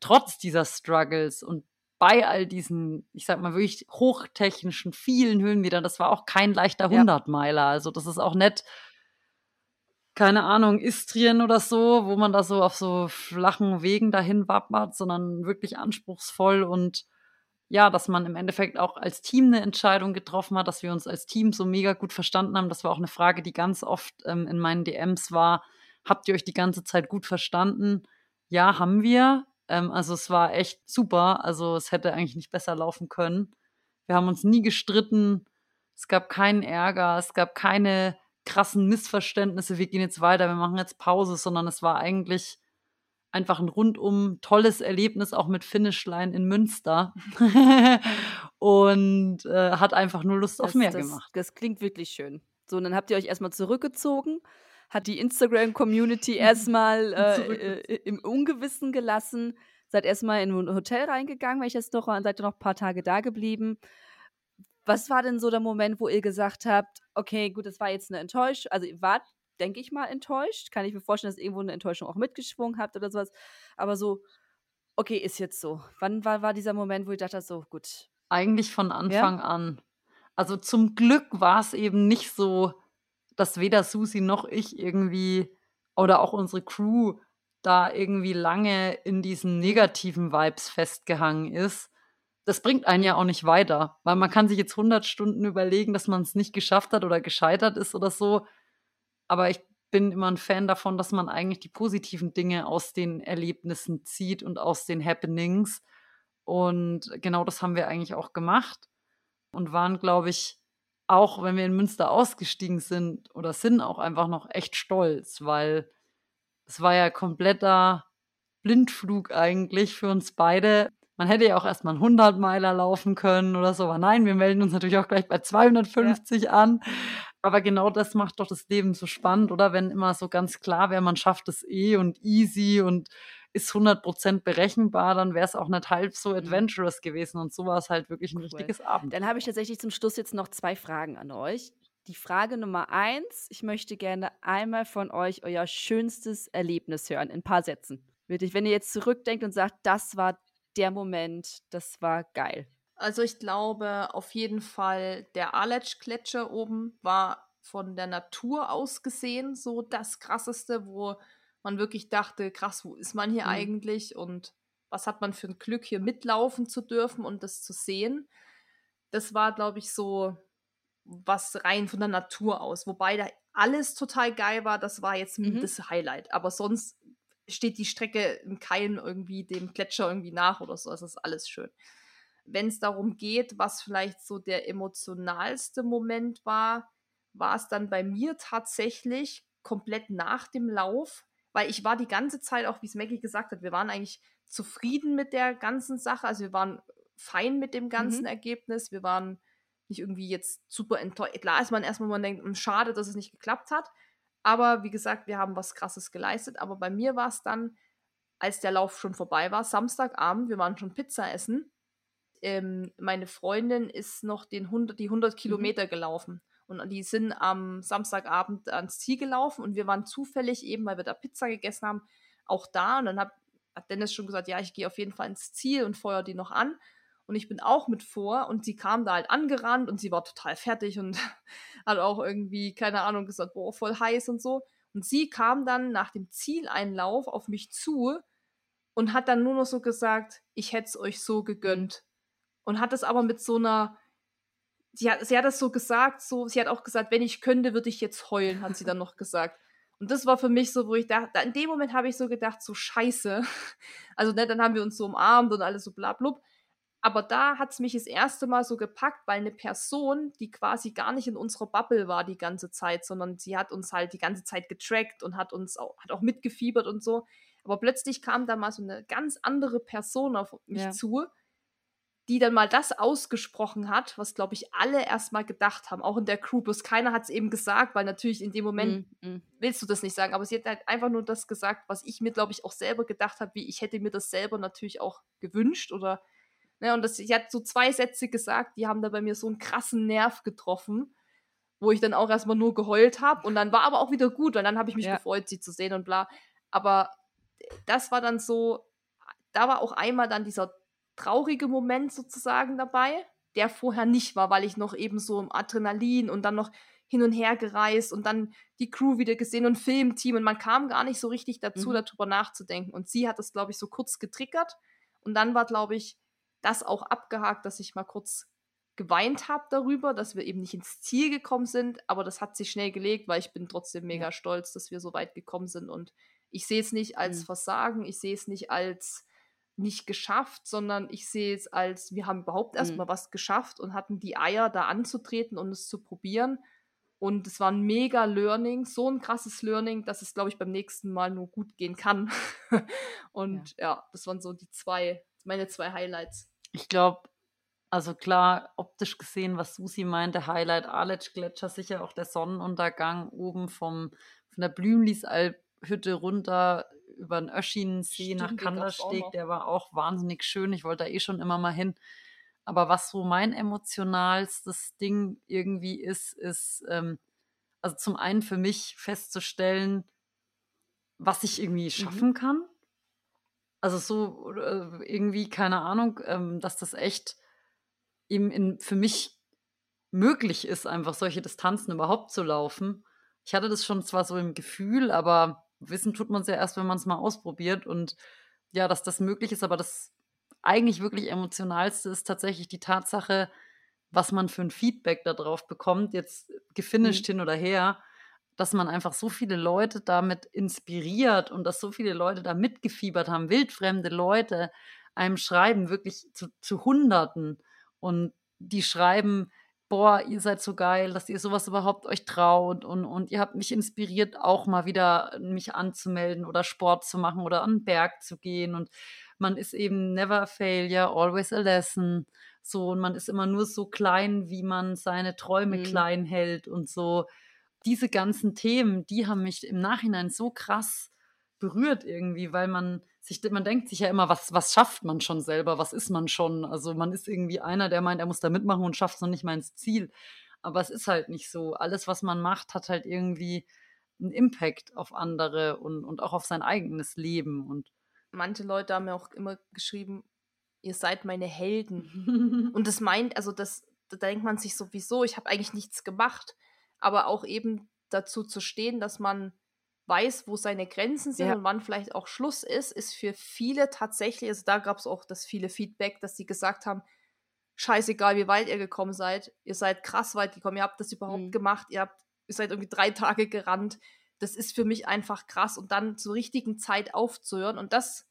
trotz dieser Struggles und bei all diesen, ich sag mal wirklich hochtechnischen, vielen Höhenmetern, das war auch kein leichter Hundertmeiler. Also das ist auch nett, keine Ahnung, Istrien oder so, wo man da so auf so flachen Wegen dahin wappert, sondern wirklich anspruchsvoll und ja, dass man im Endeffekt auch als Team eine Entscheidung getroffen hat, dass wir uns als Team so mega gut verstanden haben. Das war auch eine Frage, die ganz oft ähm, in meinen DMs war. Habt ihr euch die ganze Zeit gut verstanden? Ja, haben wir. Ähm, also es war echt super. Also es hätte eigentlich nicht besser laufen können. Wir haben uns nie gestritten. Es gab keinen Ärger. Es gab keine krassen Missverständnisse. Wir gehen jetzt weiter. Wir machen jetzt Pause, sondern es war eigentlich einfach ein rundum tolles Erlebnis, auch mit Finishline in Münster. und äh, hat einfach nur Lust das, auf mehr das, gemacht. Das klingt wirklich schön. So, und dann habt ihr euch erstmal zurückgezogen, hat die Instagram-Community erstmal äh, äh, im Ungewissen gelassen, seid erstmal in ein Hotel reingegangen, weil ich jetzt noch, seid ihr noch ein paar Tage da geblieben. Was war denn so der Moment, wo ihr gesagt habt, okay, gut, das war jetzt eine Enttäuschung, also ihr wart, denke ich mal, enttäuscht. Kann ich mir vorstellen, dass ihr irgendwo eine Enttäuschung auch mitgeschwungen habt oder sowas. Aber so, okay, ist jetzt so. Wann war, war dieser Moment, wo ihr dachtet, so, gut. Eigentlich von Anfang ja? an. Also zum Glück war es eben nicht so, dass weder Susi noch ich irgendwie oder auch unsere Crew da irgendwie lange in diesen negativen Vibes festgehangen ist. Das bringt einen ja auch nicht weiter, weil man kann sich jetzt 100 Stunden überlegen, dass man es nicht geschafft hat oder gescheitert ist oder so. Aber ich bin immer ein Fan davon, dass man eigentlich die positiven Dinge aus den Erlebnissen zieht und aus den Happenings. Und genau das haben wir eigentlich auch gemacht und waren, glaube ich, auch wenn wir in Münster ausgestiegen sind oder sind, auch einfach noch echt stolz, weil es war ja kompletter Blindflug eigentlich für uns beide. Man hätte ja auch erstmal einen 100 Meiler laufen können oder so, aber nein, wir melden uns natürlich auch gleich bei 250 ja. an. Aber genau das macht doch das Leben so spannend, oder? Wenn immer so ganz klar wäre, man schafft es eh und easy und ist 100% berechenbar, dann wäre es auch nicht halb so mhm. adventurous gewesen. Und so war es halt wirklich ein cool. richtiges Abend. Dann habe ich tatsächlich zum Schluss jetzt noch zwei Fragen an euch. Die Frage Nummer eins, ich möchte gerne einmal von euch euer schönstes Erlebnis hören, in ein paar Sätzen. Wirklich, wenn ihr jetzt zurückdenkt und sagt, das war der Moment, das war geil. Also ich glaube auf jeden Fall, der Aletsch-Gletscher oben war von der Natur aus gesehen so das krasseste, wo man wirklich dachte, krass, wo ist man hier mhm. eigentlich und was hat man für ein Glück, hier mitlaufen zu dürfen und das zu sehen. Das war, glaube ich, so was rein von der Natur aus. Wobei da alles total geil war, das war jetzt mhm. das Highlight. Aber sonst steht die Strecke im Keim irgendwie dem Gletscher irgendwie nach oder so. Das ist alles schön. Wenn es darum geht, was vielleicht so der emotionalste Moment war, war es dann bei mir tatsächlich komplett nach dem Lauf, weil ich war die ganze Zeit, auch wie es Maggie gesagt hat, wir waren eigentlich zufrieden mit der ganzen Sache. Also wir waren fein mit dem ganzen mhm. Ergebnis. Wir waren nicht irgendwie jetzt super enttäuscht. Klar ist man erstmal, man denkt, hm, schade, dass es nicht geklappt hat. Aber wie gesagt, wir haben was Krasses geleistet. Aber bei mir war es dann, als der Lauf schon vorbei war, Samstagabend, wir waren schon Pizza essen. Ähm, meine Freundin ist noch den 100, die 100 mhm. Kilometer gelaufen. Und die sind am Samstagabend ans Ziel gelaufen und wir waren zufällig eben, weil wir da Pizza gegessen haben, auch da. Und dann hat, hat Dennis schon gesagt, ja, ich gehe auf jeden Fall ins Ziel und feuer die noch an. Und ich bin auch mit vor und sie kam da halt angerannt und sie war total fertig und hat auch irgendwie, keine Ahnung, gesagt, boah, voll heiß und so. Und sie kam dann nach dem Zieleinlauf auf mich zu und hat dann nur noch so gesagt, ich hätte es euch so gegönnt. Und hat es aber mit so einer sie hat, sie hat das so gesagt, so, sie hat auch gesagt, wenn ich könnte, würde ich jetzt heulen, hat sie dann noch gesagt. Und das war für mich so, wo ich dachte, in dem Moment habe ich so gedacht, so scheiße. Also, ne, dann haben wir uns so umarmt und alles so blablub. Aber da hat es mich das erste Mal so gepackt, weil eine Person, die quasi gar nicht in unserer Bubble war die ganze Zeit, sondern sie hat uns halt die ganze Zeit getrackt und hat uns auch, hat auch mitgefiebert und so. Aber plötzlich kam da mal so eine ganz andere Person auf mich ja. zu, die dann mal das ausgesprochen hat, was, glaube ich, alle erstmal gedacht haben, auch in der Crew. Bloß keiner hat es eben gesagt, weil natürlich in dem Moment mm, mm. willst du das nicht sagen. Aber sie hat halt einfach nur das gesagt, was ich mir, glaube ich, auch selber gedacht habe, wie ich hätte mir das selber natürlich auch gewünscht oder. Ne, und das, sie hat so zwei Sätze gesagt, die haben da bei mir so einen krassen Nerv getroffen, wo ich dann auch erstmal nur geheult habe. Und dann war aber auch wieder gut, und dann habe ich mich ja. gefreut, sie zu sehen und bla. Aber das war dann so, da war auch einmal dann dieser traurige Moment sozusagen dabei, der vorher nicht war, weil ich noch eben so im Adrenalin und dann noch hin und her gereist und dann die Crew wieder gesehen und Filmteam und man kam gar nicht so richtig dazu, mhm. darüber nachzudenken. Und sie hat das, glaube ich, so kurz getriggert und dann war, glaube ich, das auch abgehakt, dass ich mal kurz geweint habe darüber, dass wir eben nicht ins Ziel gekommen sind, aber das hat sich schnell gelegt, weil ich bin trotzdem mega ja. stolz, dass wir so weit gekommen sind und ich sehe es nicht als mhm. Versagen, ich sehe es nicht als nicht geschafft, sondern ich sehe es als, wir haben überhaupt erstmal mhm. was geschafft und hatten die Eier, da anzutreten und es zu probieren. Und es war ein mega Learning, so ein krasses Learning, dass es, glaube ich, beim nächsten Mal nur gut gehen kann. und ja. ja, das waren so die zwei, meine zwei Highlights. Ich glaube, Also klar, optisch gesehen, was Susi meinte, Highlight Aletsch-Gletscher, sicher auch der Sonnenuntergang oben vom, von der Blümlisalp-Hütte runter über den Öschinensee nach Kandersteg, der war auch wahnsinnig schön. Ich wollte da eh schon immer mal hin. Aber was so mein emotionalstes Ding irgendwie ist, ist, ähm, also zum einen für mich festzustellen, was ich irgendwie mhm. schaffen mhm. kann. Also so äh, irgendwie, keine Ahnung, ähm, dass das echt eben in, für mich möglich ist, einfach solche Distanzen überhaupt zu laufen. Ich hatte das schon zwar so im Gefühl, aber wissen tut man es ja erst, wenn man es mal ausprobiert. Und ja, dass das möglich ist, aber das eigentlich wirklich emotionalste ist tatsächlich die Tatsache, was man für ein Feedback darauf bekommt, jetzt gefinisht mhm. hin oder her, dass man einfach so viele Leute damit inspiriert und dass so viele Leute da mitgefiebert haben, wildfremde Leute einem schreiben, wirklich zu, zu Hunderten und die schreiben, boah, ihr seid so geil, dass ihr sowas überhaupt euch traut und, und ihr habt mich inspiriert, auch mal wieder mich anzumelden oder Sport zu machen oder an den Berg zu gehen und man ist eben never a failure, always a lesson. So, und man ist immer nur so klein, wie man seine Träume mhm. klein hält und so. Diese ganzen Themen, die haben mich im Nachhinein so krass berührt irgendwie, weil man sich, man denkt sich ja immer, was, was schafft man schon selber, was ist man schon? Also man ist irgendwie einer, der meint, er muss da mitmachen und schafft es noch nicht mal ins Ziel. Aber es ist halt nicht so. Alles, was man macht, hat halt irgendwie einen Impact auf andere und, und auch auf sein eigenes Leben. Und manche Leute haben ja auch immer geschrieben, ihr seid meine Helden. und das meint, also das, da denkt man sich sowieso, ich habe eigentlich nichts gemacht, aber auch eben dazu zu stehen, dass man weiß, wo seine Grenzen sind ja. und wann vielleicht auch Schluss ist, ist für viele tatsächlich, also da gab es auch das viele Feedback, dass sie gesagt haben, scheißegal, wie weit ihr gekommen seid, ihr seid krass weit gekommen, ihr habt das überhaupt mhm. gemacht, ihr habt, ihr seid irgendwie drei Tage gerannt, das ist für mich einfach krass und dann zur richtigen Zeit aufzuhören und das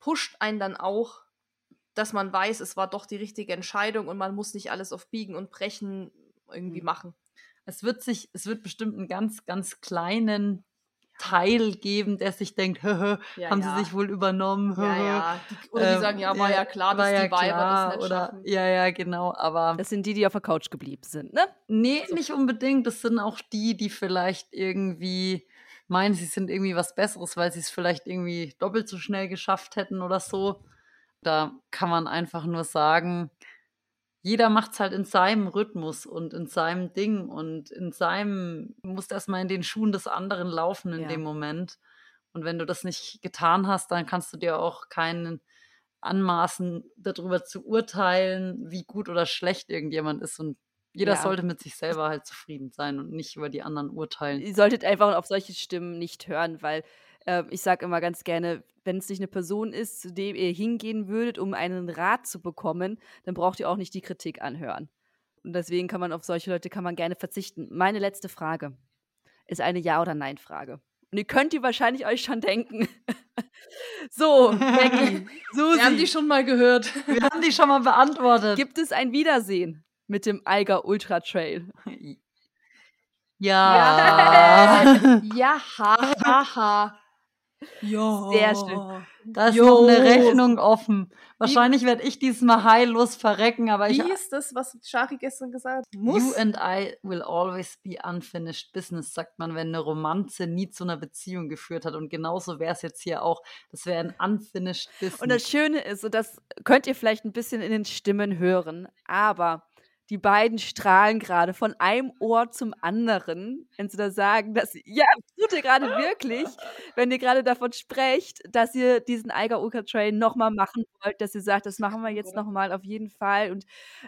pusht einen dann auch, dass man weiß, es war doch die richtige Entscheidung und man muss nicht alles auf Biegen und Brechen irgendwie mhm. machen. Es wird sich, es wird bestimmt einen ganz, ganz kleinen Teil geben, der sich denkt, hö, ja, haben ja. sie sich wohl übernommen. Hö, ja, ja. Die, oder die ähm, sagen, ja, war ja klar, dass ja die Weiber klar, das nicht oder, schaffen. Ja, ja, genau, aber... Das sind die, die auf der Couch geblieben sind, ne? Nee, so. nicht unbedingt. Das sind auch die, die vielleicht irgendwie meinen, sie sind irgendwie was Besseres, weil sie es vielleicht irgendwie doppelt so schnell geschafft hätten oder so. Da kann man einfach nur sagen, jeder macht es halt in seinem Rhythmus und in seinem Ding und in seinem, muss erstmal in den Schuhen des anderen laufen in ja. dem Moment. Und wenn du das nicht getan hast, dann kannst du dir auch keinen anmaßen, darüber zu urteilen, wie gut oder schlecht irgendjemand ist. Und jeder ja. sollte mit sich selber halt zufrieden sein und nicht über die anderen urteilen. Ihr solltet einfach auf solche Stimmen nicht hören, weil äh, ich sage immer ganz gerne, wenn es nicht eine Person ist, zu dem ihr hingehen würdet, um einen Rat zu bekommen, dann braucht ihr auch nicht die Kritik anhören. Und deswegen kann man auf solche Leute kann man gerne verzichten. Meine letzte Frage ist eine Ja- oder Nein-Frage. Und ihr könnt die wahrscheinlich euch schon denken. so, Becky, Susi. Wir haben die schon mal gehört. Wir haben die schon mal beantwortet. Gibt es ein Wiedersehen mit dem Eiger Ultra Trail? Ja. Ja, ja ha, Ja. Sehr schön. Da ist jo. noch eine Rechnung offen. Wahrscheinlich werde ich diesmal heillos verrecken, aber Wie ich. Wie ist das, was Shari gestern gesagt hat? Muss. You and I will always be unfinished business, sagt man, wenn eine Romanze nie zu einer Beziehung geführt hat. Und genauso wäre es jetzt hier auch. Das wäre ein unfinished business. Und das Schöne ist, und das könnt ihr vielleicht ein bisschen in den Stimmen hören, aber die beiden strahlen gerade von einem Ohr zum anderen, wenn sie da sagen, dass ja, tut ihr gerade wirklich, wenn ihr gerade davon sprecht, dass ihr diesen Eiger Uka Train nochmal machen wollt, dass ihr sagt, das machen wir jetzt nochmal auf jeden Fall. Und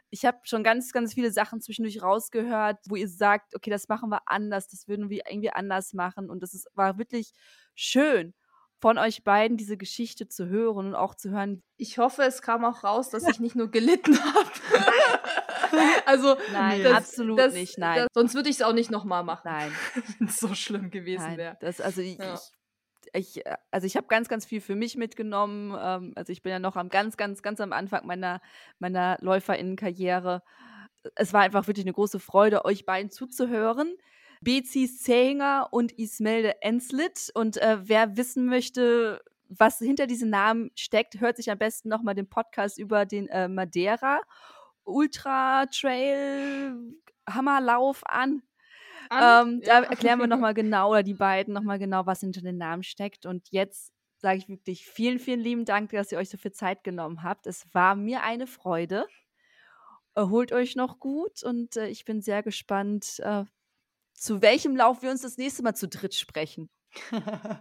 ich habe schon ganz, ganz viele Sachen zwischendurch rausgehört, wo ihr sagt, okay, das machen wir anders, das würden wir irgendwie anders machen. Und das ist, war wirklich schön von euch beiden diese Geschichte zu hören und auch zu hören. Ich hoffe, es kam auch raus, dass ich nicht nur gelitten habe. also nein, das, absolut das, nicht, nein. Das, sonst würde ich es auch nicht nochmal machen. Nein, wenn es so schlimm gewesen wäre. Das also ich, ja. ich, ich also ich habe ganz, ganz viel für mich mitgenommen. Ähm, also ich bin ja noch am ganz, ganz, ganz am Anfang meiner meiner Läuferinnenkarriere. Es war einfach wirklich eine große Freude, euch beiden zuzuhören. Bezi Zähinger und Ismelde Enslit. Und äh, wer wissen möchte, was hinter diesen Namen steckt, hört sich am besten nochmal den Podcast über den äh, Madeira. Ultra Trail Hammerlauf an. Ähm, ja. Da erklären wir nochmal genau, oder die beiden nochmal genau, was hinter den Namen steckt. Und jetzt sage ich wirklich vielen, vielen lieben Dank, dass ihr euch so viel Zeit genommen habt. Es war mir eine Freude. Erholt euch noch gut und äh, ich bin sehr gespannt, äh, zu welchem Lauf wir uns das nächste Mal zu dritt sprechen.